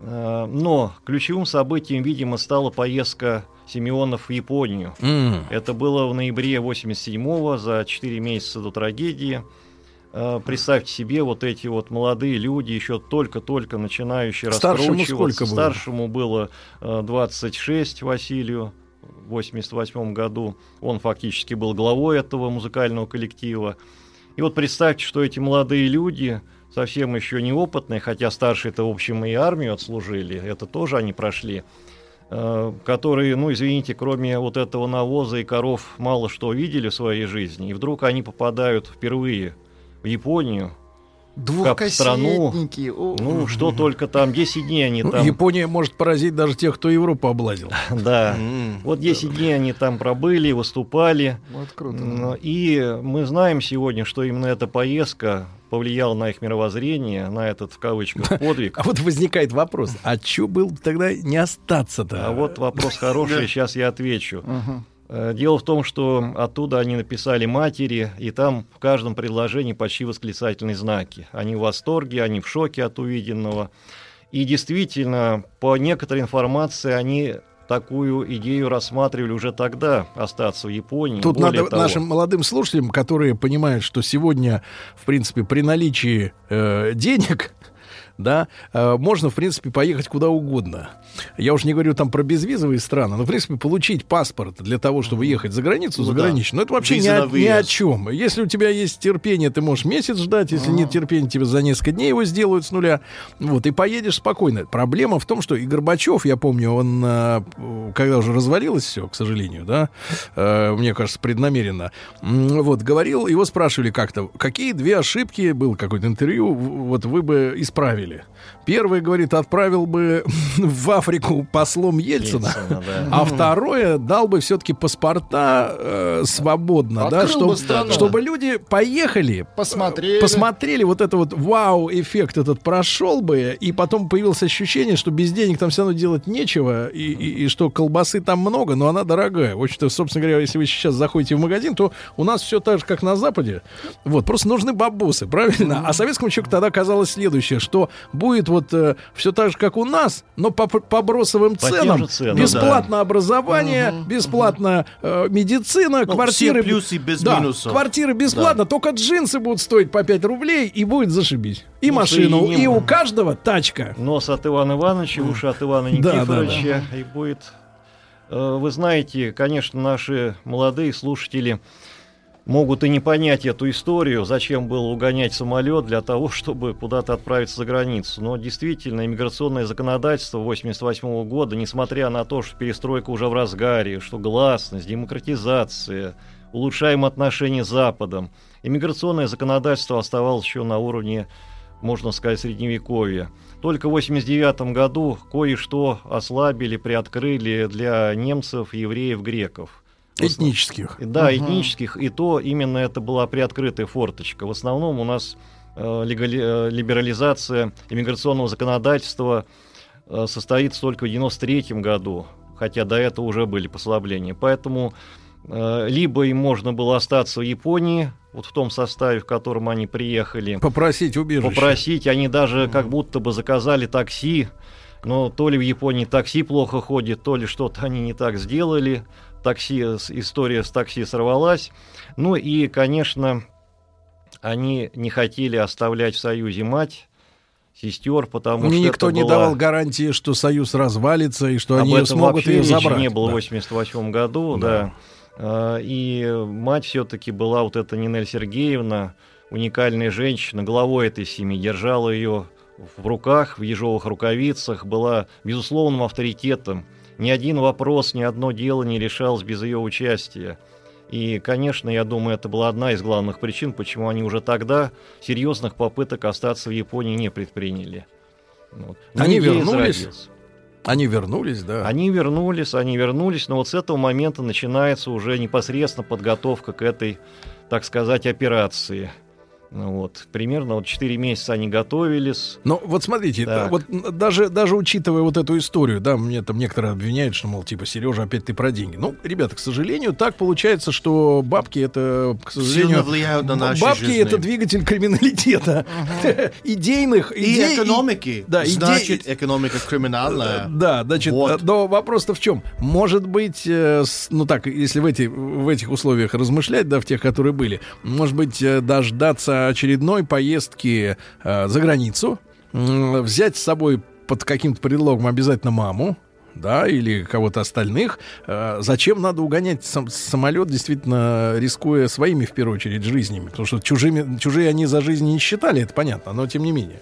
Speaker 9: Э, Но ключевым событием, видимо, стала поездка Симеонов в Японию.
Speaker 2: М.
Speaker 9: Это было в ноябре 87-го, за 4 месяца до трагедии. э, представьте себе, вот эти вот молодые люди, еще только-только начинающие
Speaker 2: Старшему
Speaker 9: раскручиваться.
Speaker 2: сколько было?
Speaker 9: Старшему было э, 26 Василию в 88 году. Он фактически был главой этого музыкального коллектива. И вот представьте, что эти молодые люди, совсем еще неопытные, хотя старшие-то, в общем, и армию отслужили, это тоже они прошли, э, которые, ну, извините, кроме вот этого навоза и коров мало что видели в своей жизни, и вдруг они попадают впервые в Японию, как страну, ну, что только там, 10 дней они
Speaker 2: Ну,
Speaker 9: там...
Speaker 2: Япония может поразить даже тех, кто Европу облазил.
Speaker 9: Да, вот 10 дней они там пробыли, выступали,
Speaker 4: Вот круто.
Speaker 9: И мы знаем сегодня, что именно эта поездка повлияла на их мировоззрение, на этот, в кавычках, подвиг.
Speaker 2: А вот возникает вопрос, а чё был тогда не остаться-то?
Speaker 9: А вот вопрос хороший, сейчас я отвечу. Э, Дело в том, что оттуда они написали матери, и там в каждом предложении почти восклицательные знаки. Они в восторге, они в шоке от увиденного. И действительно, по некоторой информации, они такую идею рассматривали уже тогда, остаться в Японии.
Speaker 2: Тут
Speaker 9: Более
Speaker 2: надо
Speaker 9: того-
Speaker 2: нашим молодым слушателям, которые понимают, что сегодня, в принципе, при наличии э, денег, да, э, можно, в принципе, поехать куда угодно. Я уж не говорю там про безвизовые страны, но, в принципе, получить паспорт для того, чтобы ехать за границу,
Speaker 3: Ну
Speaker 2: за
Speaker 3: да.
Speaker 2: границу, ну, это вообще ни о, ни о чем. Если у тебя есть терпение, ты можешь месяц ждать, если нет терпения, тебе за несколько дней его сделают с нуля. Вот, и поедешь спокойно. Проблема в том, что и Горбачев, я помню, он, э, когда уже развалилось все, к сожалению, да, э, мне кажется, преднамеренно, вот, говорил, его спрашивали как-то, какие две ошибки, был какое-то интервью, вот вы бы исправили. Первый, говорит, отправил бы в Африку послом Ельцина,
Speaker 9: Ельцина, да.
Speaker 2: а второе, дал бы все-таки паспорта э, свободно, да,
Speaker 4: Открыл бы
Speaker 2: чтоб-
Speaker 4: страну.
Speaker 2: чтобы люди поехали,
Speaker 4: Посмотрели.
Speaker 2: посмотрели, вот это вот вау-эффект этот прошел бы, и потом появилось ощущение, что без денег там все равно делать нечего, и, и- и что колбасы там много, но она дорогая. В общем-то, собственно говоря, если вы сейчас заходите в магазин, то у нас все так же, как на Западе. Вот, просто нужны бабусы, правильно? А советскому человеку тогда казалось следующее, что будет вот все так же, как у нас, но по, по бросовым
Speaker 9: По
Speaker 2: ценам.
Speaker 9: ценам,
Speaker 2: бесплатно образование, бесплатно э, медицина,
Speaker 3: Ну,
Speaker 2: квартиры.
Speaker 3: все плюсы без
Speaker 2: да,
Speaker 3: минусов.
Speaker 2: Квартиры бесплатно, только джинсы будут стоить по 5 рублей, и будет зашибись. И
Speaker 9: Ну,
Speaker 2: машину,
Speaker 9: соединим.
Speaker 2: и у каждого тачка.
Speaker 9: Нос от Ивана Ивановича, уши от Ивана
Speaker 2: Да, да,
Speaker 9: Никифоровича. И будет... Э, Вы знаете, конечно, наши молодые слушатели могут и не понять эту историю, зачем было угонять самолет для того, чтобы куда-то отправиться за границу. Но действительно, иммиграционное законодательство 1988 года, несмотря на то, что перестройка уже в разгаре, что гласность, демократизация, улучшаем отношения с Западом, иммиграционное законодательство оставалось еще на уровне, можно сказать, средневековья. Только в 1989 году кое-что ослабили, приоткрыли для немцев, евреев, греков.
Speaker 2: Этнических.
Speaker 9: да, этнических, и то именно это была приоткрытая форточка. В основном у нас э, легали- э, либерализация иммиграционного законодательства э, состоится только в 93 году, хотя до этого уже были послабления. Поэтому э, либо им можно было остаться в Японии, вот в том составе, в котором они приехали,
Speaker 2: Попросить убежище.
Speaker 9: попросить, они даже как будто бы заказали такси, но то ли в Японии такси плохо ходит, то ли что-то они не так сделали, такси, история с такси сорвалась. Ну и, конечно, они не хотели оставлять в Союзе мать, сестер, потому
Speaker 2: Мне
Speaker 9: что
Speaker 2: никто не
Speaker 9: была-
Speaker 2: давал гарантии, что союз развалится и что
Speaker 9: об
Speaker 2: они смогут ее забрать.
Speaker 9: не было
Speaker 2: Да.
Speaker 9: в 88 году,
Speaker 2: Да.
Speaker 9: да. А, И мать все-таки была вот эта Нинель Сергеевна, уникальная женщина, главой этой семьи, держала ее в руках, в ежовых рукавицах, была безусловным авторитетом. Ни один вопрос, ни одно дело не решалось без ее участия. И, конечно, я думаю, это была одна из главных причин, почему они уже тогда серьезных попыток остаться в Японии не предприняли. Вот. Но
Speaker 2: Они вернулись? Они вернулись, да.
Speaker 9: Они вернулись, они вернулись, но вот с этого момента начинается уже непосредственно подготовка к этой, так сказать, операции. Ну Вот. Примерно вот 4 месяца они готовились.
Speaker 2: Но вот смотрите, да, вот даже, даже учитывая вот эту историю, да, мне там некоторые обвиняют, что, мол, типа, Сережа, опять ты про деньги. Ну, ребята, к сожалению, так получается, что бабки это, к сожалению...
Speaker 3: Сильно влияют на наши
Speaker 2: Бабки
Speaker 3: жизни.
Speaker 2: это двигатель криминалитета. Идейных.
Speaker 3: И
Speaker 2: идей-
Speaker 3: экономики.
Speaker 2: Да, идей-
Speaker 3: Значит, экономика криминальная.
Speaker 2: Да, значит,
Speaker 3: Вот.
Speaker 2: э, но вопрос-то в чем? Может быть, э, ну так, если в, эти, в этих условиях размышлять, да, в тех, которые были, может быть, э, дождаться э, очередной поездки э, за границу, м, взять с собой под каким-то предлогом обязательно маму, да, или кого-то остальных. Э, Зачем надо угонять сам- самолет, действительно, рискуя своими, в первую очередь, жизнями? Потому что чужими, чужие они за жизнь не считали, это понятно, но тем не менее.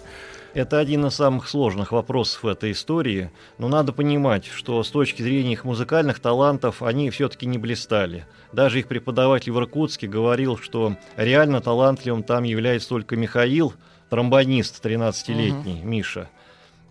Speaker 9: Это один из самых сложных вопросов этой истории. Но надо понимать, что с точки зрения их музыкальных талантов они все-таки не блистали. Даже их преподаватель в Иркутске говорил, что реально талантливым там является только Михаил, тромбонист 13-летний, Миша.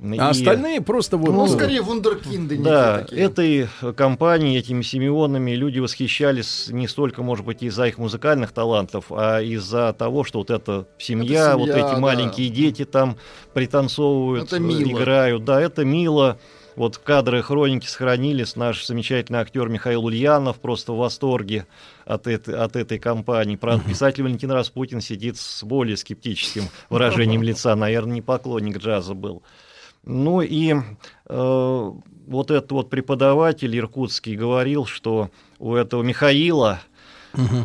Speaker 2: А
Speaker 9: И-
Speaker 2: остальные просто вот...
Speaker 4: Ну,
Speaker 2: э,
Speaker 4: скорее, вундеркинды
Speaker 9: Да,
Speaker 4: такие.
Speaker 9: этой компанией, этими Симеонами люди восхищались не столько, может быть, из-за их музыкальных талантов, а из-за того, что вот эта семья,
Speaker 4: Это
Speaker 9: вот
Speaker 4: семья,
Speaker 9: эти
Speaker 4: да.
Speaker 9: маленькие дети там пританцовывают,
Speaker 4: Это мило.
Speaker 9: играют. Да, это мило. Вот кадры хроники сохранились. Наш замечательный актер Михаил Ульянов просто в восторге от этой, от этой компании. Правда, писатель Валентин Распутин сидит с более скептическим выражением лица. Наверное, не поклонник джаза был. Ну и э, вот этот вот преподаватель иркутский говорил, что у этого Михаила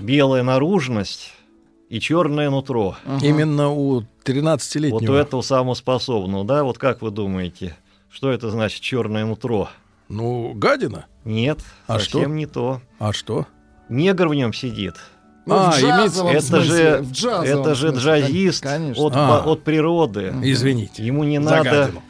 Speaker 9: белая наружность и черное нутро.
Speaker 2: Именно у
Speaker 9: Вот
Speaker 2: 13-летнего.
Speaker 9: у этого самоспособного, да? Вот как вы думаете, что это значит черное нутро?
Speaker 2: Ну, гадина.
Speaker 9: Нет,
Speaker 2: А
Speaker 9: совсем
Speaker 2: что?
Speaker 9: не то.
Speaker 2: А что?
Speaker 9: Негр в нем сидит.
Speaker 4: Ну,
Speaker 2: А,
Speaker 4: в
Speaker 2: имеется-
Speaker 9: это
Speaker 4: смысле,
Speaker 9: же, это же джазист
Speaker 4: Конечно.
Speaker 9: от,
Speaker 2: А.
Speaker 9: от природы.
Speaker 2: Извините.
Speaker 9: Ему не надо,
Speaker 2: гадину.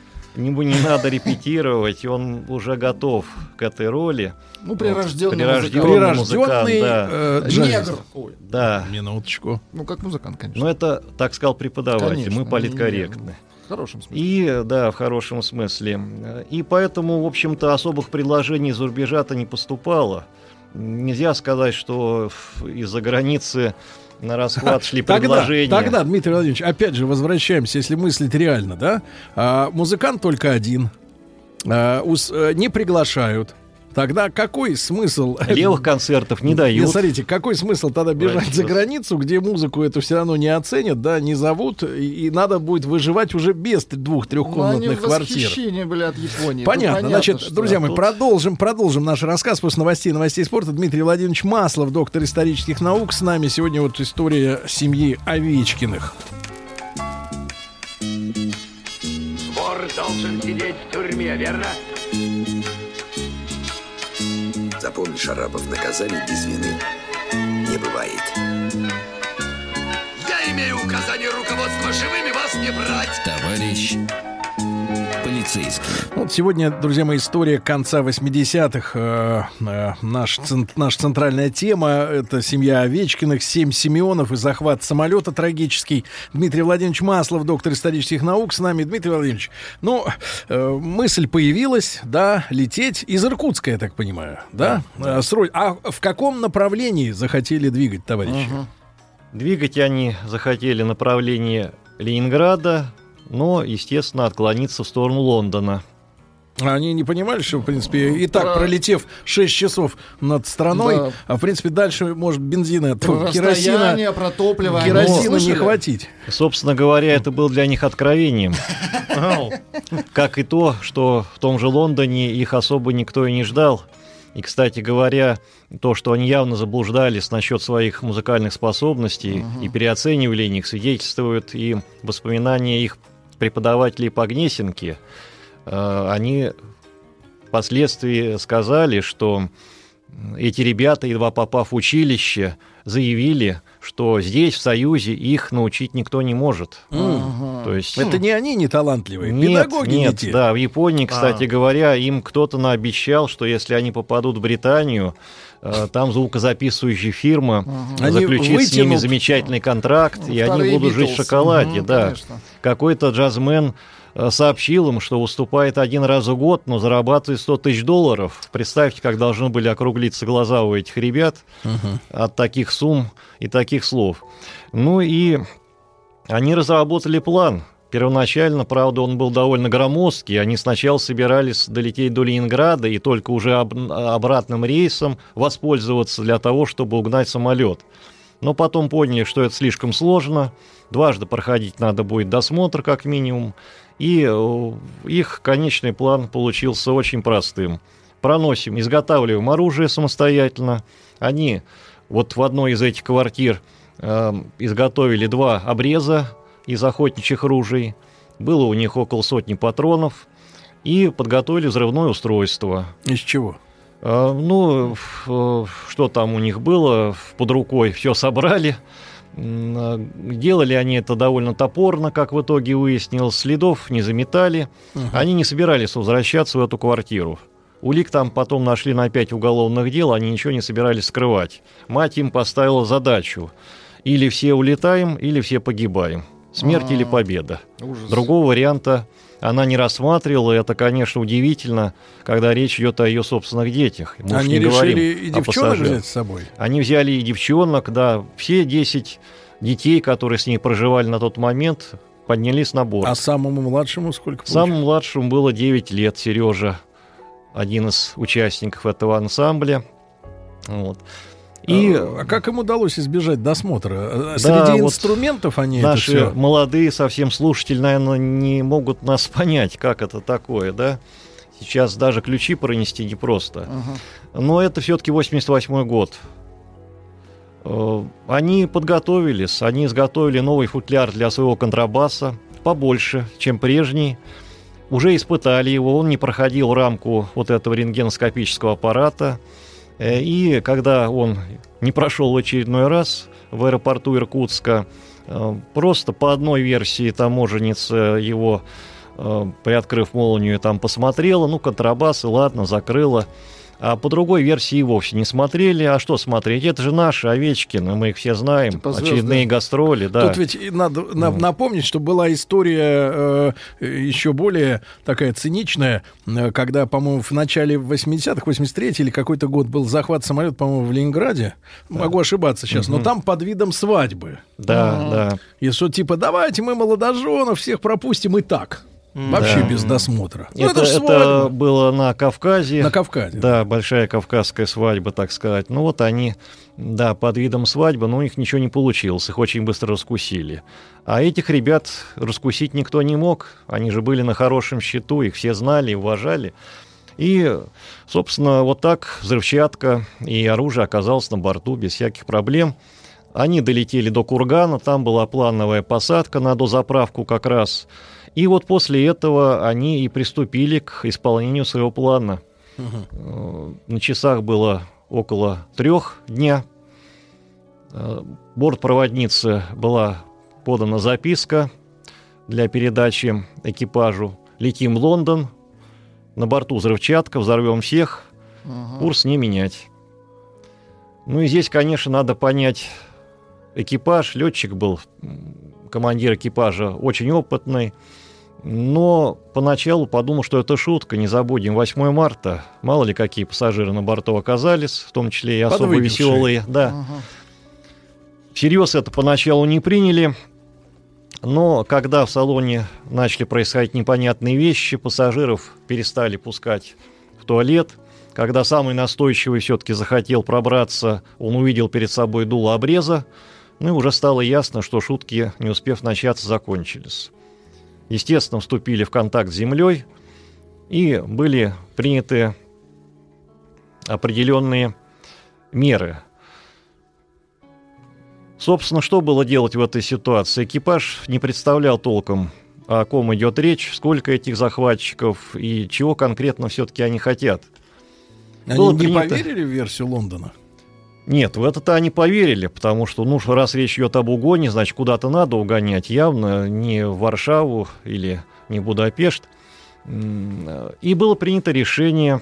Speaker 9: Ему не надо репетировать, он уже готов к этой роли.
Speaker 4: Ну, прирожденный
Speaker 9: Прирожденный
Speaker 4: музыкант.
Speaker 2: Прирожденный
Speaker 9: да.
Speaker 2: э, джазист.
Speaker 4: Негр.
Speaker 9: Да,
Speaker 2: Минуточку.
Speaker 4: ну, как музыкант, конечно.
Speaker 9: но это, так сказал преподаватель,
Speaker 4: Конечно,
Speaker 9: мы политкорректны.
Speaker 4: В хорошем смысле.
Speaker 9: И, да, в хорошем смысле. И поэтому, в общем-то, особых предложений из-за рубежа-то не поступало. Нельзя сказать, что из-за границы на расхват шли
Speaker 2: Тогда,
Speaker 9: предложения.
Speaker 2: тогда, Дмитрий Владимирович, опять же, возвращаемся, если мыслить реально, да? А, музыкант только один. А, ус- э, не приглашают. Тогда какой смысл...
Speaker 9: Левых концертов не
Speaker 2: Нет,
Speaker 9: дают.
Speaker 2: смотрите, какой смысл тогда бежать
Speaker 9: Простите.
Speaker 2: за границу, где музыку эту все равно не оценят, да, не зовут, и, и надо будет выживать уже без
Speaker 4: Ну,
Speaker 2: двух-трехкомнатных
Speaker 4: в
Speaker 2: квартир.
Speaker 4: были от Японии.
Speaker 2: Понятно.
Speaker 4: Тут
Speaker 2: Значит,
Speaker 4: что-
Speaker 2: друзья мои,
Speaker 9: тут-
Speaker 2: продолжим, продолжим наш рассказ после новостей, новостей спорта. Дмитрий Владимирович Маслов, доктор исторических наук, с нами сегодня вот история семьи Овечкиных.
Speaker 10: Вор должен сидеть в тюрьме, верно?
Speaker 1: Запомни, Шарапов, наказание без вины не бывает.
Speaker 10: Я имею указание руководства живыми вас не брать.
Speaker 11: Товарищ полицейский.
Speaker 2: Вот сегодня, друзья мои, история конца 80-х. Э, э, наш, цен- наша центральная тема — это семья Овечкиных, семь Симеонов и захват самолета трагический. Дмитрий Владимирович Маслов, доктор исторических наук, с нами. Дмитрий Владимирович, ну, э, мысль появилась, да, лететь из Иркутска, я так понимаю, да? Э, с Ро- А в каком направлении захотели двигать, товарищи?
Speaker 9: Двигать они захотели направление Ленинграда, но, естественно, отклониться в сторону Лондона.
Speaker 2: Они не понимали, что, в принципе, и так,
Speaker 4: Про-
Speaker 2: пролетев 6 часов над страной,
Speaker 4: Да.
Speaker 2: а, в принципе, дальше, может, бензина,
Speaker 4: Про
Speaker 2: тьфу, керосина,
Speaker 4: про топливо.
Speaker 2: керосина не хватить.
Speaker 9: Собственно говоря, это было для них откровением. Как и то, что в том же Лондоне их особо никто и не ждал. И, кстати говоря, то, что они явно заблуждались насчет своих музыкальных способностей и переоценивали их, свидетельствуют и воспоминания их преподавателей по Гнесинке. Э, Они впоследствии сказали, что эти ребята, едва попав в училище, заявили, что здесь, в Союзе, их научить никто не может. То есть...
Speaker 2: Это не они не талантливые,
Speaker 9: Нет,
Speaker 2: педагоги
Speaker 9: нет,
Speaker 2: не те.
Speaker 9: да, в Японии, кстати говоря, им кто-то наобещал, что если они попадут в Британию, там звукозаписывающая фирма
Speaker 2: Они
Speaker 9: заключит с ними
Speaker 2: вытянут-
Speaker 9: замечательный контракт, и они будут жить в шоколаде,
Speaker 4: Мгм,
Speaker 9: да. Какой-то джазмен э, сообщил им, что выступает один раз в год, но зарабатывает 100 тысяч долларов. Представьте, как должны были округлиться глаза у этих ребят от таких сумм и таких слов. Ну и они разработали план. Первоначально, правда, он был довольно громоздкий. Они сначала собирались долететь до Ленинграда и только уже об- обратным рейсом воспользоваться для того, чтобы угнать самолет. Но потом поняли, что это слишком сложно. Дважды проходить надо будет досмотр, как минимум. И э, их конечный план получился очень простым. Проносим, изготавливаем оружие самостоятельно. Они вот в одной из этих квартир э, изготовили два обреза из охотничьих ружей. Было у них около сотни патронов. И подготовили взрывное устройство.
Speaker 2: Из чего?
Speaker 9: А, Ну, э, что там у них было под рукой, все собрали. А, Делали они это довольно топорно, как в итоге выяснилось. Следов не заметали. Они не собирались возвращаться в эту квартиру. Улик там потом нашли на пять уголовных дел, они ничего не собирались скрывать. Мать им поставила задачу. Или все улетаем, или все погибаем. Смерть или победа.
Speaker 4: Ужас.
Speaker 9: Другого варианта она не рассматривала. Это, конечно, удивительно, когда речь идет о ее собственных детях. Мы
Speaker 2: Они
Speaker 9: не говорим
Speaker 2: решили и девчонок взять с собой.
Speaker 9: Они взяли и девчонок, да, все 10 детей, которые с ней проживали на тот момент, поднялись на борт.
Speaker 2: А самому младшему сколько
Speaker 9: Самому младшему было 9 лет, Сережа, один из участников этого ансамбля. Вот. И
Speaker 2: а как им удалось избежать досмотра? Э,
Speaker 9: Да,
Speaker 2: Среди
Speaker 9: вот
Speaker 2: инструментов они это
Speaker 9: наши
Speaker 2: все.
Speaker 9: молодые совсем слушатели, наверное, не могут нас понять, как это такое, да? Сейчас даже ключи пронести непросто. Но это все-таки 88 год. Э, Они подготовились, они изготовили новый футляр для своего контрабаса, побольше, чем прежний. Уже испытали его, он не проходил рамку вот этого рентгеноскопического аппарата. Э, И когда он не прошел в очередной раз в аэропорту Иркутска, э, просто по одной версии таможенница его, э, приоткрыв молнию, там посмотрела, ну, контрабас, и ладно, закрыла. А по другой версии вовсе не смотрели. А что смотреть? Это же наши Овечкины, мы их все знаем.
Speaker 2: Типа.
Speaker 9: Очередные гастроли, да.
Speaker 2: Тут ведь надо на- напомнить, что была история э, еще более такая циничная, э, когда, по-моему, в начале 80-х, 83 или какой-то год был захват самолета, по-моему, в Ленинграде. Могу ошибаться сейчас, но
Speaker 9: Мгм.
Speaker 2: там под видом свадьбы.
Speaker 9: Да, да.
Speaker 2: И что типа, давайте мы молодоженов всех пропустим и так. Вообще
Speaker 9: Да.
Speaker 2: без досмотра. Ну,
Speaker 9: Это, это
Speaker 2: свадьба.
Speaker 9: было на Кавказе.
Speaker 2: На Кавказе.
Speaker 9: Да, большая кавказская свадьба, так сказать. Ну вот они, да, под видом свадьбы, но у них ничего не получилось, их очень быстро раскусили. А этих ребят раскусить никто не мог. Они же были на хорошем счету, их все знали и уважали. И, собственно, вот так взрывчатка и оружие оказалось на борту без всяких проблем. Они долетели до Кургана, там была плановая посадка на дозаправку как раз. И вот после этого они и приступили к исполнению своего плана. Э, На часах было около трех дня. Э, Бортпроводнице была подана записка для передачи экипажу. Летим в Лондон, на борту взрывчатка, взорвем всех, курс не менять. Ну и здесь, конечно, надо понять экипаж. Летчик был, командир экипажа, очень опытный. Но поначалу подумал, что это шутка, не забудем, 8 марта. Мало ли какие пассажиры на борту оказались, в том числе и особо веселые. Да. Всерьез это поначалу не приняли. Но когда в салоне начали происходить непонятные вещи, пассажиров перестали пускать в туалет. Когда самый настойчивый все-таки захотел пробраться, он увидел перед собой дуло обреза. Ну и уже стало ясно, что шутки, не успев начаться, закончились. Естественно, вступили в контакт с землей и были приняты определенные меры. Собственно, что было делать в этой ситуации? Экипаж не представлял толком, о ком идет речь, сколько этих захватчиков и чего конкретно все-таки они хотят.
Speaker 2: Они
Speaker 9: Было
Speaker 2: не
Speaker 9: принято-
Speaker 2: поверили в версию Лондона?
Speaker 9: Нет, в это-то они поверили, потому что, ну, раз речь идет об угоне, значит, куда-то надо угонять. Явно не в Варшаву или не в Будапешт. И было принято решение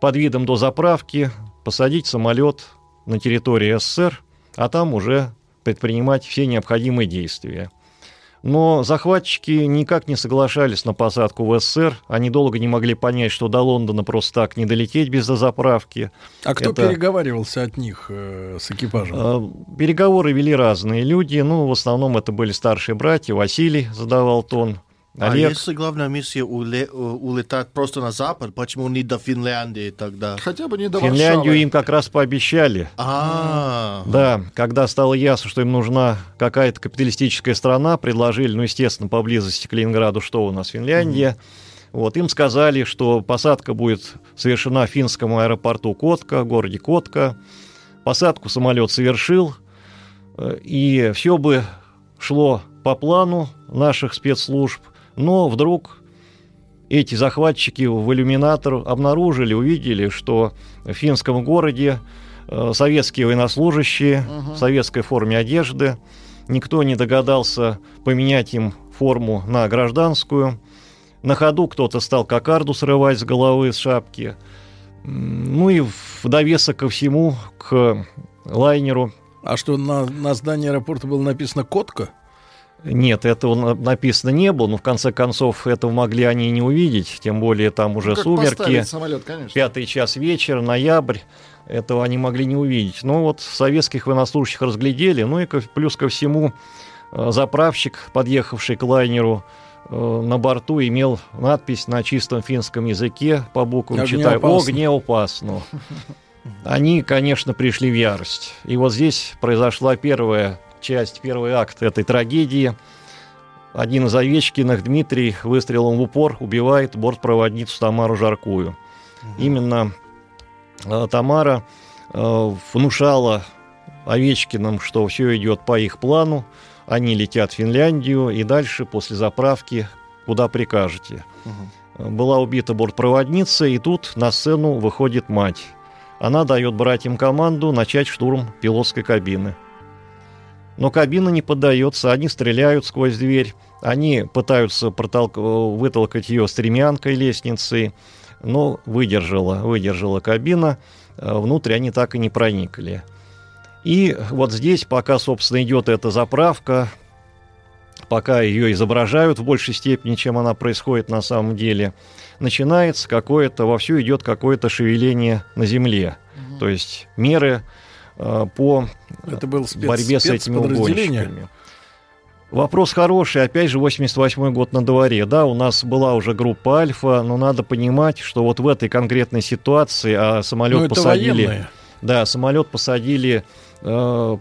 Speaker 9: под видом дозаправки посадить самолет на территории СССР, а там уже предпринимать все необходимые действия. Но захватчики никак не соглашались на посадку в СССР. Они долго не могли понять, что до Лондона просто так не долететь без дозаправки.
Speaker 2: А кто
Speaker 9: Это-
Speaker 2: переговаривался от них э, с экипажем?
Speaker 9: Э, Переговоры вели разные люди. Ну, в основном это были старшие братья. Василий задавал тон.
Speaker 3: А
Speaker 9: Олег.
Speaker 3: если главная миссия уле- улетать просто на запад, почему не до Финляндии тогда?
Speaker 4: Хотя бы не до
Speaker 9: Финляндию
Speaker 4: Варшавы.
Speaker 9: им как раз пообещали.
Speaker 3: А,
Speaker 9: Да, когда стало ясно, что им нужна какая-то капиталистическая страна, предложили, ну, естественно, поблизости к Ленинграду, что у нас Финляндия. Вот, им сказали, что посадка будет совершена в финском аэропорту Котка, городе Котка. Посадку самолет совершил. Э, И все бы шло по плану наших спецслужб, но вдруг эти захватчики в иллюминатор обнаружили, увидели, что в финском городе э, советские военнослужащие в советской форме одежды, никто не догадался поменять им форму на гражданскую. На ходу кто-то стал кокарду срывать с головы, с шапки. Ну и в довесок ко всему, к лайнеру
Speaker 2: А что, на, на здании аэропорта было написано «Котка»?
Speaker 9: Нет, этого на- написано не было, но в конце концов этого могли они и не увидеть, тем более там уже
Speaker 4: Ну,
Speaker 9: сумерки,
Speaker 4: самолет, конечно.
Speaker 9: пятый час вечера, ноябрь, этого они могли не увидеть. Но вот советских военнослужащих разглядели, ну и плюс ко всему э, заправщик, подъехавший к лайнеру, э, на борту имел надпись на чистом финском языке по буквам
Speaker 2: Огнеопасно.
Speaker 9: «Огнеопасно». Они, конечно, пришли в ярость. И вот здесь произошла первая часть, первый акт этой трагедии. Один из Овечкиных, Дмитрий, выстрелом в упор убивает бортпроводницу Тамару Жаркую. Именно э, Тамара э, внушала Овечкиным, что все идет по их плану, они летят в Финляндию и дальше после заправки куда прикажете. Э, Была убита бортпроводница, и тут на сцену выходит мать. Она дает братьям команду начать штурм пилотской кабины. Но кабина не поддается, они стреляют сквозь дверь, они пытаются протолк- вытолкать ее стремянкой лестницей, но выдержала, выдержала кабина, э, внутрь они так и не проникли. И вот здесь, пока, собственно, идет эта заправка, пока ее изображают в большей степени, чем она происходит на самом деле, начинается какое-то, вовсю идет какое-то шевеление на земле. То есть меры по
Speaker 2: Это был спец-
Speaker 9: борьбе с этими угонщиками. Вопрос хороший, опять же, 88 год на дворе. Да, у нас была уже группа Альфа, но надо понимать, что вот в этой конкретной ситуации а самолет
Speaker 2: Ну,
Speaker 9: посадили.
Speaker 2: военные.
Speaker 9: Да, самолет посадили э,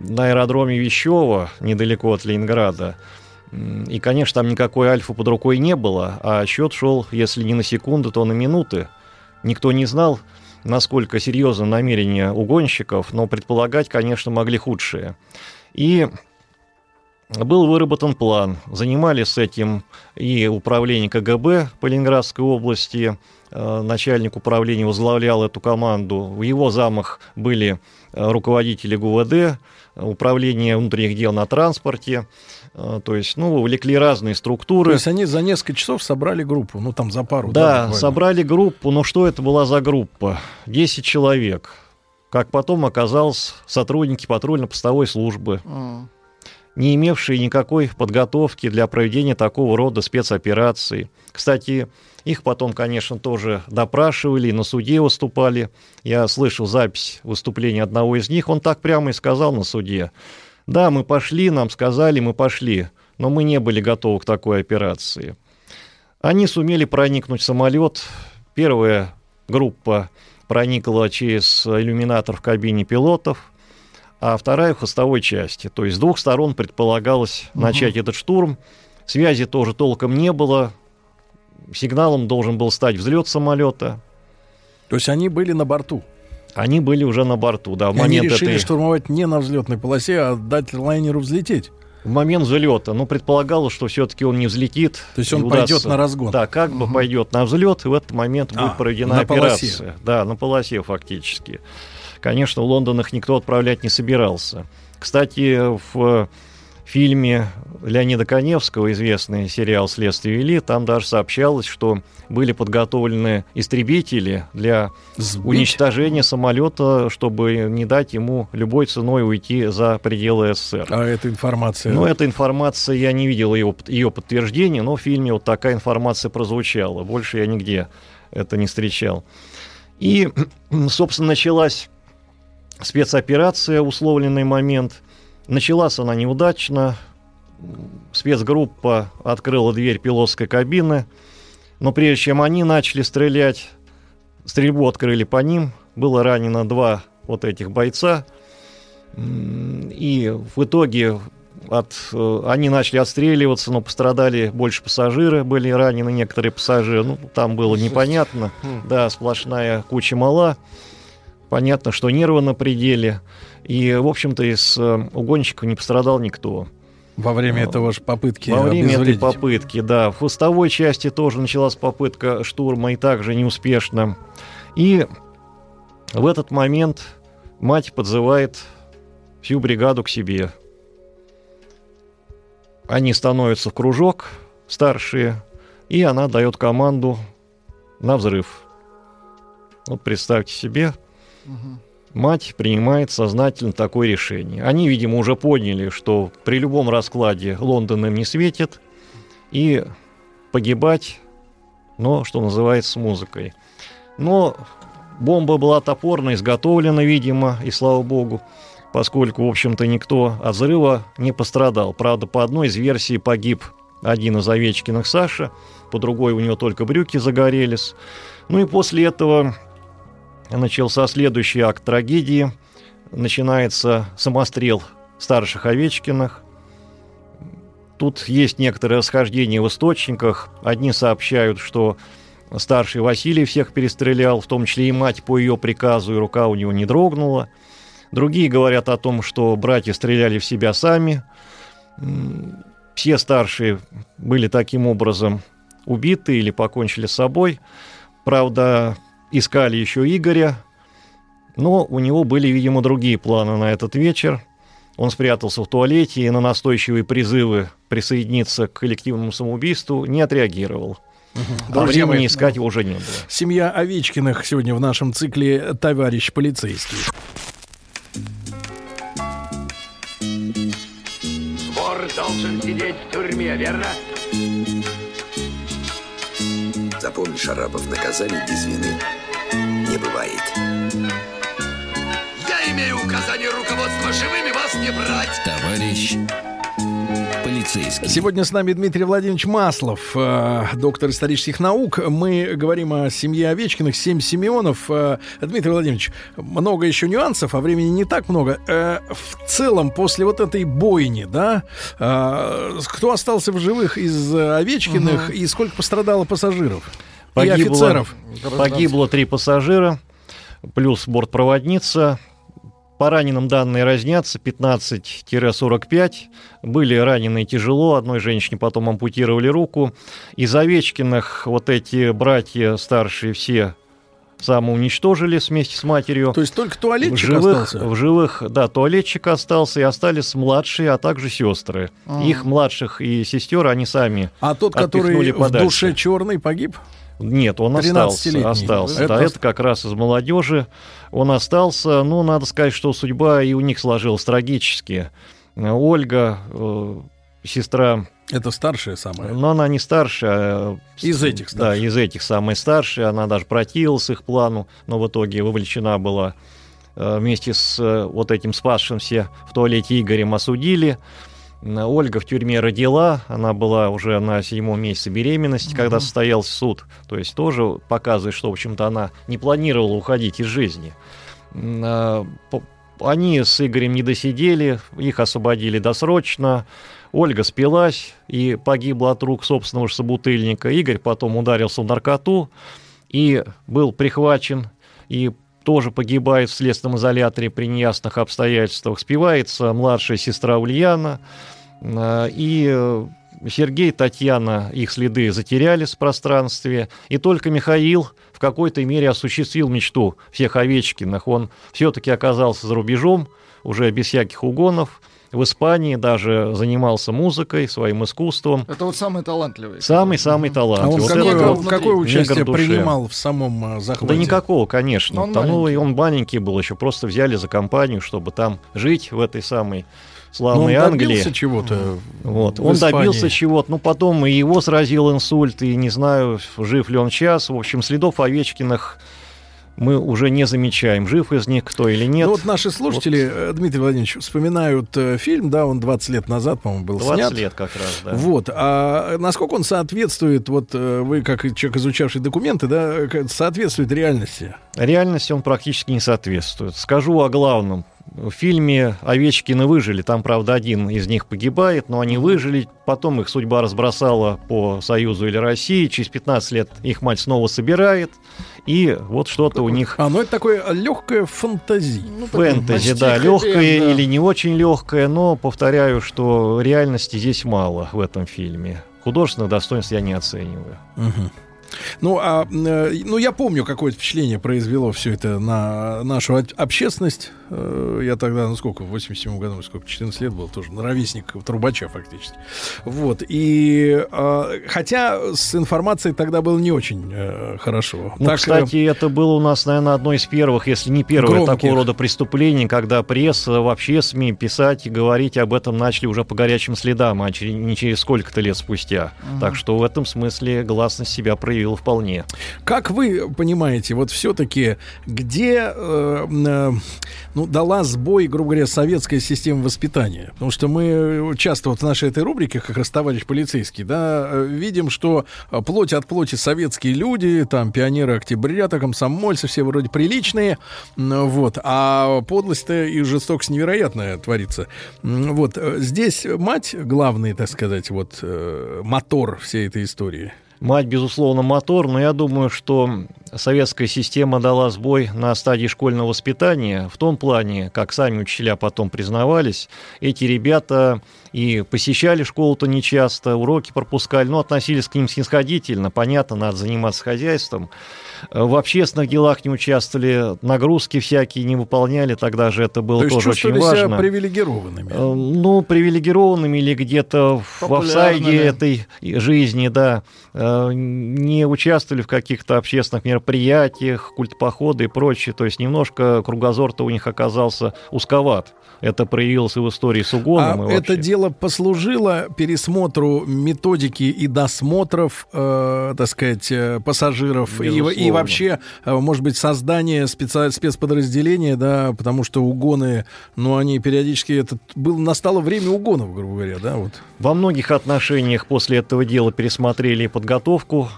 Speaker 9: на аэродроме Вещева, недалеко от Ленинграда. И, конечно, там никакой альфа под рукой не было, а счет шел, если не на секунды, то на минуты. Никто не знал, насколько серьезно намерения угонщиков, но предполагать, конечно, могли худшие. И был выработан план. Занимались этим и управление КГБ по Ленинградской области. Э, Начальник управления возглавлял эту команду. В его замах были э, руководители ГУВД, управление внутренних дел на транспорте. Э, То есть, ну, увлекли разные структуры.
Speaker 2: То есть они за несколько часов собрали группу, ну там за пару.
Speaker 9: Да,
Speaker 2: буквально.
Speaker 9: собрали группу, но что это была за группа? 10 человек. Как потом оказалось, сотрудники патрульно-постовой службы,
Speaker 4: М.
Speaker 9: не имевшие никакой подготовки для проведения такого рода спецопераций. Кстати, их потом, конечно, тоже допрашивали, и на суде выступали. Я слышал запись выступления одного из них. Он так прямо и сказал на суде. Да, мы пошли, нам сказали, мы пошли, но мы не были готовы к такой операции. Они сумели проникнуть в самолет. Первая группа проникла через иллюминатор в кабине пилотов, а вторая в хвостовой части. То есть с двух сторон предполагалось начать этот штурм. Связи тоже толком не было. Сигналом должен был стать взлет самолета.
Speaker 2: То есть они были на борту.
Speaker 9: Они были уже на борту, да, в
Speaker 2: И они
Speaker 9: момент
Speaker 2: решили
Speaker 9: этой-
Speaker 2: штурмовать не на взлетной полосе, а дать лайнеру взлететь.
Speaker 9: В момент взлета, ну, предполагалось, что все-таки он не взлетит.
Speaker 2: То есть он
Speaker 9: удастся-
Speaker 2: пойдет на разгон.
Speaker 9: Да, как бы пойдет на взлет, и в этот момент
Speaker 2: А,
Speaker 9: будет проведена
Speaker 2: на полосе.
Speaker 9: операция. Да, на полосе фактически. Конечно, в Лондон их никто отправлять не собирался. Кстати, в фильме Леонида Коневского, известный сериал «Следствие вели», там даже сообщалось, что были подготовлены истребители для
Speaker 2: Сбить?
Speaker 9: уничтожения самолета, чтобы не дать ему любой ценой уйти за пределы СССР.
Speaker 2: А эта информация...
Speaker 9: Ну, эта информация, я не видел ее, ее подтверждения, но в фильме вот такая информация прозвучала. Больше я нигде это не встречал. И, собственно, началась спецоперация, условленный момент. Началась она неудачно. Спецгруппа открыла дверь пилотской кабины. Но прежде чем они начали стрелять, стрельбу открыли по ним. Было ранено два вот этих бойца. И в итоге от, э, они начали отстреливаться, но пострадали больше пассажиры, были ранены некоторые пассажиры. Ну, там было непонятно. Да, сплошная куча мала. Понятно, что нервы на пределе. И, в общем-то, из э, угонщиков не пострадал никто.
Speaker 2: Во время этого же попытки
Speaker 9: Во время этой попытки, да. В хвостовой части тоже началась попытка штурма, и также неуспешно. И в этот момент мать подзывает всю бригаду к себе. Они становятся в кружок, старшие, и она дает команду на взрыв. Вот представьте себе, мать принимает сознательно такое решение. Они, видимо, уже поняли, что при любом раскладе Лондон им не светит, и погибать, но, что называется, с музыкой. Но бомба была топорно изготовлена, видимо, и слава богу, поскольку, в общем-то, никто от взрыва не пострадал. Правда, по одной из версий погиб один из Овечкиных Саша, по другой у него только брюки загорелись. Ну и после этого начался следующий акт трагедии. Начинается самострел старших Овечкиных. Тут есть некоторые расхождения в источниках. Одни сообщают, что старший Василий всех перестрелял, в том числе и мать по ее приказу, и рука у него не дрогнула. Другие говорят о том, что братья стреляли в себя сами. Все старшие были таким образом убиты или покончили с собой. Правда, искали еще Игоря, но у него были, видимо, другие планы на этот вечер. Он спрятался в туалете и на настойчивые призывы присоединиться к коллективному самоубийству не отреагировал. А
Speaker 2: Друзья
Speaker 9: времени
Speaker 2: мои,
Speaker 9: искать его уже не было.
Speaker 2: Семья Овечкиных сегодня в нашем цикле «Товарищ полицейский».
Speaker 10: Вор должен сидеть в тюрьме, верно?
Speaker 1: Запомни, Шарапов, наказание без вины не бывает.
Speaker 10: Я имею указание руководства живыми вас не брать.
Speaker 11: Товарищ полицейский.
Speaker 2: Сегодня с нами Дмитрий Владимирович Маслов, э, доктор исторических наук. Мы говорим о семье Овечкиных, семь Симеонов. Э, Дмитрий Владимирович, много еще нюансов, а времени не так много. Э, в целом, после вот этой бойни, да, кто остался в живых из Овечкиных и сколько пострадало пассажиров и офицеров?
Speaker 9: Погибло три пассажира, плюс бортпроводница. По раненым данные разнятся 15-45. Были ранены тяжело. Одной женщине потом ампутировали руку. Из Овечкиных вот эти братья старшие все самоуничтожились вместе с матерью.
Speaker 2: То есть только
Speaker 9: В
Speaker 2: туалетчик
Speaker 9: живых,
Speaker 2: остался?
Speaker 9: в живых, да, туалетчик остался, и остались младшие, а также сестры.
Speaker 2: А.
Speaker 9: Их младших и сестер они сами
Speaker 2: А тот, который
Speaker 9: отпихнули
Speaker 2: в
Speaker 9: подальше.
Speaker 2: душе черный, погиб?
Speaker 9: Нет, он
Speaker 2: 13-летний.
Speaker 9: остался. остался.
Speaker 2: Это
Speaker 9: Да, это как раз из молодежи. Он остался. Ну, надо сказать, что судьба и у них сложилась трагически. Ольга, э, сестра,
Speaker 2: Это старшая самая.
Speaker 9: но она не старшая. а,
Speaker 2: Из этих
Speaker 9: Да,
Speaker 2: старших.
Speaker 9: из этих самая старшая. Она даже противилась их плану, но в итоге вовлечена была э, вместе с э, вот этим спасшимся в туалете Игорем осудили. Ольга в тюрьме родила, она была уже на седьмом месяце беременности, когда состоялся суд. То есть тоже показывает, что, в общем-то, она не планировала уходить из жизни. А, Они с Игорем не досидели, их освободили досрочно. Ольга спилась и погибла от рук собственного же собутыльника. Игорь потом ударился в наркоту и был прихвачен, и тоже погибает в следственном изоляторе при неясных обстоятельствах. Спивается младшая сестра Ульяна, э, и э, Сергей, Татьяна их следы затерялись в пространстве, и только Михаил в какой-то мере осуществил мечту всех Овечкиных. Он все-таки оказался за рубежом, уже без всяких угонов, в Испании даже занимался музыкой, своим искусством.
Speaker 4: Это вот самый талантливый.
Speaker 9: Самый-самый
Speaker 2: А
Speaker 9: талантливый.
Speaker 2: он
Speaker 9: Вот
Speaker 2: какое,
Speaker 9: это вот
Speaker 2: какое участие принимал в самом э, захвате?
Speaker 9: Да никакого, конечно.
Speaker 4: Он
Speaker 9: Там, ну,
Speaker 4: маленький.
Speaker 9: и он маленький был еще, просто взяли за компанию, чтобы там жить в этой самой
Speaker 2: Но он
Speaker 9: славной Англии.
Speaker 2: добился чего-то.
Speaker 9: Вот.
Speaker 2: в
Speaker 9: Он
Speaker 2: Испании.
Speaker 9: добился чего-то. Ну, потом и его сразил инсульт, и не знаю, жив ли он сейчас. В общем, следов Овечкиных мы уже не замечаем, жив из них кто или нет.
Speaker 2: Ну вот наши слушатели, э, Дмитрий Владимирович, вспоминают э, фильм, да, он 20 лет назад, по-моему, был
Speaker 9: 20
Speaker 2: снят.
Speaker 9: лет как раз, да.
Speaker 2: Вот, а насколько он соответствует, вот э, вы как человек, изучавший документы, да, соответствует реальности?
Speaker 9: Реальности он практически не соответствует. Скажу о главном. В фильме Овечкины выжили. Там, правда, один из них погибает, но они выжили. Потом их судьба разбросала по Союзу или России. Через 15 лет их мать снова собирает. И вот что-то у них
Speaker 2: А, ну это такое легкое фантазии.
Speaker 9: фэнтези,
Speaker 4: почти
Speaker 9: да, легкое
Speaker 4: да.
Speaker 9: или не очень легкое, но повторяю, что реальности здесь мало в этом фильме. Художественных достоинств я не оцениваю.
Speaker 2: Ну, а, э, ну, я помню, какое впечатление произвело все это на нашу общественность. Э, Я тогда, ну сколько, в 87 году, сколько, 14 лет был, тоже ровесник Трубача фактически. Вот, и э, хотя с информацией тогда было не очень э, хорошо.
Speaker 9: Ну,
Speaker 2: Так,
Speaker 9: кстати, это было у нас, наверное, одно из первых, если не первое
Speaker 2: Громких.
Speaker 9: такого рода преступлений, когда пресса, вообще СМИ писать и говорить об этом начали уже по горячим следам, а не через сколько-то лет спустя. Так что в этом смысле гласность себя проявила вполне.
Speaker 2: Как вы понимаете, вот все-таки где э, э, ну, дала сбой, грубо говоря, советская система воспитания? Потому что мы часто вот в нашей этой рубрике, как раз товарищ полицейский, да, э, видим, что э, плоть от плоти советские люди, там пионеры октября, так, комсомольцы, все вроде приличные, вот, а подлость-то и жестокость невероятная творится. Вот, э, здесь мать главный, так сказать, вот, мотор всей этой истории.
Speaker 9: Мать, безусловно, мотор, но я думаю, что советская система дала сбой на стадии школьного воспитания в том плане, как сами учителя потом признавались, эти ребята и посещали школу-то нечасто, уроки пропускали, но относились к ним снисходительно, понятно, надо заниматься хозяйством. Э, В общественных делах не участвовали, нагрузки всякие не выполняли, тогда же это было
Speaker 2: То
Speaker 9: тоже очень
Speaker 2: чувствовали себя
Speaker 9: важно.
Speaker 2: привилегированными.
Speaker 9: Э, Ну, привилегированными или где-то в офсайде этой жизни, да, э, не участвовали в каких-то общественных мероприятиях, культпоходы и прочее. То есть немножко кругозор-то у них оказался узковат. Это проявилось и в истории с угоном.
Speaker 2: А это дело послужило пересмотру методики и досмотров, э, так сказать, пассажиров и, и
Speaker 9: Безусловно.
Speaker 2: вообще, э, может быть, создание специ- спецподразделения, да, потому что угоны, ну, они периодически это был настало время угонов, грубо говоря, да, вот.
Speaker 9: Во многих отношениях после этого дела пересмотрели и подготовку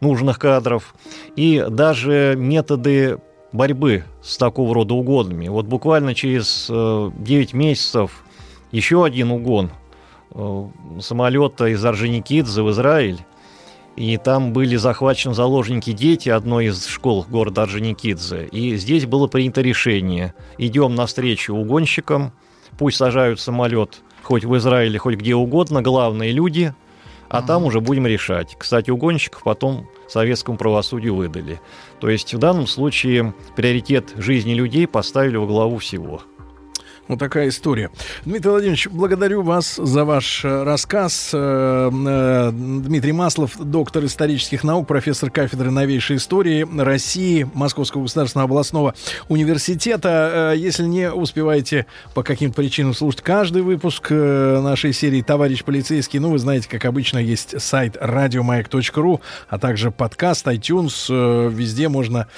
Speaker 9: нужных кадров, и даже методы борьбы с такого рода угонами. Вот буквально через э, 9 месяцев еще один угон э, самолета из Орджоникидзе в Израиль. И там были захвачены заложники дети одной из школ города Орджоникидзе. И здесь было принято решение. Идем навстречу угонщикам, пусть сажают самолет хоть в Израиле, хоть где угодно, главные люди, а там уже будем решать. Кстати, угонщиков потом советскому правосудию выдали. То есть в данном случае приоритет жизни людей поставили во главу всего.
Speaker 2: Вот такая история. Дмитрий Владимирович, благодарю вас за ваш э, рассказ. Э, э, Дмитрий Маслов, доктор исторических наук, профессор кафедры новейшей истории России Московского государственного областного университета. Если не успеваете по каким-то причинам слушать каждый выпуск нашей серии «Товарищ полицейский», ну, вы знаете, как обычно, есть сайт радиомаяк.ру, а также подкаст, iTunes. Везде можно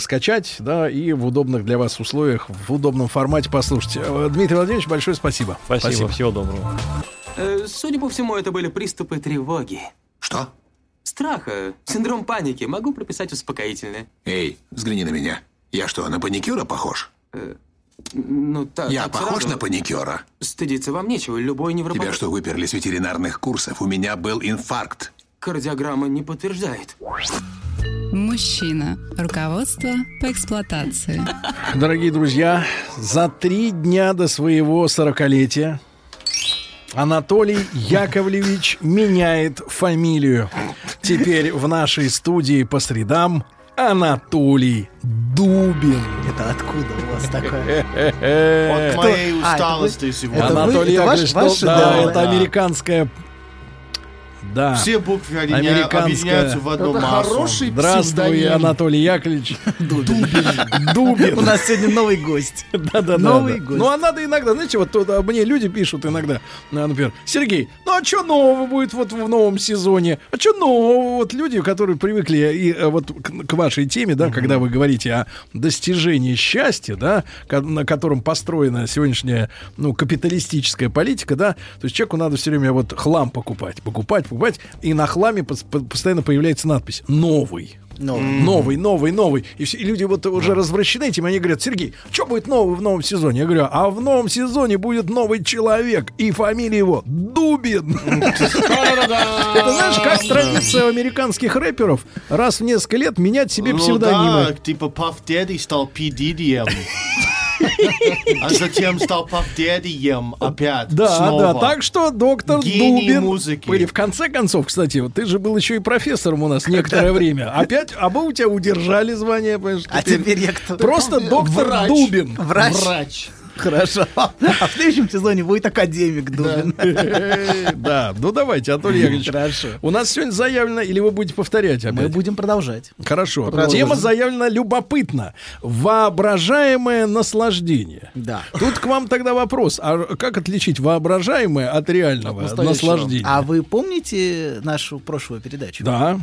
Speaker 2: скачать, да, и в удобных для вас условиях, в удобном формате послушать. Э, Дмитрий Владимирович, большое спасибо.
Speaker 9: Спасибо, всего доброго.
Speaker 12: Э, Судя по всему, это были приступы тревоги.
Speaker 1: Что?
Speaker 12: Страха, синдром паники. Могу прописать успокоительное.
Speaker 1: Эй, взгляни на меня. Я что, на паникюра похож?
Speaker 12: Ну, так.
Speaker 1: Я
Speaker 12: так
Speaker 1: похож
Speaker 12: сразу.
Speaker 1: на паникюра?
Speaker 12: Стыдиться вам нечего. Любой невропат...
Speaker 1: Тебя что, выперли с ветеринарных курсов? У меня был инфаркт.
Speaker 12: Кардиограмма не подтверждает.
Speaker 13: Мужчина. Руководство по эксплуатации.
Speaker 2: Дорогие друзья, за три дня до своего сорокалетия Анатолий Яковлевич меняет фамилию. Теперь в нашей студии по средам Анатолий Дубин.
Speaker 14: Это откуда у вас такое?
Speaker 3: От моей
Speaker 14: А,
Speaker 3: усталости
Speaker 14: вы-
Speaker 3: сегодня.
Speaker 2: Анатолий
Speaker 14: это ваш-
Speaker 2: да, это американская... Да.
Speaker 3: Все буквы
Speaker 2: Американская.
Speaker 3: объединяются в одну
Speaker 4: Это
Speaker 3: массу.
Speaker 4: хороший
Speaker 2: Здравствуй,
Speaker 4: псевдоним.
Speaker 2: Анатолий Яковлевич. Дубин. Дубин.
Speaker 14: У нас сегодня новый гость.
Speaker 2: Да-да-да.
Speaker 14: Новый гость.
Speaker 2: Ну, а надо иногда, знаете, вот тут, а, мне люди пишут иногда, например, Сергей, ну а что нового будет вот в новом сезоне? А что нового? Вот люди, которые привыкли и а, вот к, вашей теме, да, когда вы говорите о достижении счастья, да, на котором построена сегодняшняя, ну, капиталистическая политика, да, то есть человеку надо все время вот хлам покупать, покупать, покупать, и на хламе пос- по- постоянно появляется надпись «новый».
Speaker 14: Новый.
Speaker 2: Новый, новый, новый. И, все, и люди вот уже развращены этим, они говорят, Сергей, что будет новый в новом сезоне? Я говорю, а в новом сезоне будет новый человек, и фамилия его Дубин. Это знаешь, как традиция у американских рэперов раз в несколько лет менять себе
Speaker 3: Ну
Speaker 2: псевдонимы.
Speaker 3: типа Puff Daddy стал P. Diddy'ем. А затем стал Daddy'ем опять.
Speaker 2: Да,
Speaker 3: снова.
Speaker 2: да, так что доктор
Speaker 3: Гений
Speaker 2: Дубин.
Speaker 3: музыки.
Speaker 2: Были в конце концов, кстати, вот ты же был еще и профессором у нас некоторое время. Опять, а мы у тебя удержали звание, понимаешь?
Speaker 14: А теперь я кто?
Speaker 2: Просто доктор. Дубин.
Speaker 14: Врач.
Speaker 4: Врач.
Speaker 14: Хорошо. А в следующем сезоне будет академик Дубин.
Speaker 2: Да, ну давайте, Анатолий Яковлевич.
Speaker 14: Хорошо.
Speaker 2: У нас сегодня заявлено, или вы будете повторять
Speaker 14: Мы
Speaker 2: опять?
Speaker 14: будем продолжать.
Speaker 2: Хорошо. Тема заявлена любопытно. Воображаемое наслаждение.
Speaker 14: Да.
Speaker 2: Тут к вам тогда вопрос. А как отличить воображаемое от реального наслаждения?
Speaker 14: А вы помните нашу прошлую передачу?
Speaker 2: Да.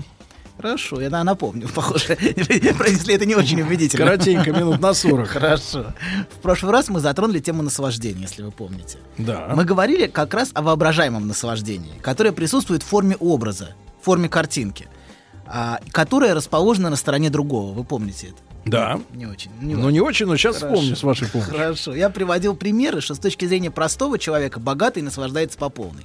Speaker 14: Хорошо, я напомню, похоже, если это не очень убедительно.
Speaker 2: Коротенько, минут на 40.
Speaker 14: Хорошо. В прошлый раз мы затронули тему наслаждения, если вы помните.
Speaker 2: Да.
Speaker 14: Мы говорили как раз о воображаемом наслаждении, которое присутствует в форме образа, в форме картинки, а, которая расположена на стороне другого. Вы помните это?
Speaker 2: Да.
Speaker 14: Не очень. Не
Speaker 2: Ну, не очень, но сейчас
Speaker 14: Хорошо.
Speaker 2: вспомню с вашей помощью.
Speaker 14: Хорошо. Я приводил примеры, что с точки зрения простого человека богатый наслаждается по полной.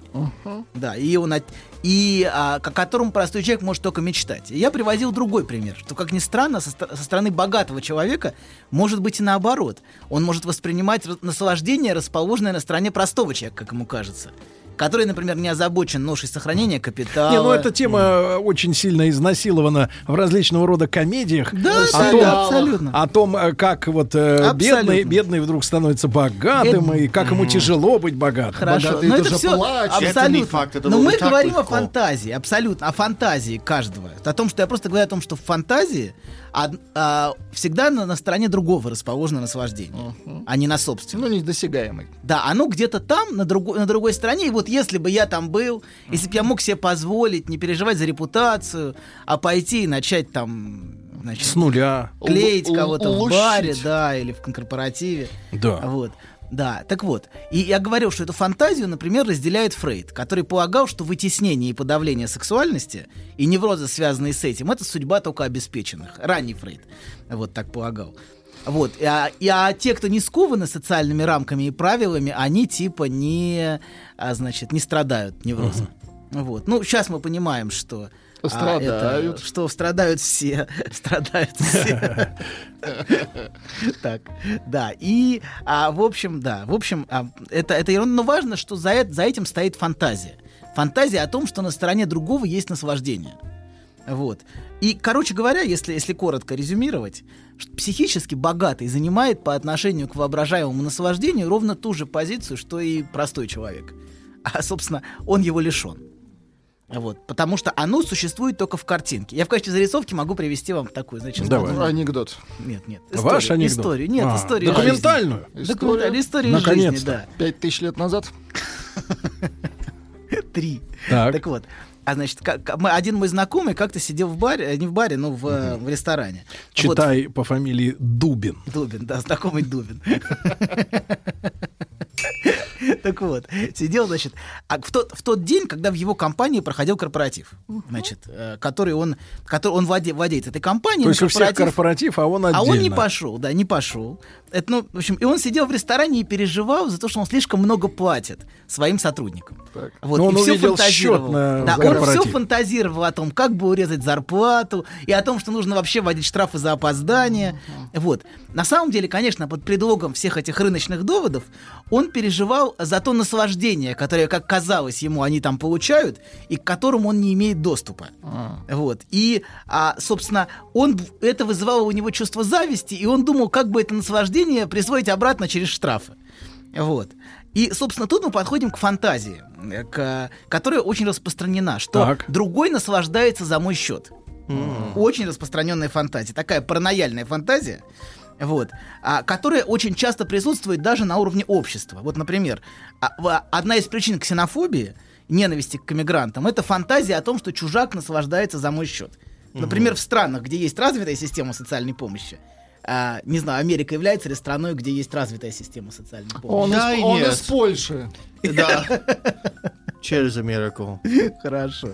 Speaker 14: Да, и он от- и а, о котором простой человек может только мечтать. И я приводил другой пример, что, как ни странно, со, со стороны богатого человека может быть и наоборот. Он может воспринимать наслаждение, расположенное на стороне простого человека, как ему кажется. Который, например, не озабочен ношей сохранения капитала.
Speaker 2: Не, ну эта тема э, очень сильно изнасилована в различного рода комедиях.
Speaker 14: Да,
Speaker 2: о
Speaker 14: да,
Speaker 2: том,
Speaker 14: да, абсолютно.
Speaker 2: О том, э, как вот э, бедный, бедный вдруг становится богатым,
Speaker 14: Это-
Speaker 2: и как ему тяжело быть богатым.
Speaker 14: Хорошо,
Speaker 4: Богатые
Speaker 14: но это
Speaker 4: тоже
Speaker 14: все.
Speaker 3: Это
Speaker 14: абсолютно.
Speaker 3: не факт, это
Speaker 14: но мы говорим о
Speaker 3: легко.
Speaker 14: фантазии, абсолютно, о фантазии каждого. О том, что я просто говорю о том, что в фантазии од- а, всегда на, на стороне другого расположено наслаждение, а не на собственном.
Speaker 4: Ну, недосягаемый.
Speaker 14: Да, оно где-то там, на, другой на другой стороне. И вот если бы я там был, если бы я мог себе позволить не переживать за репутацию, а пойти и начать там значит,
Speaker 2: С нуля.
Speaker 14: клеить
Speaker 4: Лу-
Speaker 14: кого-то в баре, да, или в корпоративе.
Speaker 2: Да.
Speaker 14: Вот. Да, так вот. И я говорил, что эту фантазию, например, разделяет Фрейд, который полагал, что вытеснение и подавление сексуальности и неврозы, связанные с этим, это судьба только обеспеченных. Ранний Фрейд вот так полагал. Вот. И, а, и, а те, кто не скованы социальными рамками и правилами, они типа не, а, значит, не страдают неврозом. Вот. Ну, сейчас мы понимаем, что а,
Speaker 4: Страдают.
Speaker 14: это- что страдают все, страдают все. Так, да, и, а, в общем, да, в общем, а, это, это ерунда, но важно, что за, эт- за этим стоит фантазия. Фантазия о том, что на стороне другого есть наслаждение. Вот. И, короче говоря, если, если коротко резюмировать, психически богатый занимает по отношению к воображаемому наслаждению ровно ту же позицию, что и простой человек. А, собственно, он его лишен. Вот, потому что оно существует только в картинке. Я в качестве зарисовки могу привести вам такую, значит,
Speaker 2: Давай.
Speaker 14: статью.
Speaker 4: Анекдот.
Speaker 14: Нет, нет.
Speaker 2: Ваш
Speaker 14: историю,
Speaker 2: анекдот?
Speaker 14: Историю. Нет,
Speaker 2: А,
Speaker 14: историю.
Speaker 2: документальную?
Speaker 14: жизни. Документальную историю из жизни,
Speaker 2: Наконец-то.
Speaker 14: да.
Speaker 4: Пять тысяч лет назад.
Speaker 14: Три.
Speaker 2: Так.
Speaker 14: вот. А значит, как, мы- один мой знакомый как-то сидел в баре, э, не в баре, но в, э, в ресторане. Вот,
Speaker 2: Читай по фамилии Дубин.
Speaker 14: Дубин, да, знакомый Дубин. Так вот, сидел, значит, а в тот, в тот день, когда в его компании проходил корпоратив, значит, э, который он, который он владе- владеет этой компанией.
Speaker 2: То есть у всех
Speaker 14: корпоратив-
Speaker 2: корпоратив, а он отдельно.
Speaker 14: а он не пошел, да, не пошел. Это, ну, в общем, и он сидел в ресторане и переживал за то, что он слишком много платит своим сотрудникам. Вот,
Speaker 2: Но он
Speaker 14: и всё
Speaker 2: увидел
Speaker 14: фантазировал.
Speaker 2: счет на
Speaker 14: да, он все фантазировал о том, как бы урезать зарплату, и о том, что нужно вообще вводить штрафы за опоздание. Вот. На самом деле, конечно, под предлогом всех этих рыночных доводов, он переживал за то наслаждение, которое, как казалось ему, они там получают, и к которому он не имеет доступа. Вот. И, а, собственно, он, это вызывало у него чувство зависти, и он думал, как бы это наслаждение присвоить обратно через штрафы. Вот. И, собственно, тут мы подходим к фантазии, э, к- которая очень распространена, что
Speaker 2: Так.
Speaker 14: другой наслаждается за мой счет. Очень распространенная фантазия, такая паранояльная фантазия, вот, а, которая очень часто присутствует даже на уровне общества. Вот, например, а, одна из причин ксенофобии, ненависти к иммигрантам, это фантазия о том, что чужак наслаждается за мой счет. Например, в странах, где есть развитая система социальной помощи, а, не знаю, Америка является ли страной, где есть развитая система социальной помощи?
Speaker 4: Он,
Speaker 3: Да
Speaker 4: из, он
Speaker 3: нет.
Speaker 4: из Польши.
Speaker 3: Да. Через Америку.
Speaker 14: Хорошо.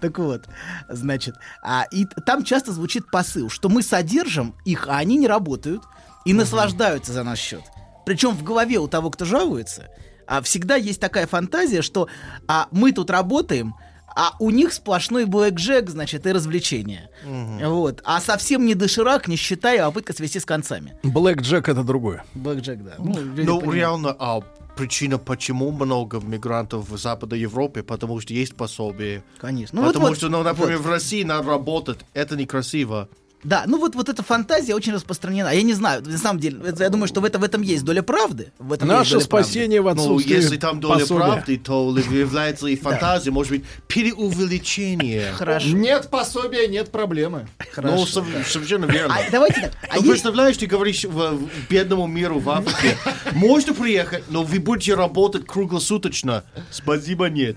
Speaker 14: Так вот, значит, а, и там часто звучит посыл, что мы содержим их, а они не работают и наслаждаются за наш счет. Причем в голове у того, кто жалуется, а, всегда есть такая фантазия, что а, мы тут работаем, а у них сплошной блэкджек, значит, и развлечения. Вот. А совсем не доширак, не считая, а попытка свести с концами.
Speaker 2: Блэк Джек это другое.
Speaker 14: Блэкджек, да. Ну,
Speaker 3: Ну,
Speaker 14: понимают.
Speaker 3: реально, а причина, почему много мигрантов в Западной Европе, потому что есть пособие.
Speaker 14: Конечно. Ну,
Speaker 3: потому
Speaker 14: вот,
Speaker 3: что, ну, например,
Speaker 14: вот.
Speaker 3: в России надо работать, это некрасиво.
Speaker 14: Да, ну вот, вот эта фантазия очень распространена. Я не знаю, на самом деле, это- я думаю, что в, это, в этом есть доля правды. В этом
Speaker 2: Наше
Speaker 14: доля правды.
Speaker 2: спасение в
Speaker 3: Ну,
Speaker 2: отсутствии
Speaker 3: если там доля
Speaker 2: пособия.
Speaker 3: правды, то является и фантазия, может быть, переувеличение.
Speaker 14: Хорошо.
Speaker 4: Нет пособия, нет проблемы.
Speaker 3: Ну, сов- совершенно верно.
Speaker 14: А, давайте так. А
Speaker 3: Ну,
Speaker 14: есть-
Speaker 3: представляешь, ты говоришь в, в бедному миру в Африке, можно приехать, но вы будете работать круглосуточно. Спасибо, нет.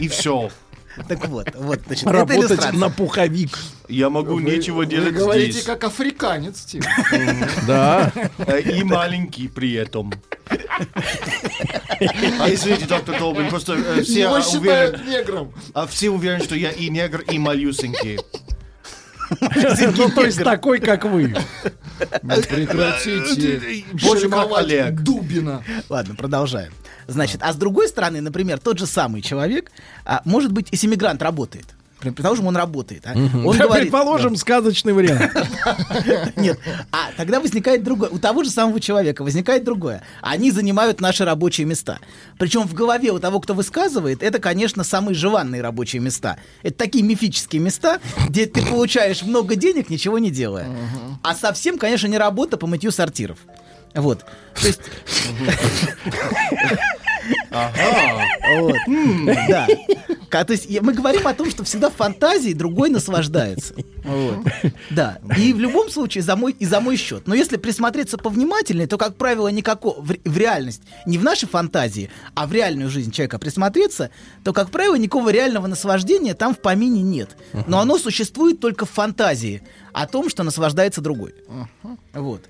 Speaker 3: И все.
Speaker 14: Так вот, вот, значит, это
Speaker 2: Работать
Speaker 14: иллюстрация.
Speaker 2: на пуховик.
Speaker 3: Я могу
Speaker 4: Вы-
Speaker 3: нечего
Speaker 4: вы
Speaker 3: делать
Speaker 4: говорите
Speaker 3: здесь.
Speaker 4: как африканец, Тим.
Speaker 2: Да.
Speaker 3: Э, И маленький при этом. А извините, доктор Долбин, просто э, все уверены,
Speaker 4: негром.
Speaker 3: а все уверены, что я и негр, и малюсенький.
Speaker 2: Ну, то есть такой, как вы.
Speaker 4: Ну, Прекратите. Шельмовать
Speaker 3: Олег.
Speaker 4: Дубина.
Speaker 14: Ладно, продолжаем. Значит, а с другой стороны, например, тот же самый человек, а, может быть, если мигрант работает, предположим, он работает, а, он
Speaker 2: Да,
Speaker 14: говорит,
Speaker 2: Предположим, сказочный вариант.
Speaker 14: Нет. А тогда возникает другое. У того же самого человека возникает другое. Они занимают наши рабочие места. Причем в голове у того, кто высказывает, это, конечно, самые желанные рабочие места. Это такие мифические места, где ты получаешь много денег, ничего не делая. А совсем, конечно, не работа по мытью сортиров. Вот. То есть... Вот. Да. Ка- То есть мы говорим о том, что всегда в фантазии другой наслаждается. Вот. Да. И в любом случае за мой, и за мой счет. Но если присмотреться повнимательнее, то, как правило, никакого в, в реальность, не в нашей фантазии, а в реальную жизнь человека присмотреться, то, как правило, никакого реального наслаждения там в помине нет. Но оно существует только в фантазии о том, что наслаждается другой. Вот.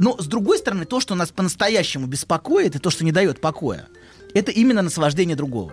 Speaker 14: Но, с другой стороны, то, что нас по-настоящему беспокоит, и то, что не дает покоя, это именно наслаждение другого.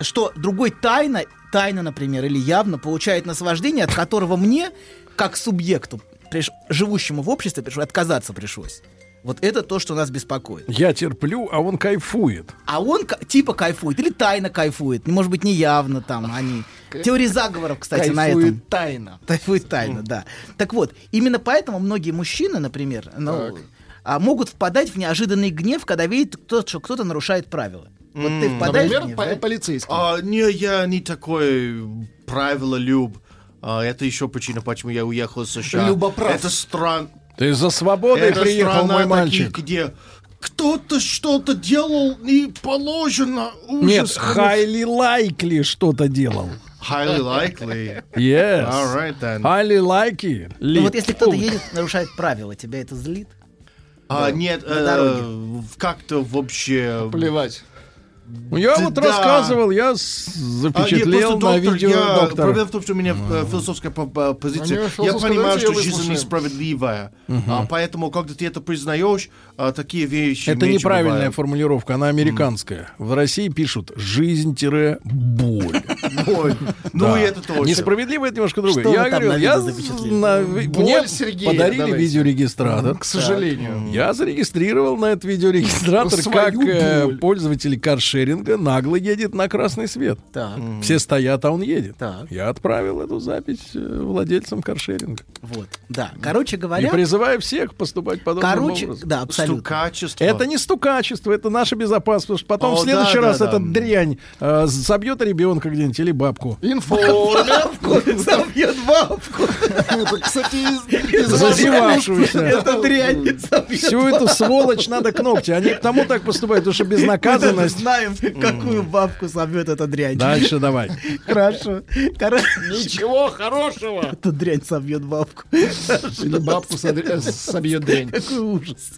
Speaker 14: Что другой тайно, тайно, например, или явно получает наслаждение, от которого мне, как субъекту, приш- живущему в обществе, пришлось, отказаться пришлось. Вот это то, что нас беспокоит.
Speaker 2: Я терплю, а он кайфует.
Speaker 14: А он типа кайфует или тайно кайфует. Может быть, неявно там они. Теории заговоров, кстати, на этом.
Speaker 4: Кайфует тайно.
Speaker 14: Кайфует тайно, да. Так вот, именно поэтому многие мужчины, например, ну, а, могут впадать в неожиданный гнев, когда видят, кто, что кто-то нарушает правила. Вот ты впадаешь в
Speaker 4: Например,
Speaker 14: гнев,
Speaker 4: по-
Speaker 14: да?
Speaker 4: полицейский.
Speaker 3: А, не, я не такой правило люб. А, это еще причина, почему я уехал из США.
Speaker 4: Любоправ.
Speaker 3: Это стран...
Speaker 2: Ты за свободой
Speaker 3: это
Speaker 2: приехал,
Speaker 3: страна
Speaker 2: мой мальчик.
Speaker 3: таких, где кто-то что-то делал не положено. Ужас.
Speaker 2: Нет, highly likely что-то делал.
Speaker 3: Highly likely.
Speaker 2: Yes.
Speaker 3: All right then.
Speaker 2: Highly likely.
Speaker 14: Ну вот если кто-то едет, нарушает правила, тебя это злит?
Speaker 3: А, нет,
Speaker 14: На
Speaker 3: э,
Speaker 14: дороге.
Speaker 3: как-то вообще...
Speaker 4: Плевать.
Speaker 2: Я
Speaker 3: Да.
Speaker 2: вот рассказывал, я с-
Speaker 3: А, нет,
Speaker 2: запечатлел
Speaker 3: просто
Speaker 2: на
Speaker 3: доктор,
Speaker 2: видео
Speaker 3: я-
Speaker 2: доктора.
Speaker 3: Проблема в том, что у меня э, философская по- по- позиция.
Speaker 4: Меня
Speaker 3: Я понимаю, что жизнь
Speaker 4: выслушаем.
Speaker 3: несправедливая. А поэтому, когда ты это признаешь, а, такие вещи
Speaker 2: Это неправильная
Speaker 3: бывают.
Speaker 2: формулировка, она американская. В России пишут жизнь-боль.
Speaker 3: Ой, Ну
Speaker 2: Да.
Speaker 3: и это тоже.
Speaker 2: Несправедливо это немножко другое. Я говорю, я мне
Speaker 4: Боль
Speaker 2: подарили видеорегистратор.
Speaker 4: К сожалению.
Speaker 2: Я зарегистрировал на этот видеорегистратор, как э,
Speaker 4: боль.
Speaker 2: Каршеринга нагло едет на красный свет.
Speaker 14: Так,
Speaker 2: Все стоят, а он едет.
Speaker 14: Так.
Speaker 2: Я отправил эту запись э, владельцам каршеринга.
Speaker 14: вот. Да, короче
Speaker 2: И
Speaker 14: говоря...
Speaker 2: призываю всех поступать подобным
Speaker 14: Короче,
Speaker 2: образом.
Speaker 14: да, абсолютно.
Speaker 3: Стукачество.
Speaker 2: Это не стукачество, это наша безопасность. Потому что потом
Speaker 3: О,
Speaker 2: в следующий
Speaker 3: да,
Speaker 2: раз
Speaker 3: да,
Speaker 2: эта
Speaker 3: да.
Speaker 2: дрянь э, собьет ребенка где-нибудь или бабку.
Speaker 4: Информер.
Speaker 14: Забьет бабку.
Speaker 4: Это, кстати,
Speaker 2: Зазевавшуюся.
Speaker 14: Это дрянь.
Speaker 2: Всю эту сволочь надо к ногти. Они к тому так поступают, потому что безнаказанность.
Speaker 14: Знаем, какую бабку собьет эта дрянь.
Speaker 2: Дальше давай.
Speaker 14: Хорошо.
Speaker 4: Ничего хорошего.
Speaker 14: эта дрянь собьет бабку.
Speaker 4: Или бабку э, собьет дрянь.
Speaker 14: Какой ужас.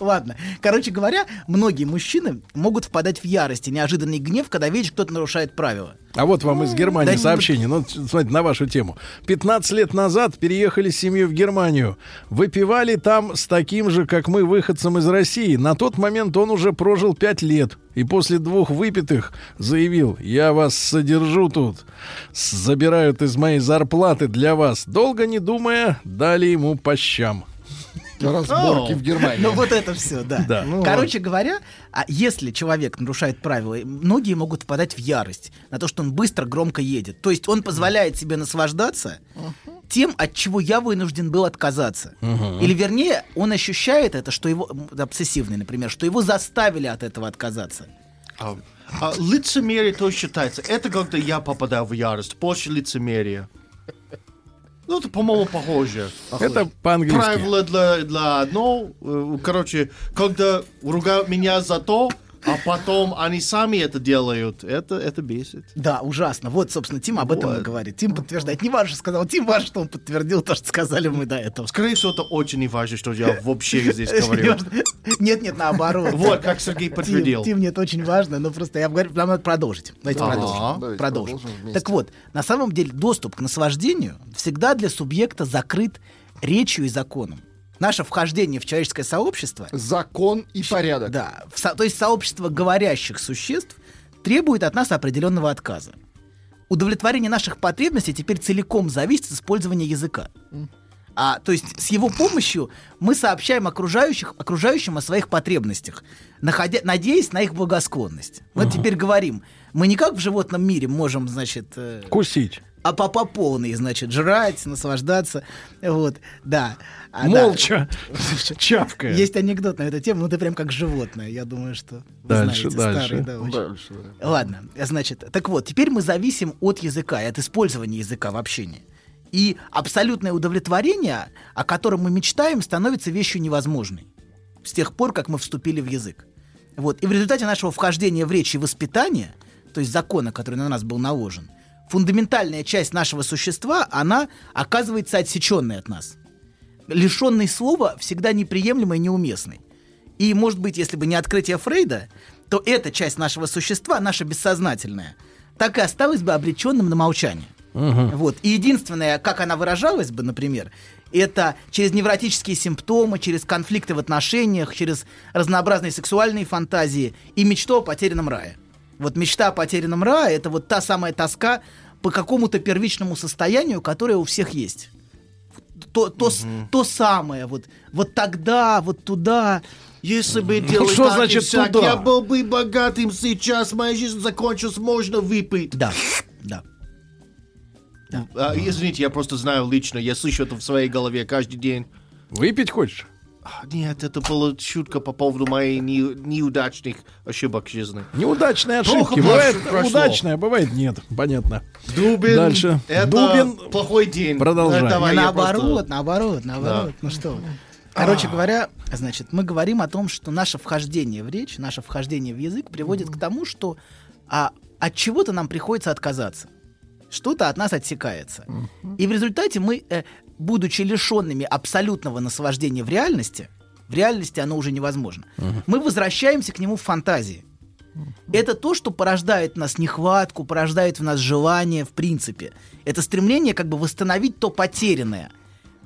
Speaker 14: Ладно. Короче говоря, многие мужчины могут впадать в ярость и неожиданный гнев, когда видят, кто-то нарушает правила.
Speaker 2: А вот вам из Германии
Speaker 14: Да
Speaker 2: сообщение. Ну, смотрите, на вашу тему. 15 лет назад переехали с семьей в Германию. Выпивали там с таким же, как мы, выходцем из России. На тот момент он уже прожил 5 лет. И после двух выпитых заявил, я вас содержу тут. Забирают из моей зарплаты для вас. Долго не думая, дали ему по щам.
Speaker 4: Разборки в Германии.
Speaker 14: Ну вот это все, да.
Speaker 2: Да. Ну,
Speaker 14: Короче говоря, а если человек нарушает правила, многие могут впадать в ярость на то, что он быстро, громко едет. То есть он позволяет себе наслаждаться тем, от чего я вынужден был отказаться. Или вернее, он ощущает это, что его обсессивный, например, что его заставили от этого отказаться.
Speaker 3: А, а лицемерие тоже считается. Это когда я попадаю в ярость. Больше лицемерия. Ну, это, по-моему, похоже.
Speaker 2: Это по-английски.
Speaker 3: Правило для, для одно. э, Короче, когда ругают меня за то, а потом они сами это делают, это, это бесит.
Speaker 14: Да, ужасно. Вот, собственно, Тим об этом и говорит. Тим подтверждает. Не важно, что сказал Тим, важно, что он подтвердил то, что сказали мы до этого.
Speaker 3: Скорее всего, это очень не важно, что я вообще здесь говорю.
Speaker 14: Нет, нет, наоборот.
Speaker 3: Вот, как Сергей подтвердил.
Speaker 14: Тим, нет, очень важно, но просто я говорю, нам надо продолжить. Давайте продолжим. Продолжим. Так вот, на самом деле доступ к наслаждению всегда для субъекта закрыт речью и законом. Наше вхождение в человеческое сообщество...
Speaker 4: Закон и порядок.
Speaker 14: Да. в то есть сообщество говорящих существ требует от нас определенного отказа. Удовлетворение наших потребностей теперь целиком зависит от использования языка. А, то есть с его помощью мы сообщаем окружающих, окружающим о своих потребностях, находя, надеясь на их благосклонность. Мы теперь говорим, мы не как в животном мире можем, значит... э,
Speaker 2: Кусить.
Speaker 14: А по, по полной, значит, жрать, наслаждаться. Вот, да. А, да.
Speaker 2: Молча. Чавкая.
Speaker 14: Есть анекдот на эту тему, ну ты прям как животное. Я думаю, что вы
Speaker 2: Дальше,
Speaker 14: знаете,
Speaker 2: дальше.
Speaker 14: старый, да, очень.
Speaker 4: Дальше.
Speaker 14: Ладно, значит, так вот, теперь мы зависим от языка и от использования языка в общении. И абсолютное удовлетворение, о котором мы мечтаем, становится вещью невозможной. С тех пор, как мы вступили в язык. Вот. И в результате нашего вхождения в речь и воспитания, то есть закона, который на нас был наложен, фундаментальная часть нашего существа, она оказывается отсеченной от нас. Лишенный слова всегда неприемлемой и неуместной. И, может быть, если бы не открытие Фрейда, то эта часть нашего существа, наша бессознательная, так и осталась бы обреченным на молчание. Вот. И единственное, как она выражалась бы, например, это через невротические симптомы, через конфликты в отношениях, через разнообразные сексуальные фантазии и мечту о потерянном рае. Вот мечта о потерянном рае — это вот та самая тоска по какому-то первичному состоянию, которое у всех есть. То, то, с- то самое, вот, вот тогда, вот туда.
Speaker 3: Если бы
Speaker 2: Ну,
Speaker 3: делать
Speaker 2: что
Speaker 3: так и
Speaker 2: значит
Speaker 3: сяк,
Speaker 2: туда?
Speaker 3: я был бы богатым сейчас, моя жизнь закончилась, можно выпить.
Speaker 14: Да, да.
Speaker 3: А, извините, я просто знаю лично, я слышу это в своей голове каждый день.
Speaker 2: Выпить хочешь?
Speaker 3: А, Нет, это была шутка по поводу моей не- неудачных ошибок жизни.
Speaker 2: Неудачные
Speaker 3: Плохо
Speaker 2: ошибки. Бывает
Speaker 3: прошло.
Speaker 2: а бывает нет. Понятно.
Speaker 3: Дубин,
Speaker 2: Дальше.
Speaker 3: это
Speaker 2: Дубин.
Speaker 3: плохой день.
Speaker 2: Продолжаем.
Speaker 3: Давай
Speaker 14: наоборот,
Speaker 3: просто-
Speaker 14: наоборот, наоборот.
Speaker 3: Да.
Speaker 14: Ну что. Короче говоря, значит, мы говорим о том, что наше вхождение в речь, наше вхождение в язык приводит к тому, что а, от чего-то нам приходится отказаться. Что-то от нас отсекается. И в результате мы, э, будучи лишенными абсолютного наслаждения в реальности, в реальности оно уже невозможно, мы возвращаемся к нему в фантазии. Это то, что порождает в нас нехватку, порождает в нас желание, в принципе. Это стремление как бы восстановить то потерянное,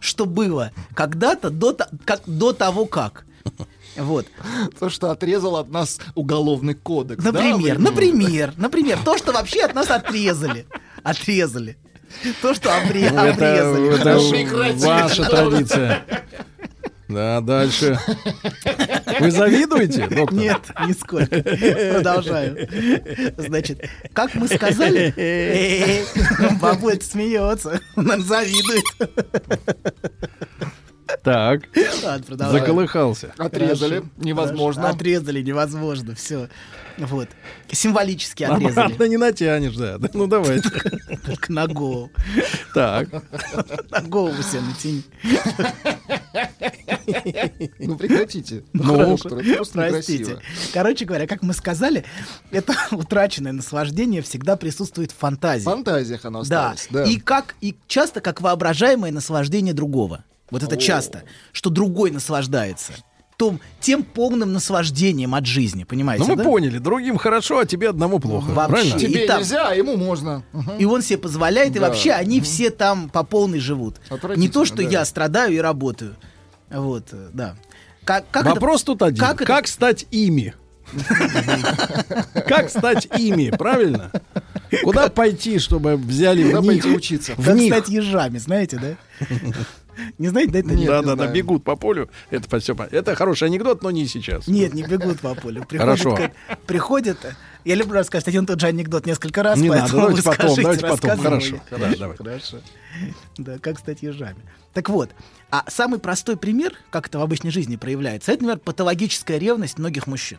Speaker 14: что было когда-то до, как, до того, как. Вот.
Speaker 4: То, что отрезал от нас уголовный кодекс. да,
Speaker 14: Например,
Speaker 4: вы-
Speaker 14: например, например, то, что вообще от нас отрезали. Отрезали. То, что обре-
Speaker 2: Ну, это
Speaker 14: обрезали.
Speaker 2: это
Speaker 14: Хорошо.
Speaker 2: ваша традиция. Да, дальше. Вы завидуете, доктор?
Speaker 14: Нет, нисколько. Продолжаю. Значит, как мы сказали... Бабуль смеется. Он завидует.
Speaker 2: Так.
Speaker 14: Ладно, продолжаем.
Speaker 2: Заколыхался.
Speaker 4: Отрезали.
Speaker 14: Хорошо,
Speaker 4: Невозможно.
Speaker 14: хорошо. Отрезали, невозможно. Все. Вот. Символически отрезали.
Speaker 2: Обратно не натянешь, да. Ну, давайте.
Speaker 14: Только на голову.
Speaker 2: Так.
Speaker 14: На голову себе натяни.
Speaker 4: Ну прекратите.
Speaker 2: Ну,
Speaker 4: просто
Speaker 14: Простите. Короче говоря, как мы сказали, это утраченное наслаждение всегда присутствует в фантазии.
Speaker 4: В фантазиях оно осталось. Да.
Speaker 14: И как и часто как воображаемое наслаждение другого. Вот это часто, что другой наслаждается. том, тем полным наслаждением от жизни, понимаете?
Speaker 2: Ну, мы
Speaker 14: да?
Speaker 2: поняли, другим хорошо, а тебе одному плохо.
Speaker 14: Вообще.
Speaker 2: Правильно?
Speaker 4: Тебе
Speaker 14: И там-
Speaker 4: нельзя, а ему можно. Мгм.
Speaker 14: И он себе позволяет, и
Speaker 4: Да.
Speaker 14: вообще они все там по полной живут. Не то, что
Speaker 4: да.
Speaker 14: я страдаю и работаю. Вот, э, да. Как, как это-
Speaker 2: Вопрос тут один.
Speaker 14: как
Speaker 2: Как,
Speaker 14: это-
Speaker 2: стать ими? Как стать ими, правильно? Куда пойти, чтобы взяли
Speaker 4: Куда
Speaker 2: в них?
Speaker 4: пойти учиться?
Speaker 14: Как стать ежами, знаете, да? Не знаете, да, это
Speaker 4: Нет,
Speaker 2: Да, да, да, бегут по полю. Это все. Это хороший анекдот, но не сейчас.
Speaker 14: Нет, не бегут по полю. Приходят,
Speaker 2: Хорошо.
Speaker 14: приходят. Я люблю рассказать один тот же анекдот несколько раз,
Speaker 2: Не надо,
Speaker 14: поэтому
Speaker 2: давайте
Speaker 14: вы
Speaker 2: потом,
Speaker 14: скажите,
Speaker 2: давайте потом. Хорошо. Да, давай.
Speaker 14: Хорошо. Да, как стать ежами. Так вот, а самый простой пример, как это в обычной жизни проявляется, это, например, патологическая ревность многих мужчин.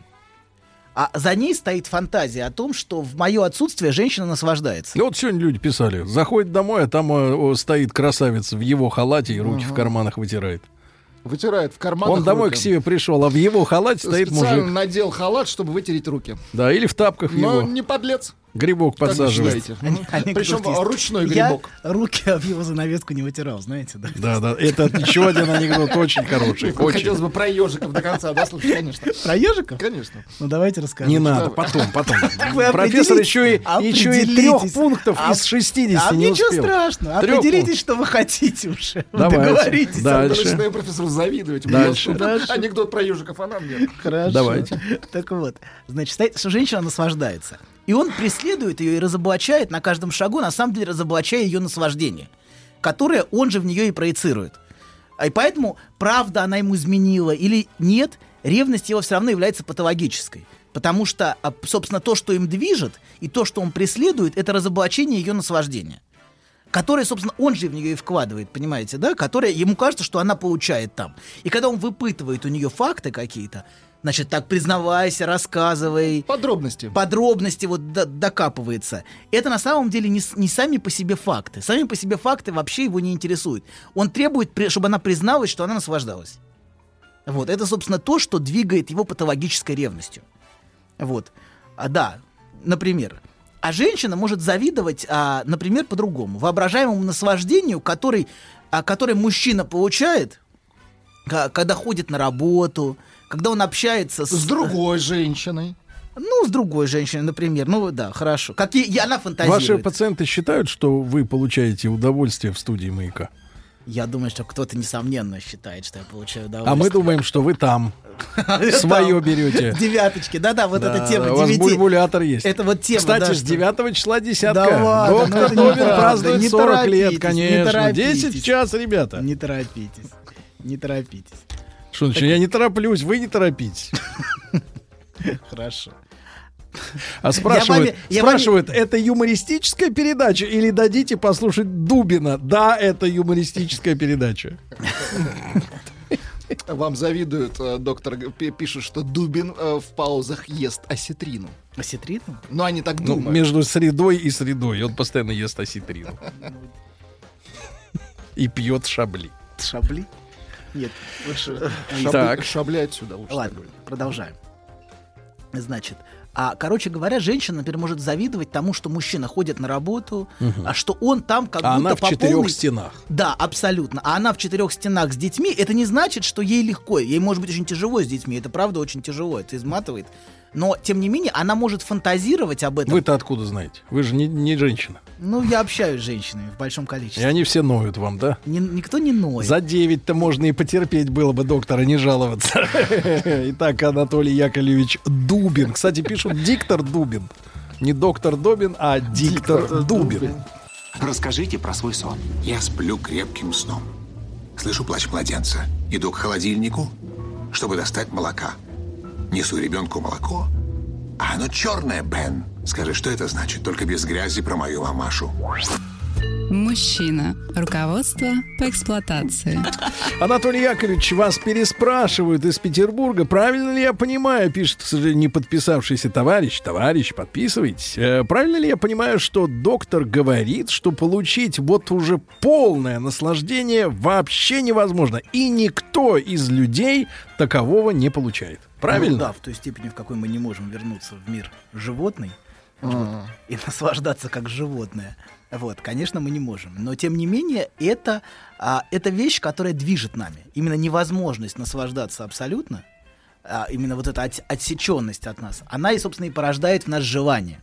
Speaker 14: А за ней стоит фантазия о том, что в мое отсутствие женщина наслаждается.
Speaker 2: И вот сегодня люди писали, заходит домой, а там э, о, стоит красавец в его халате и руки в карманах вытирает.
Speaker 4: Вытирает в карманах
Speaker 2: Он домой
Speaker 4: руки.
Speaker 2: к себе пришел, а в его халате стоит
Speaker 4: Специально
Speaker 2: мужик.
Speaker 4: надел халат, чтобы вытереть руки.
Speaker 2: Да, или в тапках
Speaker 4: Но
Speaker 2: его.
Speaker 4: не подлец.
Speaker 2: Грибок подсаживает.
Speaker 4: Причем ручной
Speaker 14: Я
Speaker 4: грибок.
Speaker 14: руки об его занавеску не вытирал, знаете, да?
Speaker 2: Да, да, это еще один анекдот очень хороший. Очень.
Speaker 4: Хотелось бы про ежиков до конца, да, слушай, конечно.
Speaker 14: Про ежиков?
Speaker 4: Конечно.
Speaker 14: Ну давайте расскажем.
Speaker 2: Не надо, потом, потом. Профессор еще и, еще и трех пунктов
Speaker 14: А-
Speaker 2: из 60
Speaker 14: А
Speaker 2: не
Speaker 14: ничего
Speaker 2: успел.
Speaker 14: страшного.
Speaker 2: Трёх
Speaker 14: Определитесь, что вы хотите уже.
Speaker 2: Давайте.
Speaker 14: Договоритесь.
Speaker 2: Да.
Speaker 4: Я
Speaker 2: Дальше.
Speaker 4: начинаю профессору завидовать.
Speaker 2: Дальше.
Speaker 4: Анекдот про ежиков, а нам нет.
Speaker 14: Хорошо.
Speaker 2: Давайте.
Speaker 14: Так вот, значит, что женщина наслаждается. И он преследует ее и разоблачает на каждом шагу, на самом деле разоблачая ее наслаждение, которое он же в нее и проецирует. А И поэтому, правда она ему изменила или нет, ревность его все равно является патологической. Потому что, а, собственно, то, что им движет, и то, что он преследует, это разоблачение ее наслаждения. Которое, собственно, он же в нее и вкладывает, понимаете, да? Которое ему кажется, что она получает там. И когда он выпытывает у нее факты какие-то, значит, так признавайся, рассказывай.
Speaker 4: Подробности.
Speaker 14: Подробности вот до- докапывается. Это на самом деле не, не сами по себе факты. Сами по себе факты вообще его не интересуют. Он требует, чтобы она призналась, что она наслаждалась. Вот, это, собственно, то, что двигает его патологической ревностью. Вот. А, да, например. А женщина может завидовать, а, например, по-другому. Воображаемому наслаждению, который, а, который мужчина получает, когда ходит на работу, когда он общается с...
Speaker 4: С другой женщиной.
Speaker 14: Ну, с другой женщиной, например. Ну, да, хорошо. Как и, и она фантазирует.
Speaker 2: Ваши пациенты считают, что вы получаете удовольствие в студии маяка.
Speaker 14: Я думаю, что кто-то, несомненно, считает, что я получаю
Speaker 2: А
Speaker 14: удовольствие.
Speaker 2: мы думаем, что вы там свое берете.
Speaker 14: Девяточки, да-да, вот эта тема
Speaker 2: У вас бульбулятор есть.
Speaker 14: Это вот тема,
Speaker 2: Кстати,
Speaker 14: да,
Speaker 2: с
Speaker 14: что-
Speaker 2: 9 числа десятка.
Speaker 14: Да ладно, ну
Speaker 2: Доктор Добин празднует
Speaker 14: не
Speaker 2: 40 лет, конечно.
Speaker 14: торопитесь.
Speaker 2: 10 в час, ребята.
Speaker 14: Не торопитесь. Не торопитесь.
Speaker 2: Что значит, я не тороплюсь, вы не торопитесь.
Speaker 14: Хорошо.
Speaker 2: А спрашивают,
Speaker 14: вами- я вами-
Speaker 2: спрашивают, это юмористическая передача или дадите послушать Дубина? Да, это юмористическая передача.
Speaker 4: Вам завидуют, э, доктор пишет, что Дубин э, в паузах ест осетрину.
Speaker 14: Осетрину?
Speaker 4: Ну, они так
Speaker 2: Ну,
Speaker 4: думают.
Speaker 2: между средой и средой. Он постоянно ест осетрину. И пьет шабли.
Speaker 14: Шабли? Нет, лучше...
Speaker 4: Шабли отсюда лучше.
Speaker 14: Ладно, продолжаем. Значит, а, короче говоря, женщина, например, может завидовать тому, что мужчина ходит на работу, а что он там как
Speaker 2: А
Speaker 14: будто
Speaker 2: она в
Speaker 14: по
Speaker 2: четырех
Speaker 14: полной-
Speaker 2: стенах.
Speaker 14: Да, абсолютно. А она в четырех стенах с детьми, это не значит, что ей легко. Ей может быть очень тяжело с детьми. Это правда очень тяжело, это изматывает. Но, тем не менее, она может фантазировать об этом.
Speaker 2: Вы-то откуда знаете? Вы же не, не женщина.
Speaker 14: Ну, я общаюсь с женщинами в большом
Speaker 2: И
Speaker 14: количестве.
Speaker 2: они все ноют вам, да?
Speaker 14: Ни- никто не ноет.
Speaker 2: За 9-то можно и потерпеть было бы доктора, не жаловаться. Итак, Анатолий Яковлевич Дубин. Кстати, пишут диктор Дубин. Не доктор Добин, а диктор Дубин.
Speaker 1: Расскажите про свой сон. Я сплю крепким сном. Слышу плач младенца. Иду к холодильнику, чтобы достать молока. Несу ребенку молоко. А оно черное, Бен. Скажи, что это значит? Только без грязи про мою мамашу.
Speaker 13: Мужчина. Руководство по эксплуатации.
Speaker 2: Анатолий Яковлевич, вас переспрашивают из Петербурга. Правильно ли я понимаю, пишет, к сожалению, не подписавшийся товарищ. Товарищ, подписывайтесь. Э, Правильно ли я понимаю, что доктор говорит, что получить вот уже полное наслаждение вообще невозможно. И никто из людей такового не получает. Правильно?
Speaker 14: Ну да, в той степени, в какой мы не можем вернуться в мир животный вот,
Speaker 4: А.
Speaker 14: и наслаждаться как животное. Вот, конечно, мы не можем. Но тем не менее, это, а, это вещь, которая движет нами. Именно невозможность наслаждаться абсолютно а, именно вот эта от- отсеченность от нас, она и, собственно, и порождает в нас желание.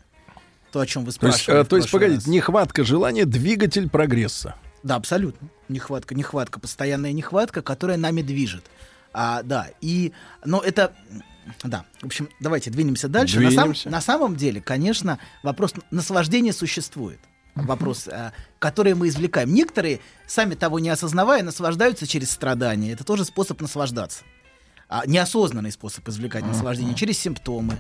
Speaker 14: То, о чем вы
Speaker 2: То есть, э, то есть, погодите, нехватка желания двигатель прогресса.
Speaker 14: Да, абсолютно. Нехватка, нехватка, постоянная нехватка, которая нами движет. А, да, и, но это, да, в общем, давайте двинемся дальше. На, сам-
Speaker 2: Двинемся.
Speaker 14: на самом деле, конечно, вопрос наслаждения существует. Вопрос, а, который мы извлекаем. Некоторые, сами того не осознавая, наслаждаются через страдания. Это тоже способ наслаждаться. А, неосознанный способ извлекать наслаждение через симптомы,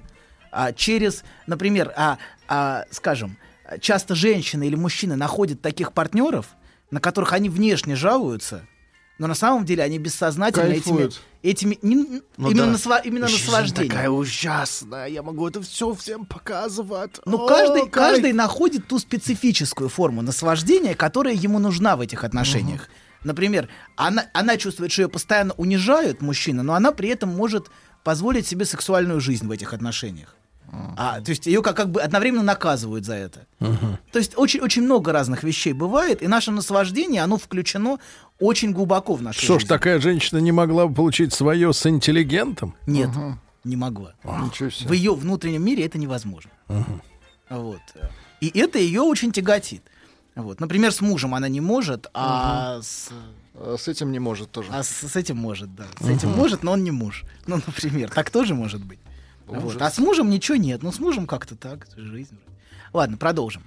Speaker 14: а, через, например, а, а, скажем, часто женщины или мужчины находят таких партнеров, на которых они внешне жалуются, но на самом деле они бессознательно этими,
Speaker 4: Кайфуют.
Speaker 14: этими не-
Speaker 3: Ну
Speaker 14: именно,
Speaker 3: да.
Speaker 14: насла- именно
Speaker 3: Жизнь
Speaker 14: наслаждение.
Speaker 3: такая ужасная, я могу это все всем показывать.
Speaker 14: Ну, каждый,
Speaker 3: кайф.
Speaker 14: каждый находит ту специфическую форму наслаждения, которая ему нужна в этих отношениях. Например, она, она чувствует, что ее постоянно унижают мужчина, но она при этом может позволить себе сексуальную жизнь в этих отношениях. А, то есть ее как, как бы одновременно наказывают за это. То есть очень, очень много разных вещей бывает, и наше наслаждение, оно включено очень глубоко в нашу
Speaker 2: Что ж,
Speaker 14: жизнь.
Speaker 2: такая женщина не могла бы получить свое с интеллигентом?
Speaker 14: Нет, не могла.
Speaker 4: Ничего себе.
Speaker 14: В ее внутреннем мире это невозможно. Вот. И это ее очень тяготит. Вот. Например, с мужем она не может, а с,
Speaker 4: А С этим не может тоже.
Speaker 14: а с, с этим может, да. С этим может, но он не муж. Ну, например, так тоже может быть. Вот. А с мужем ничего нет. Ну, с мужем как-то так, жизнь. Ладно, продолжим.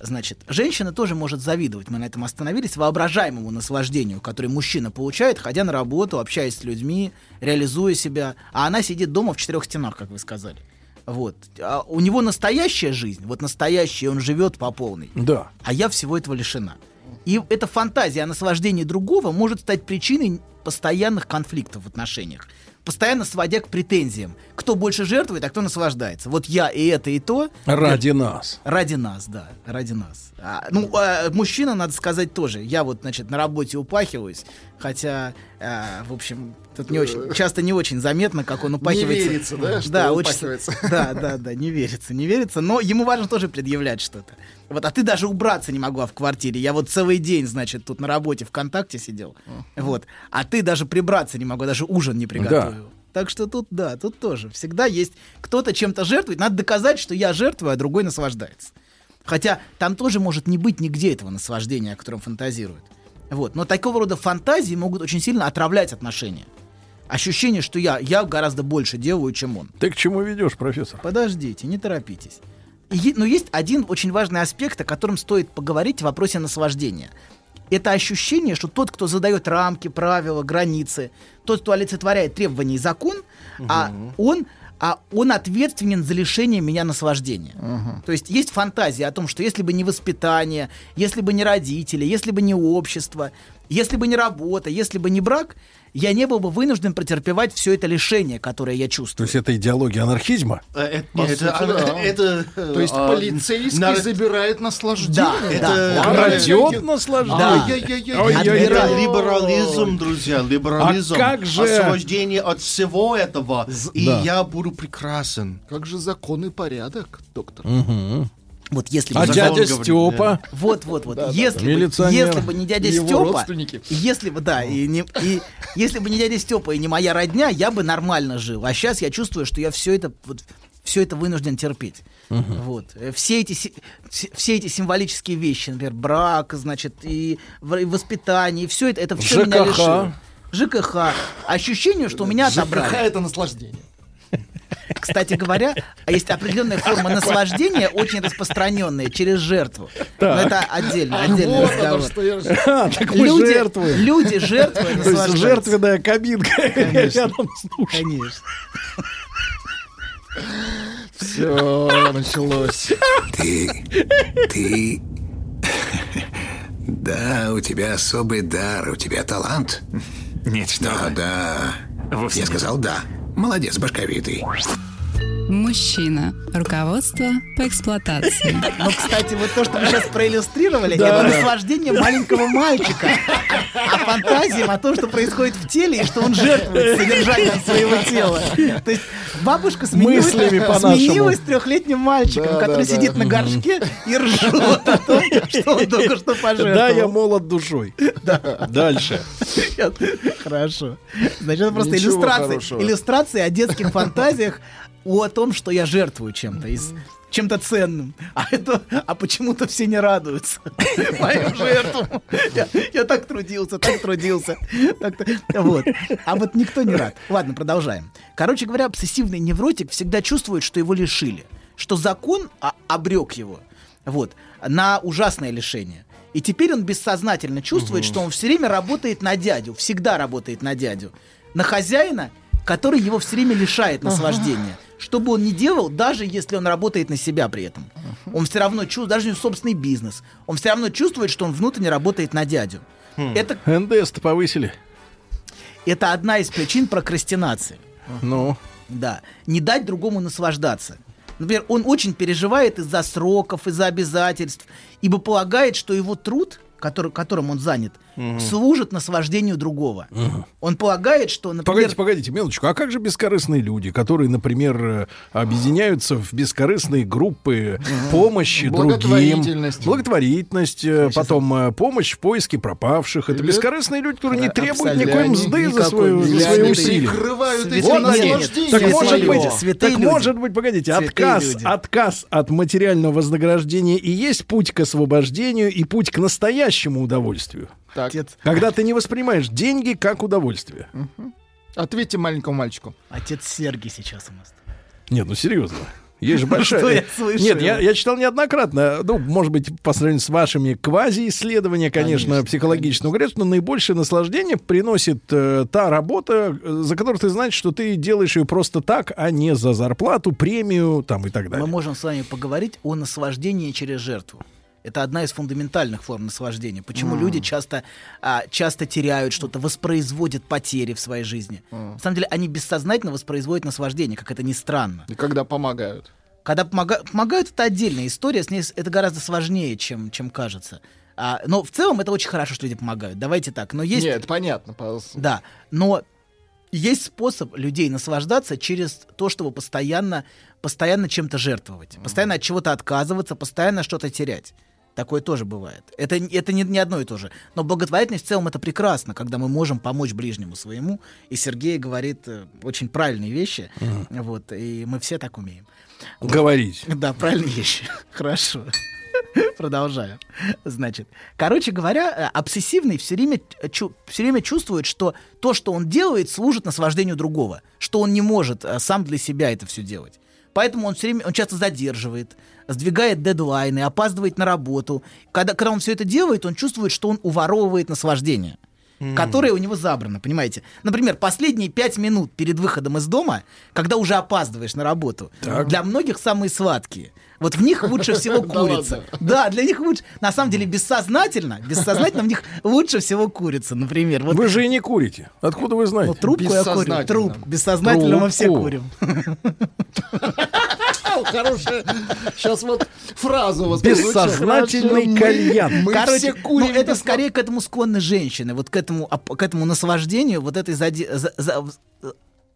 Speaker 14: Значит, женщина тоже может завидовать, мы на этом остановились, воображаемому наслаждению, которое мужчина получает, ходя на работу, общаясь с людьми, реализуя себя, а она сидит дома в четырех стенах, как вы сказали. Вот. А у него настоящая жизнь, вот настоящая, он живет по полной.
Speaker 2: Да.
Speaker 14: А я всего этого лишена. И эта фантазия о наслаждении другого может стать причиной постоянных конфликтов в отношениях. Постоянно сводя к претензиям. Кто больше жертвует, а кто наслаждается. Вот я и это, и то.
Speaker 2: Ради нас.
Speaker 14: Ради нас, да, ради нас. А, ну, а, мужчина, надо сказать, тоже. Я вот, значит, на работе упахиваюсь, хотя, а, в общем, тут не очень, часто не очень заметно, как он упахивается.
Speaker 4: верится, да, что
Speaker 14: да,
Speaker 4: упахивается.
Speaker 14: Очень, да, да, да, не верится, не верится, но ему важно тоже предъявлять что-то. Вот, а ты даже убраться не могла в квартире. Я вот целый день, значит, тут на работе ВКонтакте сидел. Вот. А ты даже прибраться не могла, даже ужин не приготовил. Так что тут, да, тут тоже. Всегда есть кто-то чем-то жертвует. Надо доказать, что я жертвую, а другой наслаждается. Хотя там тоже может не быть нигде этого наслаждения, о котором фантазируют. Вот. Но такого рода фантазии могут очень сильно отравлять отношения. Ощущение, что я, я гораздо больше делаю, чем он.
Speaker 2: Ты к чему ведешь, профессор?
Speaker 14: Подождите, не торопитесь. И но есть один очень важный аспект, о котором стоит поговорить в вопросе наслаждения. Это ощущение, что тот, кто задает рамки, правила, границы, тот, кто олицетворяет требования и закон, а он, а он ответственен за лишение меня наслаждения. То есть есть фантазия о том, что если бы не воспитание, если бы не родители, если бы не общество, если бы не работа, если бы не брак, я не был бы вынужден претерпевать все это лишение, которое я
Speaker 2: То
Speaker 14: чувствую.
Speaker 2: есть это идеология анархизма?
Speaker 3: Э, Это,
Speaker 4: По
Speaker 3: это-
Speaker 4: сути,
Speaker 3: это-
Speaker 4: да.
Speaker 3: это,
Speaker 4: То есть
Speaker 3: а,
Speaker 4: полицейский
Speaker 3: нар-
Speaker 4: забирает наслаждение.
Speaker 14: Да,
Speaker 3: это-
Speaker 14: да.
Speaker 2: Крадет
Speaker 3: я-
Speaker 2: наслаждение?
Speaker 14: Да.
Speaker 4: Ай-яй-яй-яй.
Speaker 2: Ой,
Speaker 3: Это
Speaker 2: ой,
Speaker 3: либерализм, друзья, либерализм.
Speaker 2: А как же-
Speaker 3: Освобождение от всего этого, и
Speaker 2: да.
Speaker 3: я буду прекрасен.
Speaker 4: Как же закон и порядок, доктор?
Speaker 14: Вот если бы
Speaker 2: А дядя
Speaker 3: говорит,
Speaker 2: Степа?
Speaker 14: Вот, вот, вот.
Speaker 4: Да,
Speaker 14: если,
Speaker 2: да.
Speaker 14: бы, если бы не дядя
Speaker 4: Его
Speaker 14: Степа, если бы, да, и, не, и если бы не дядя Степа и не моя родня, я бы нормально жил. А сейчас я чувствую, что я все это, вот, все это вынужден терпеть. Вот. Э, Все эти, все эти символические вещи, например, брак, значит, и воспитание, и все это, это все меня
Speaker 2: ЖКХ.
Speaker 14: лишило. ЖКХ. Ощущение, что у меня
Speaker 4: ЖКХ
Speaker 14: отобрали.
Speaker 4: это наслаждение.
Speaker 14: Кстати говоря, есть определенная форма наслаждения, очень распространенная, через жертву. Но это отдельно, отдельный
Speaker 4: Вот оно,
Speaker 14: разговор.
Speaker 4: что я же-
Speaker 2: А, так мы
Speaker 14: Люди,
Speaker 2: жертвуем.
Speaker 14: люди жертвуют,
Speaker 2: То есть
Speaker 14: наслаждаются.
Speaker 2: жертвенная кабинка рядом с.
Speaker 14: Конечно.
Speaker 4: Все, началось.
Speaker 1: Ты... ты... Да, у тебя особый дар, у тебя талант.
Speaker 12: Нет, что
Speaker 1: Да,
Speaker 12: вы.
Speaker 1: да.
Speaker 12: Вовсе
Speaker 1: Я
Speaker 12: нет.
Speaker 1: сказал да. Молодец, башковитый.
Speaker 13: Мужчина. Руководство по эксплуатации.
Speaker 14: Ну, кстати, вот то, что мы сейчас проиллюстрировали,
Speaker 13: Да.
Speaker 14: это наслаждение маленького мальчика. А фантазиям о том, что происходит в теле, и что он жертвует содержанием своего тела. То есть бабушка сменилась, сменилась трехлетним мальчиком,
Speaker 2: Да,
Speaker 14: который
Speaker 2: да, да.
Speaker 14: сидит на горшке и ржет о том, что он только что пожертвовал.
Speaker 2: Да, я молод душой. Дальше.
Speaker 14: Хорошо. Значит, это просто иллюстрации, иллюстрации о детских фантазиях о том, что я жертвую чем-то из чем-то ценным. А это, а почему-то все не радуются моим жертвам. Я, я так трудился, так трудился. так-то- вот. А вот никто не рад. Ладно, продолжаем. Короче говоря, обсессивный невротик всегда чувствует, что его лишили, что закон а, обрек его. Вот, на ужасное лишение. И теперь он бессознательно чувствует, что он все время работает на дядю, всегда работает на дядю, на хозяина, который его все время лишает наслаждения. Что бы он ни делал, даже если он работает на себя при этом, он все равно чувствует, даже у него собственный бизнес, он все равно чувствует, что он внутренне работает на дядю. Это,
Speaker 2: НДС-то повысили.
Speaker 14: это одна из причин прокрастинации.
Speaker 2: Ну,
Speaker 14: Да. Не дать другому наслаждаться. Например, он очень переживает из-за сроков, из-за обязательств, ибо полагает, что его труд, который, которым он занят,
Speaker 2: Мгм.
Speaker 14: служит наслаждению другого. Он полагает, что, например...
Speaker 2: Погодите, погодите, минуточку. А как же бескорыстные люди, которые, например, э, объединяются в бескорыстные группы помощи другим?
Speaker 4: Благотворительность.
Speaker 2: Благотворительность, э, потом э, помощь в поиске пропавших. Это бескорыстные люди, которые не требуют никакой мзды за, свою, свои
Speaker 14: Или
Speaker 2: усилия.
Speaker 4: прикрывают
Speaker 2: Так может быть,
Speaker 14: святые
Speaker 2: так
Speaker 14: люди.
Speaker 2: может быть, погодите,
Speaker 14: Святые
Speaker 2: отказ,
Speaker 14: люди.
Speaker 2: отказ от материального вознаграждения и есть путь к освобождению и путь к настоящему удовольствию.
Speaker 4: Так,
Speaker 14: Отец,
Speaker 2: Когда ты не воспринимаешь деньги как удовольствие.
Speaker 4: ответьте маленькому мальчику.
Speaker 14: отец Сергий сейчас у нас.
Speaker 2: Нет, ну серьезно. Есть же большая...
Speaker 14: Что я слышу?
Speaker 2: Нет, я, я читал неоднократно, ну, может быть, по сравнению с вашими квази-исследования, конечно,
Speaker 4: Конечно,
Speaker 2: психологического говорят, что наибольшее наслаждение приносит э, та работа, э, за которую ты знаешь, что ты делаешь ее просто так, а не за зарплату, премию там и так
Speaker 14: Мы
Speaker 2: далее.
Speaker 14: можем с вами поговорить о наслаждении через жертву. Это одна из фундаментальных форм наслаждения. Почему люди часто, а, часто теряют что-то, воспроизводят потери в своей жизни. На самом деле, они бессознательно воспроизводят наслаждение, как это ни странно.
Speaker 4: И когда помогают.
Speaker 14: Когда помога- помогают, это отдельная история, с ней это гораздо сложнее, чем, чем кажется. А, но в целом это очень хорошо, что люди помогают. Давайте так. Но есть,
Speaker 4: Нет, понятно. по-
Speaker 14: да, но есть способ людей наслаждаться через то, чтобы постоянно, постоянно чем-то жертвовать, постоянно от чего-то отказываться, постоянно что-то терять. Такое тоже бывает. Это, это не, не одно и то же. Но благотворительность в целом это прекрасно, когда мы можем помочь ближнему своему. И Сергей говорит э, очень правильные вещи. Вот, и мы все так умеем.
Speaker 2: Говорить.
Speaker 14: Да, правильные вещи. Хорошо. Продолжаю. Значит, короче говоря, э, обсессивный все время, чу- все время чувствует, что то, что он делает, служит наслаждению другого, что он не может э, сам для себя это все делать. Поэтому он все время, он часто задерживает, сдвигает дедлайны, опаздывает на работу. Когда, когда он все это делает, он чувствует, что он уворовывает наслаждение которое у него забрано, понимаете? Например, последние пять минут перед выходом из дома, когда уже опаздываешь на работу, для многих самые сладкие. Вот в них лучше всего курица. Да, для них лучше. На самом деле бессознательно, бессознательно в них лучше всего курица, например. Вот
Speaker 2: Вы же и не курите. Откуда вы знаете?
Speaker 14: ну, трубку я курю. Трубку. Бессознательно мы все курим.
Speaker 4: Хорошая. Сейчас вот фразу у вас
Speaker 2: Бессознательный кальян.
Speaker 4: Мы
Speaker 14: Короче,
Speaker 4: все курим.
Speaker 14: ну, это скорее к этому склонны женщины, вот к этому, к этому наслаждению, вот этой заде- за- за-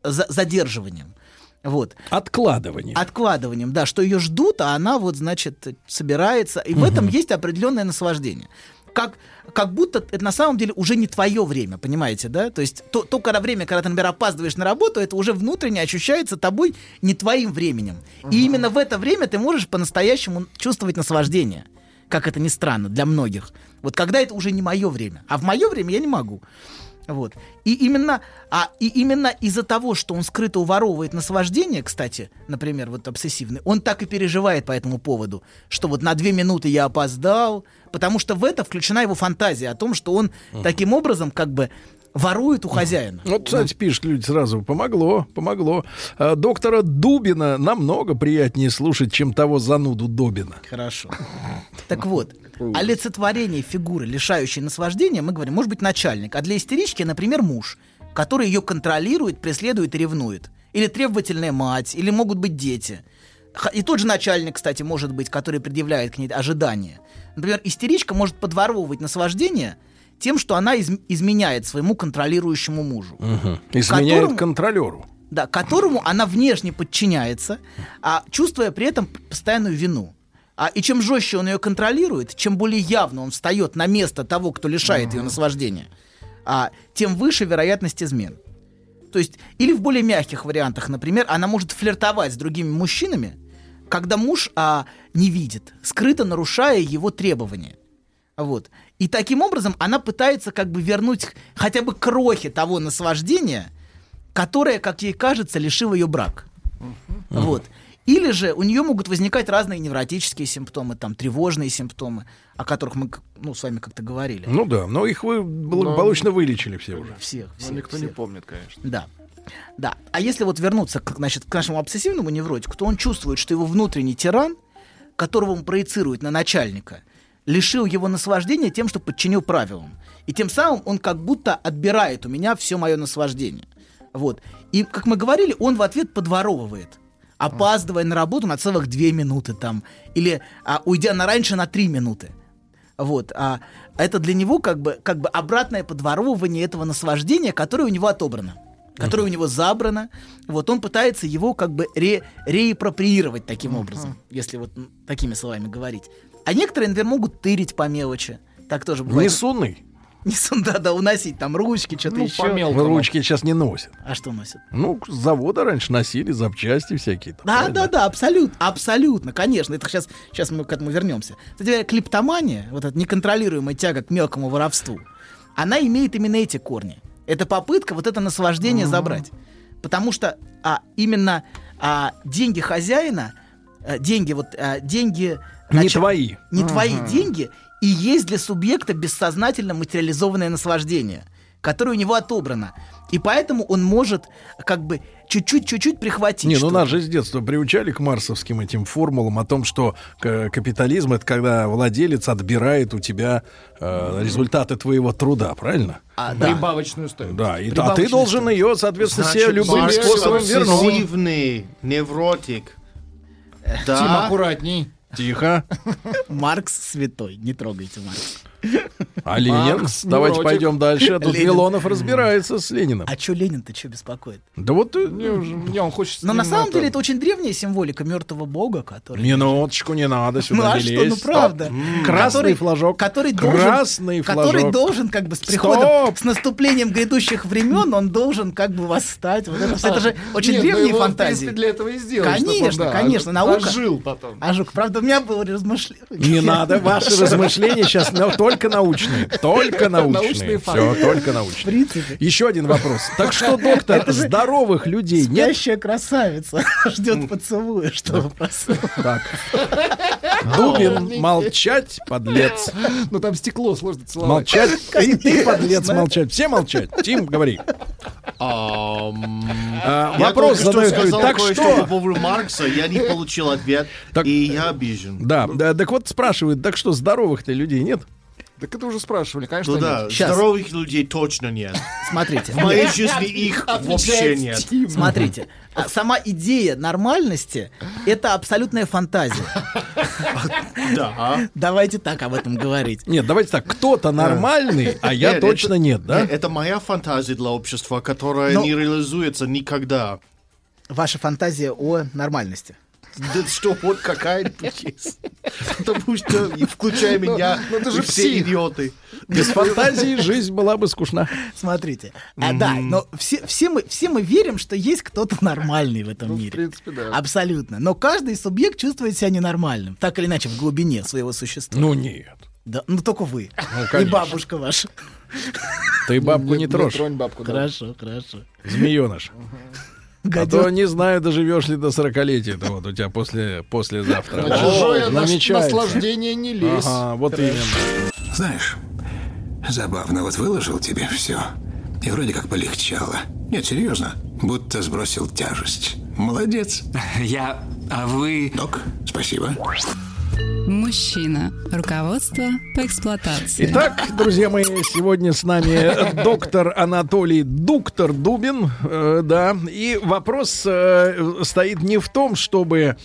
Speaker 14: за- задерживанием. Вот.
Speaker 2: Откладывание.
Speaker 14: Откладыванием, да, что ее ждут, а она вот, значит, собирается. И в этом есть определенное наслаждение. Как, как будто это на самом деле уже не твое время, понимаете, да? То есть то, то когда время, когда ты, например, опаздываешь на работу, это уже внутренне ощущается тобой не твоим временем. И именно в это время ты можешь по-настоящему чувствовать наслаждение. Как это ни странно, для многих. Вот когда это уже не мое время. А в мое время я не могу. Вот. И именно, а, и именно из-за того, что он скрыто уворовывает наслаждение, кстати, например, вот обсессивный, он так и переживает по этому поводу, что вот на две минуты я опоздал, потому что в это включена его фантазия о том, что он таким образом как бы ворует у хозяина.
Speaker 2: Вот, кстати, пишут люди сразу, помогло, помогло. А, доктора Дубина намного приятнее слушать, чем того зануду Добина.
Speaker 14: Хорошо. Так вот, олицетворение фигуры, лишающей наслаждения, мы говорим, может быть начальник, а для истерички, например, муж, который ее контролирует, преследует и ревнует. или требовательная мать, или могут быть дети. И тот же начальник, кстати, может быть, который предъявляет к ней ожидания. Например, истеричка может подворовывать наслаждение тем, что она из- изменяет своему контролирующему мужу.
Speaker 2: Мгм. Изменяет
Speaker 14: Которому-
Speaker 2: контролеру.
Speaker 14: Да, которому она внешне подчиняется, а чувствуя при этом постоянную вину. А, и чем жестче он ее контролирует, чем более явно он встает на место того, кто лишает ее наслаждения, а, тем выше вероятность измен. То есть, или в более мягких вариантах, например, она может флиртовать с другими мужчинами, когда муж а, не видит, скрыто нарушая его требования. Вот. И таким образом она пытается как бы вернуть хотя бы крохи того наслаждения, которое, как ей кажется, лишил ее брак. Вот. Или же у нее могут возникать разные невротические симптомы, там, тревожные симптомы, о которых мы ну, с вами как-то говорили.
Speaker 2: Ну да, но их вы благополучно вылечили все уже.
Speaker 14: Всех,
Speaker 4: Но
Speaker 14: всех,
Speaker 4: Ну, никто не
Speaker 14: всех.
Speaker 4: помнит, конечно.
Speaker 14: Да. Да. А если вот вернуться к, значит, к нашему обсессивному невротику, то он чувствует, что его внутренний тиран, которого он проецирует на начальника, лишил его наслаждения тем, что подчинил правилам. И тем самым он как будто отбирает у меня все мое наслаждение. Вот. И, как мы говорили, он в ответ подворовывает. Опаздывая на работу на целых две минуты там. Или а, уйдя на раньше на три минуты. Вот. А это для него как бы, как бы обратное подворовывание этого наслаждения, которое у него отобрано. Которое у него забрано. Вот он пытается его как бы ре, реапроприировать таким образом, если вот такими словами говорить. А некоторые, например, могут тырить по мелочи. Так тоже бывает.
Speaker 2: Несунный.
Speaker 14: Не сун, да, уносить там ручки, что-то
Speaker 4: Ну,
Speaker 14: еще.
Speaker 4: по мелкому.
Speaker 2: Ручки сейчас не носят.
Speaker 14: А что носят?
Speaker 2: Ну, с завода раньше носили запчасти всякие. там,
Speaker 14: Да,
Speaker 2: правильно?
Speaker 14: да, да, абсолютно, абсолютно, конечно. Это сейчас, сейчас мы к этому вернемся. Кстати, говоря, клиптомания, вот эта неконтролируемая тяга к мелкому воровству, она имеет именно эти корни. Это попытка вот это наслаждение забрать. Потому что а, именно а, деньги хозяина, а, деньги вот, а, деньги...
Speaker 2: Не твои.
Speaker 14: Не твои деньги и есть для субъекта бессознательно материализованное наслаждение, которое у него отобрано. И поэтому он может как бы чуть-чуть-чуть прихватить.
Speaker 2: Не, ну нас же с детства приучали к марсовским этим формулам о том, что к- капитализм это когда владелец отбирает у тебя э, результаты твоего труда, правильно?
Speaker 14: А, да.
Speaker 4: Прибавочную стоимость.
Speaker 2: Да, и, а ты должен ее, соответственно, себе
Speaker 3: Значит,
Speaker 2: любым
Speaker 3: Маркс
Speaker 2: способом вернуть.
Speaker 3: невротик.
Speaker 4: Тим,
Speaker 3: Да,
Speaker 4: аккуратней.
Speaker 2: Тихо.
Speaker 14: Маркс святой, не трогайте Маркс.
Speaker 2: А Ленин?
Speaker 4: Маркс,
Speaker 2: Давайте
Speaker 4: невротик.
Speaker 2: пойдем дальше. А Тут
Speaker 14: Ленин.
Speaker 2: Милонов разбирается с Лениным.
Speaker 14: А чё Ленин-то что беспокоит?
Speaker 2: Да вот э,
Speaker 4: Не, уже- не, он хочет...
Speaker 14: Но на самом
Speaker 4: это-
Speaker 14: деле это очень древняя символика мертвого бога, который...
Speaker 2: минуточку не надо
Speaker 14: Ну
Speaker 2: сюда
Speaker 14: а
Speaker 2: не
Speaker 14: что, ну правда.
Speaker 2: М, Красный флажок.
Speaker 14: Который должен,
Speaker 2: Красный
Speaker 14: который
Speaker 2: флажок.
Speaker 14: должен как бы с приходом,
Speaker 2: Стоп!
Speaker 14: с наступлением грядущих времен, он должен как бы восстать. Вот это, всё, это же очень
Speaker 4: Нет, ну
Speaker 14: древние
Speaker 4: его, в
Speaker 14: фантазии.
Speaker 4: принципе, для этого и сделали. чтоб он,
Speaker 14: Конечно,
Speaker 4: да,
Speaker 14: конечно, наука.
Speaker 4: Ожил потом.
Speaker 14: А жук, правда, у меня было размышление.
Speaker 2: Не надо, ваши размышления сейчас только научные. Только научные.
Speaker 4: Научные
Speaker 2: Все, только
Speaker 14: В
Speaker 2: научные.
Speaker 14: принципе,
Speaker 2: Еще один вопрос. Так что, доктор, здоровых людей нет?
Speaker 14: спящая красавица ждет поцелуя, чтобы проснуться.
Speaker 2: Так. Дубин, молчать, подлец.
Speaker 4: Ну там стекло сложно целовать.
Speaker 2: Молчать. И ты, подлец, молчать. Все молчать. Тим, говори. А, Вопрос задают. Так что?
Speaker 3: по поводу Маркса, я не получил ответ, и я обижен.
Speaker 2: Да, да, так вот спрашивают, так что здоровых-то людей нет?
Speaker 4: Так это уже спрашивали, конечно,
Speaker 3: Ну да,
Speaker 4: нет.
Speaker 3: Здоровых людей точно нет.
Speaker 14: Смотрите.
Speaker 3: В моей жизни их вообще нет.
Speaker 14: Смотрите, а сама идея нормальности — это абсолютная фантазия.
Speaker 3: Да.
Speaker 14: Давайте так об этом говорить.
Speaker 2: Нет, давайте так, кто-то нормальный, а я
Speaker 3: Нет,
Speaker 2: точно
Speaker 3: это-
Speaker 2: нет, да?
Speaker 3: нет, Это моя фантазия для общества, которая
Speaker 14: Ну-
Speaker 3: не реализуется никогда.
Speaker 14: Ваша фантазия о нормальности.
Speaker 3: Да что, вот какая-нибудь есть. Потому что, и включая меня,
Speaker 4: ну ты же
Speaker 3: все
Speaker 4: псих.
Speaker 3: идиоты.
Speaker 2: Без фантазии жизнь была бы скучна.
Speaker 14: Смотрите. А, да, но все, все, мы, все мы верим, что есть кто-то нормальный в этом
Speaker 4: Ну, в
Speaker 14: мире.
Speaker 4: принципе, да.
Speaker 14: Абсолютно. Но каждый субъект чувствует себя ненормальным. Так или иначе, в глубине своего существа.
Speaker 2: Ну нет.
Speaker 14: Да, ну только вы. И
Speaker 2: конечно.
Speaker 14: бабушка ваша.
Speaker 2: Ты бабку не трожь,
Speaker 4: тронь бабку, да.
Speaker 14: Хорошо, хорошо.
Speaker 2: змееныш. А то не знаю, доживешь ли до 40-летия. Это вот у тебя после, послезавтра.
Speaker 4: На чужое наслаждение не лезь.
Speaker 2: Ага, вот именно.
Speaker 1: Знаешь, забавно, вот выложил тебе все. И вроде как полегчало. Нет, серьезно, будто сбросил тяжесть. Молодец.
Speaker 12: Я... А вы...
Speaker 1: Док, спасибо.
Speaker 13: Мужчина. Руководство по эксплуатации.
Speaker 2: Итак, друзья мои, сегодня с нами доктор Анатолий Дуктор Дубин, э, да, и вопрос э, стоит не в том, чтобы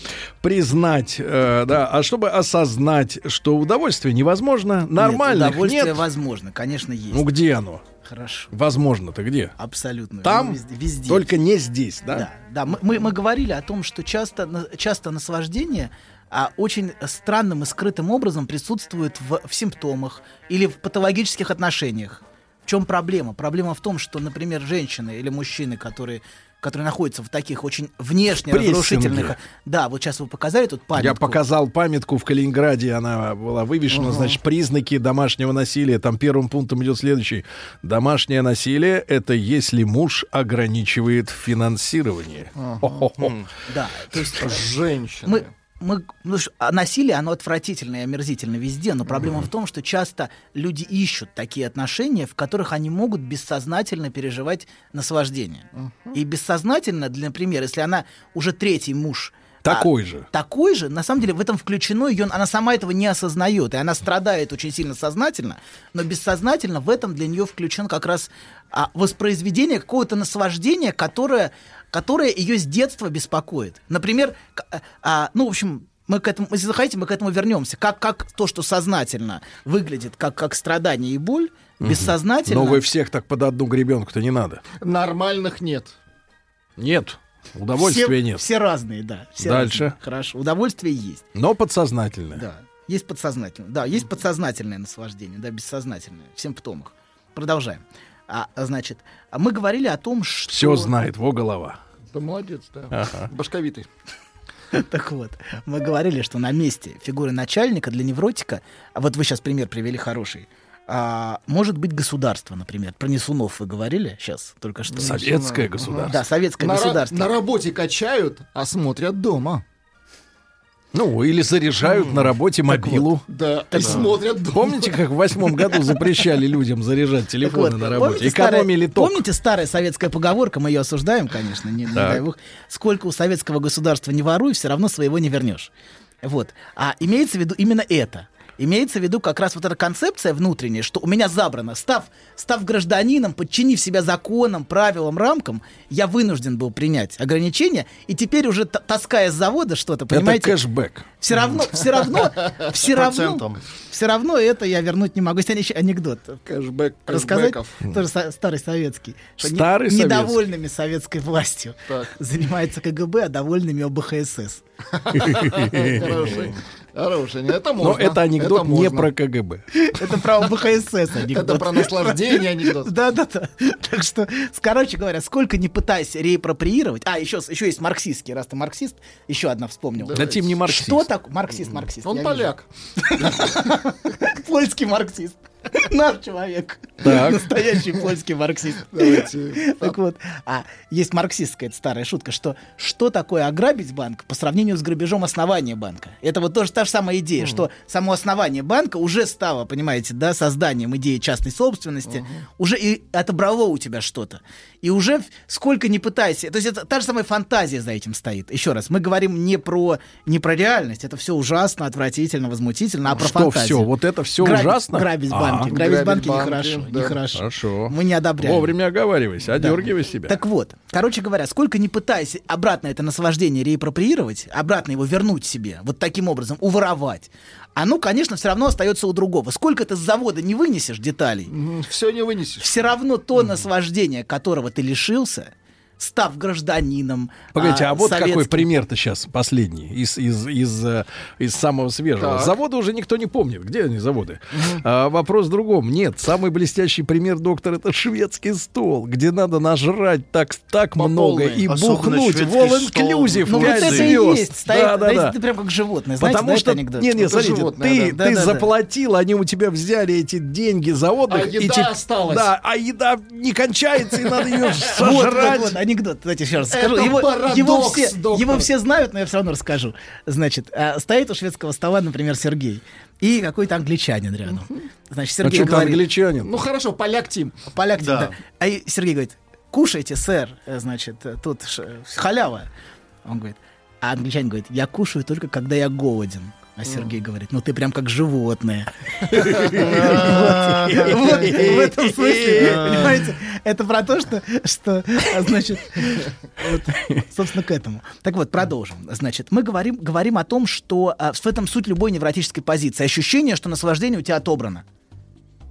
Speaker 2: признать, э, да, а чтобы осознать, что удовольствие невозможно, нормально
Speaker 14: Нет, удовольствие
Speaker 2: нет.
Speaker 14: возможно, конечно, есть.
Speaker 2: Ну где оно?
Speaker 14: Хорошо.
Speaker 2: Возможно-то где?
Speaker 14: Абсолютно.
Speaker 2: Там,
Speaker 14: Ну, везде, везде.
Speaker 2: только не здесь, да?
Speaker 14: Да, да. Мы, мы, мы говорили о том, что часто, часто наслаждение а, очень странным и скрытым образом присутствует в, в симптомах или в патологических отношениях. В чем проблема? Проблема в том, что, например, женщины или мужчины, которые которые находятся в таких очень внешне
Speaker 2: В
Speaker 14: разрушительных... Да, вот сейчас вы показали тут памятку.
Speaker 2: Я показал памятку в Калининграде, она была вывешена,
Speaker 14: Ага.
Speaker 2: значит, признаки домашнего насилия. Там первым пунктом идет следующий. Домашнее насилие — это если муж ограничивает финансирование. Хо-хо-хо.
Speaker 14: Да, то есть...
Speaker 4: Женщины.
Speaker 14: Мы, мы, ну, а насилие, оно отвратительно и омерзительно везде, но проблема в том, что часто люди ищут такие отношения, в которых они могут бессознательно переживать наслаждение. И бессознательно, для, например, если она уже третий муж,
Speaker 2: Такой
Speaker 14: а,
Speaker 2: же.
Speaker 14: Такой же, на самом деле, в этом включено ее, она сама этого не осознает, и она страдает очень сильно сознательно, но бессознательно в этом для нее включен как раз а, воспроизведение какого-то наслаждения, которое, которое ее с детства беспокоит. Например, к- а, ну, в общем, мы к этому, если захотите, мы к этому вернемся. Как, как то, что сознательно выглядит как, как страдание и боль,
Speaker 2: Мгм.
Speaker 14: бессознательно...
Speaker 2: Но вы всех так под одну гребенку-то не надо.
Speaker 4: Нормальных нет.
Speaker 2: Нет. Удовольствия
Speaker 14: все,
Speaker 2: нет.
Speaker 14: Все разные, да. все
Speaker 2: Дальше.
Speaker 14: разные. Хорошо. Удовольствие есть.
Speaker 2: Но подсознательное.
Speaker 14: Да. Есть подсознательное. Да, есть подсознательное наслаждение, да, бессознательное, в симптомах. Продолжаем. А, значит, мы говорили о том, что...
Speaker 2: Все знает, во голова.
Speaker 4: Да молодец, да.
Speaker 2: Ага.
Speaker 4: Башковитый.
Speaker 14: Так вот, мы говорили, что на месте фигуры начальника для невротика, а вот вы сейчас пример привели хороший, а, может быть государство, например. Про Несунов вы говорили сейчас только что?
Speaker 2: Советское государство.
Speaker 14: Да, советское
Speaker 4: на, ра-
Speaker 14: государство.
Speaker 4: на работе качают, а смотрят дома.
Speaker 2: Ну, или заряжают на работе мобилу.
Speaker 4: Да, и смотрят дома.
Speaker 2: Помните, как в восьмом году запрещали людям заряжать телефоны
Speaker 14: вот,
Speaker 2: на работе?
Speaker 14: помните старая-
Speaker 2: Экономили ток.
Speaker 14: Помните старая советская поговорка, мы ее осуждаем, конечно, не, не дай бог. Сколько у советского государства не воруй, все равно своего не вернешь. Вот. А имеется в виду именно это. Имеется в виду как раз вот эта концепция внутренняя, что у меня забрано. Став, став гражданином, подчинив себя законам, правилам, рамкам, я вынужден был принять ограничения, и теперь уже таская с завода что-то,
Speaker 2: Это
Speaker 14: понимаете,
Speaker 2: кэшбэк.
Speaker 14: все равно, все равно, все равно, все равно это я вернуть не могу. Есть еще анекдот.
Speaker 4: Кэшбэк,
Speaker 14: Рассказать? Тоже старый советский.
Speaker 2: Старый советский.
Speaker 14: Недовольными советской властью занимается КГБ, а довольными ОБХСС.
Speaker 4: Хороший. Хороший. Это
Speaker 2: Но
Speaker 4: можно.
Speaker 2: это анекдот не
Speaker 4: можно.
Speaker 2: про КГБ.
Speaker 14: Это про ОБХСС анекдот.
Speaker 4: Это про наслаждение анекдот.
Speaker 14: Да-да-да. Так что, короче говоря, сколько не пытайся реапроприировать... А, еще, еще есть марксистский, раз ты марксист, еще одна вспомнил.
Speaker 2: Да Тим не марксист.
Speaker 14: Что такое? Марксист, марксист.
Speaker 4: Он поляк.
Speaker 14: Польский марксист. Наш человек.
Speaker 2: Так.
Speaker 14: Настоящий польский марксист.
Speaker 4: Давайте.
Speaker 14: Так вот, а есть марксистская старая шутка, что что такое ограбить банк по сравнению с грабежом основания банка? Это вот тоже та же самая идея, что само основание банка уже стало, понимаете, да, созданием идеи частной собственности, уже и отобрало у тебя что-то. И уже сколько не пытайся, то есть это та же самая фантазия за этим стоит. Еще раз, мы говорим не про, не про реальность, это все ужасно, отвратительно, возмутительно, а про
Speaker 2: Что
Speaker 14: фантазию.
Speaker 2: все? Вот это все
Speaker 14: Грабить-
Speaker 2: ужасно?
Speaker 14: Грабить
Speaker 2: А,
Speaker 14: банки. Грабить
Speaker 4: Грабить
Speaker 14: банки
Speaker 4: банки,
Speaker 14: нехорошо.
Speaker 4: да.
Speaker 14: Нехорошо.
Speaker 2: Хорошо.
Speaker 14: Мы не одобряем.
Speaker 2: Вовремя оговаривайся, одергивай себя.
Speaker 14: Так вот, короче говоря, сколько не пытайся обратно это наслаждение реапроприировать, обратно его вернуть себе, вот таким образом, уворовать, оно, конечно, все равно остается у другого. Сколько ты с завода не вынесешь деталей,
Speaker 4: Все не вынесешь.
Speaker 14: все равно то наслаждение, которого ты лишился, став гражданином.
Speaker 2: Погодите, а, вот какой
Speaker 14: советским-
Speaker 2: пример-то сейчас последний из, из, из, э, из самого свежего.
Speaker 4: Так.
Speaker 2: Заводы уже никто не помнит. Где они, заводы? А, вопрос в другом. Нет, самый блестящий пример, доктор, это шведский стол, где надо нажрать так, так
Speaker 4: По
Speaker 2: много
Speaker 4: полной.
Speaker 2: и
Speaker 3: Особенно
Speaker 2: бухнуть.
Speaker 3: шведский
Speaker 2: All
Speaker 3: стол.
Speaker 2: inclusive,
Speaker 14: Ну вот это и
Speaker 2: звезд.
Speaker 14: есть. Стоит,
Speaker 2: Да, да, да.
Speaker 14: ты прям как животное. Знаете,
Speaker 2: Потому
Speaker 14: да,
Speaker 2: что,
Speaker 14: анекдот?
Speaker 2: не, не,
Speaker 4: Это
Speaker 2: смотрите,
Speaker 4: животное,
Speaker 2: ты,
Speaker 4: да.
Speaker 2: ты
Speaker 14: Да-да-да.
Speaker 2: заплатил, они у тебя взяли эти деньги заводных.
Speaker 4: А
Speaker 2: и
Speaker 4: еда
Speaker 2: теп-
Speaker 4: осталась.
Speaker 2: Да, а еда не кончается, и надо ее
Speaker 14: Вот,
Speaker 2: сожрать.
Speaker 14: Анекдот, давайте еще раз
Speaker 4: Это
Speaker 14: скажу. Его,
Speaker 4: парадокс,
Speaker 14: его, все,
Speaker 4: доктор.
Speaker 14: его все знают, но я все равно расскажу. Значит, а, стоит у шведского стола, например, Сергей, и какой-то англичанин рядом. Значит,
Speaker 2: А
Speaker 14: Сергей
Speaker 2: что ты
Speaker 14: говорит,
Speaker 2: англичанин?
Speaker 4: Ну хорошо, поляк Тим.
Speaker 14: поляк,
Speaker 3: Да.
Speaker 14: да. А и Сергей говорит, кушайте, сэр, э, значит, э, тут халява. Он говорит, а англичанин говорит, я кушаю только когда я голоден. А Сергей говорит, ну ты прям как животное. Вот, В этом смысле, понимаете, это про то, что, что, значит, собственно, к этому. Так вот, продолжим. Значит, мы говорим, говорим о том, что а, в этом суть любой невротической позиции. Ощущение, что наслаждение у тебя отобрано.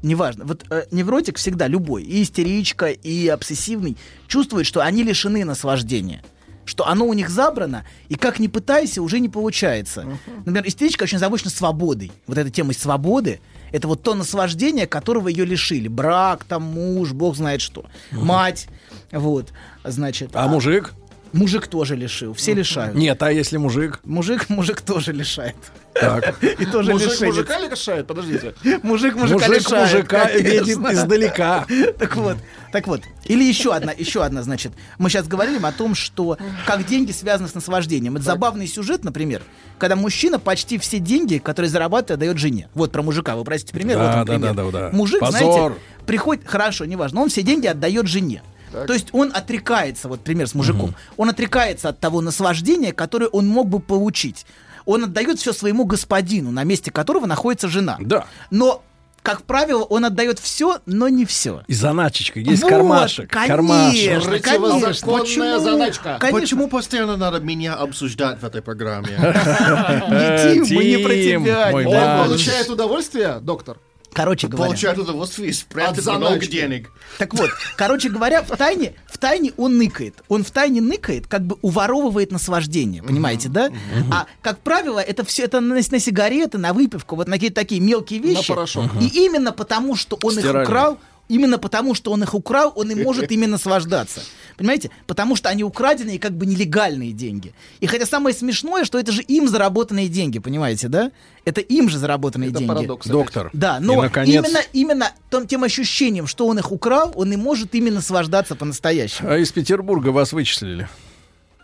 Speaker 14: Неважно. Вот э, невротик всегда любой, и истеричка, и обсессивный, чувствует, что они лишены наслаждения. Что оно у них забрано, и как ни пытайся, уже не получается. Например, истеричка очень озабочена свободой. Вот эта тема свободы, это вот то наслаждение, которого ее лишили. Брак, там, муж, бог знает что. Мать, вот, значит.
Speaker 2: А мужик?
Speaker 14: Мужик тоже лишил, все лишают.
Speaker 2: Нет, а если мужик?
Speaker 14: Мужик, мужик тоже лишает.
Speaker 2: Так.
Speaker 14: И тоже
Speaker 4: Мужик
Speaker 14: лишенец.
Speaker 4: мужика лишает? Подождите.
Speaker 14: Мужик мужика
Speaker 2: Мужик
Speaker 14: лишает,
Speaker 2: мужика видит издалека.
Speaker 14: Так вот, так вот. Или еще одна, еще одна, значит. Мы сейчас говорим о том, что как деньги связаны с наслаждением. Это забавный сюжет, например, когда мужчина почти все деньги, которые зарабатывает, дает жене. Вот про мужика. Вы простите пример.
Speaker 2: Да,
Speaker 14: вот он
Speaker 2: да,
Speaker 14: пример.
Speaker 2: да, да, да.
Speaker 14: Мужик,
Speaker 2: Позор.
Speaker 14: знаете, приходит, хорошо, неважно, он все деньги отдает жене. То есть он отрекается, вот пример с мужиком, он отрекается от того наслаждения, которое он мог бы получить. Он отдает все своему господину, на месте которого находится жена.
Speaker 2: Да.
Speaker 14: Но, как правило, он отдает все, но не все.
Speaker 2: И заначечка, есть
Speaker 14: Вот,
Speaker 2: кармашек.
Speaker 14: конечно,
Speaker 2: кармашек.
Speaker 14: конечно.
Speaker 4: Противозаконная заначка.
Speaker 14: Конечно.
Speaker 3: Почему постоянно надо меня обсуждать в этой программе?
Speaker 14: Не, Тим, мы не про тебя.
Speaker 4: Он получает удовольствие, доктор?
Speaker 14: Короче говоря.
Speaker 3: Получают удовольствие и
Speaker 4: От
Speaker 3: спрятать много денег.
Speaker 14: Так вот, короче говоря, в тайне, в тайне он ныкает. Он в тайне ныкает, как бы уворовывает наслаждение, понимаете, да? А, как правило, это все это на, на сигареты, на выпивку, вот на какие-то такие мелкие вещи.
Speaker 4: порошок.
Speaker 14: И именно потому, что он их
Speaker 2: Стиральный.
Speaker 14: украл, именно потому, что он их украл, он и может ими наслаждаться. Понимаете? Потому что они украденные как бы нелегальные деньги. И хотя самое смешное, что это же им заработанные деньги, понимаете, да? Это им же заработанные
Speaker 4: Это
Speaker 14: деньги.
Speaker 4: парадокс.
Speaker 2: Доктор.
Speaker 14: Да,
Speaker 2: И,
Speaker 14: но
Speaker 2: наконец,
Speaker 14: именно, именно том, тем ощущением, что он их украл, он и может ими наслаждаться по-настоящему.
Speaker 2: А из Петербурга вас вычислили.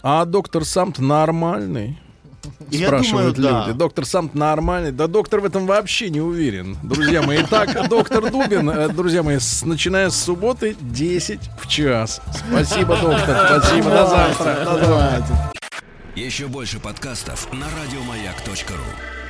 Speaker 2: А доктор сам нормальный.
Speaker 3: Я
Speaker 2: Спрашивают
Speaker 3: думаю, да.
Speaker 2: люди. Доктор сам нормальный. Да доктор в этом вообще не уверен. Друзья мои, итак, доктор Дубин, э, друзья мои, с- начиная с субботы 10 в час. Спасибо, доктор. Спасибо. До завтра. До завтра.
Speaker 11: Еще больше подкастов на радиомаяк.ру.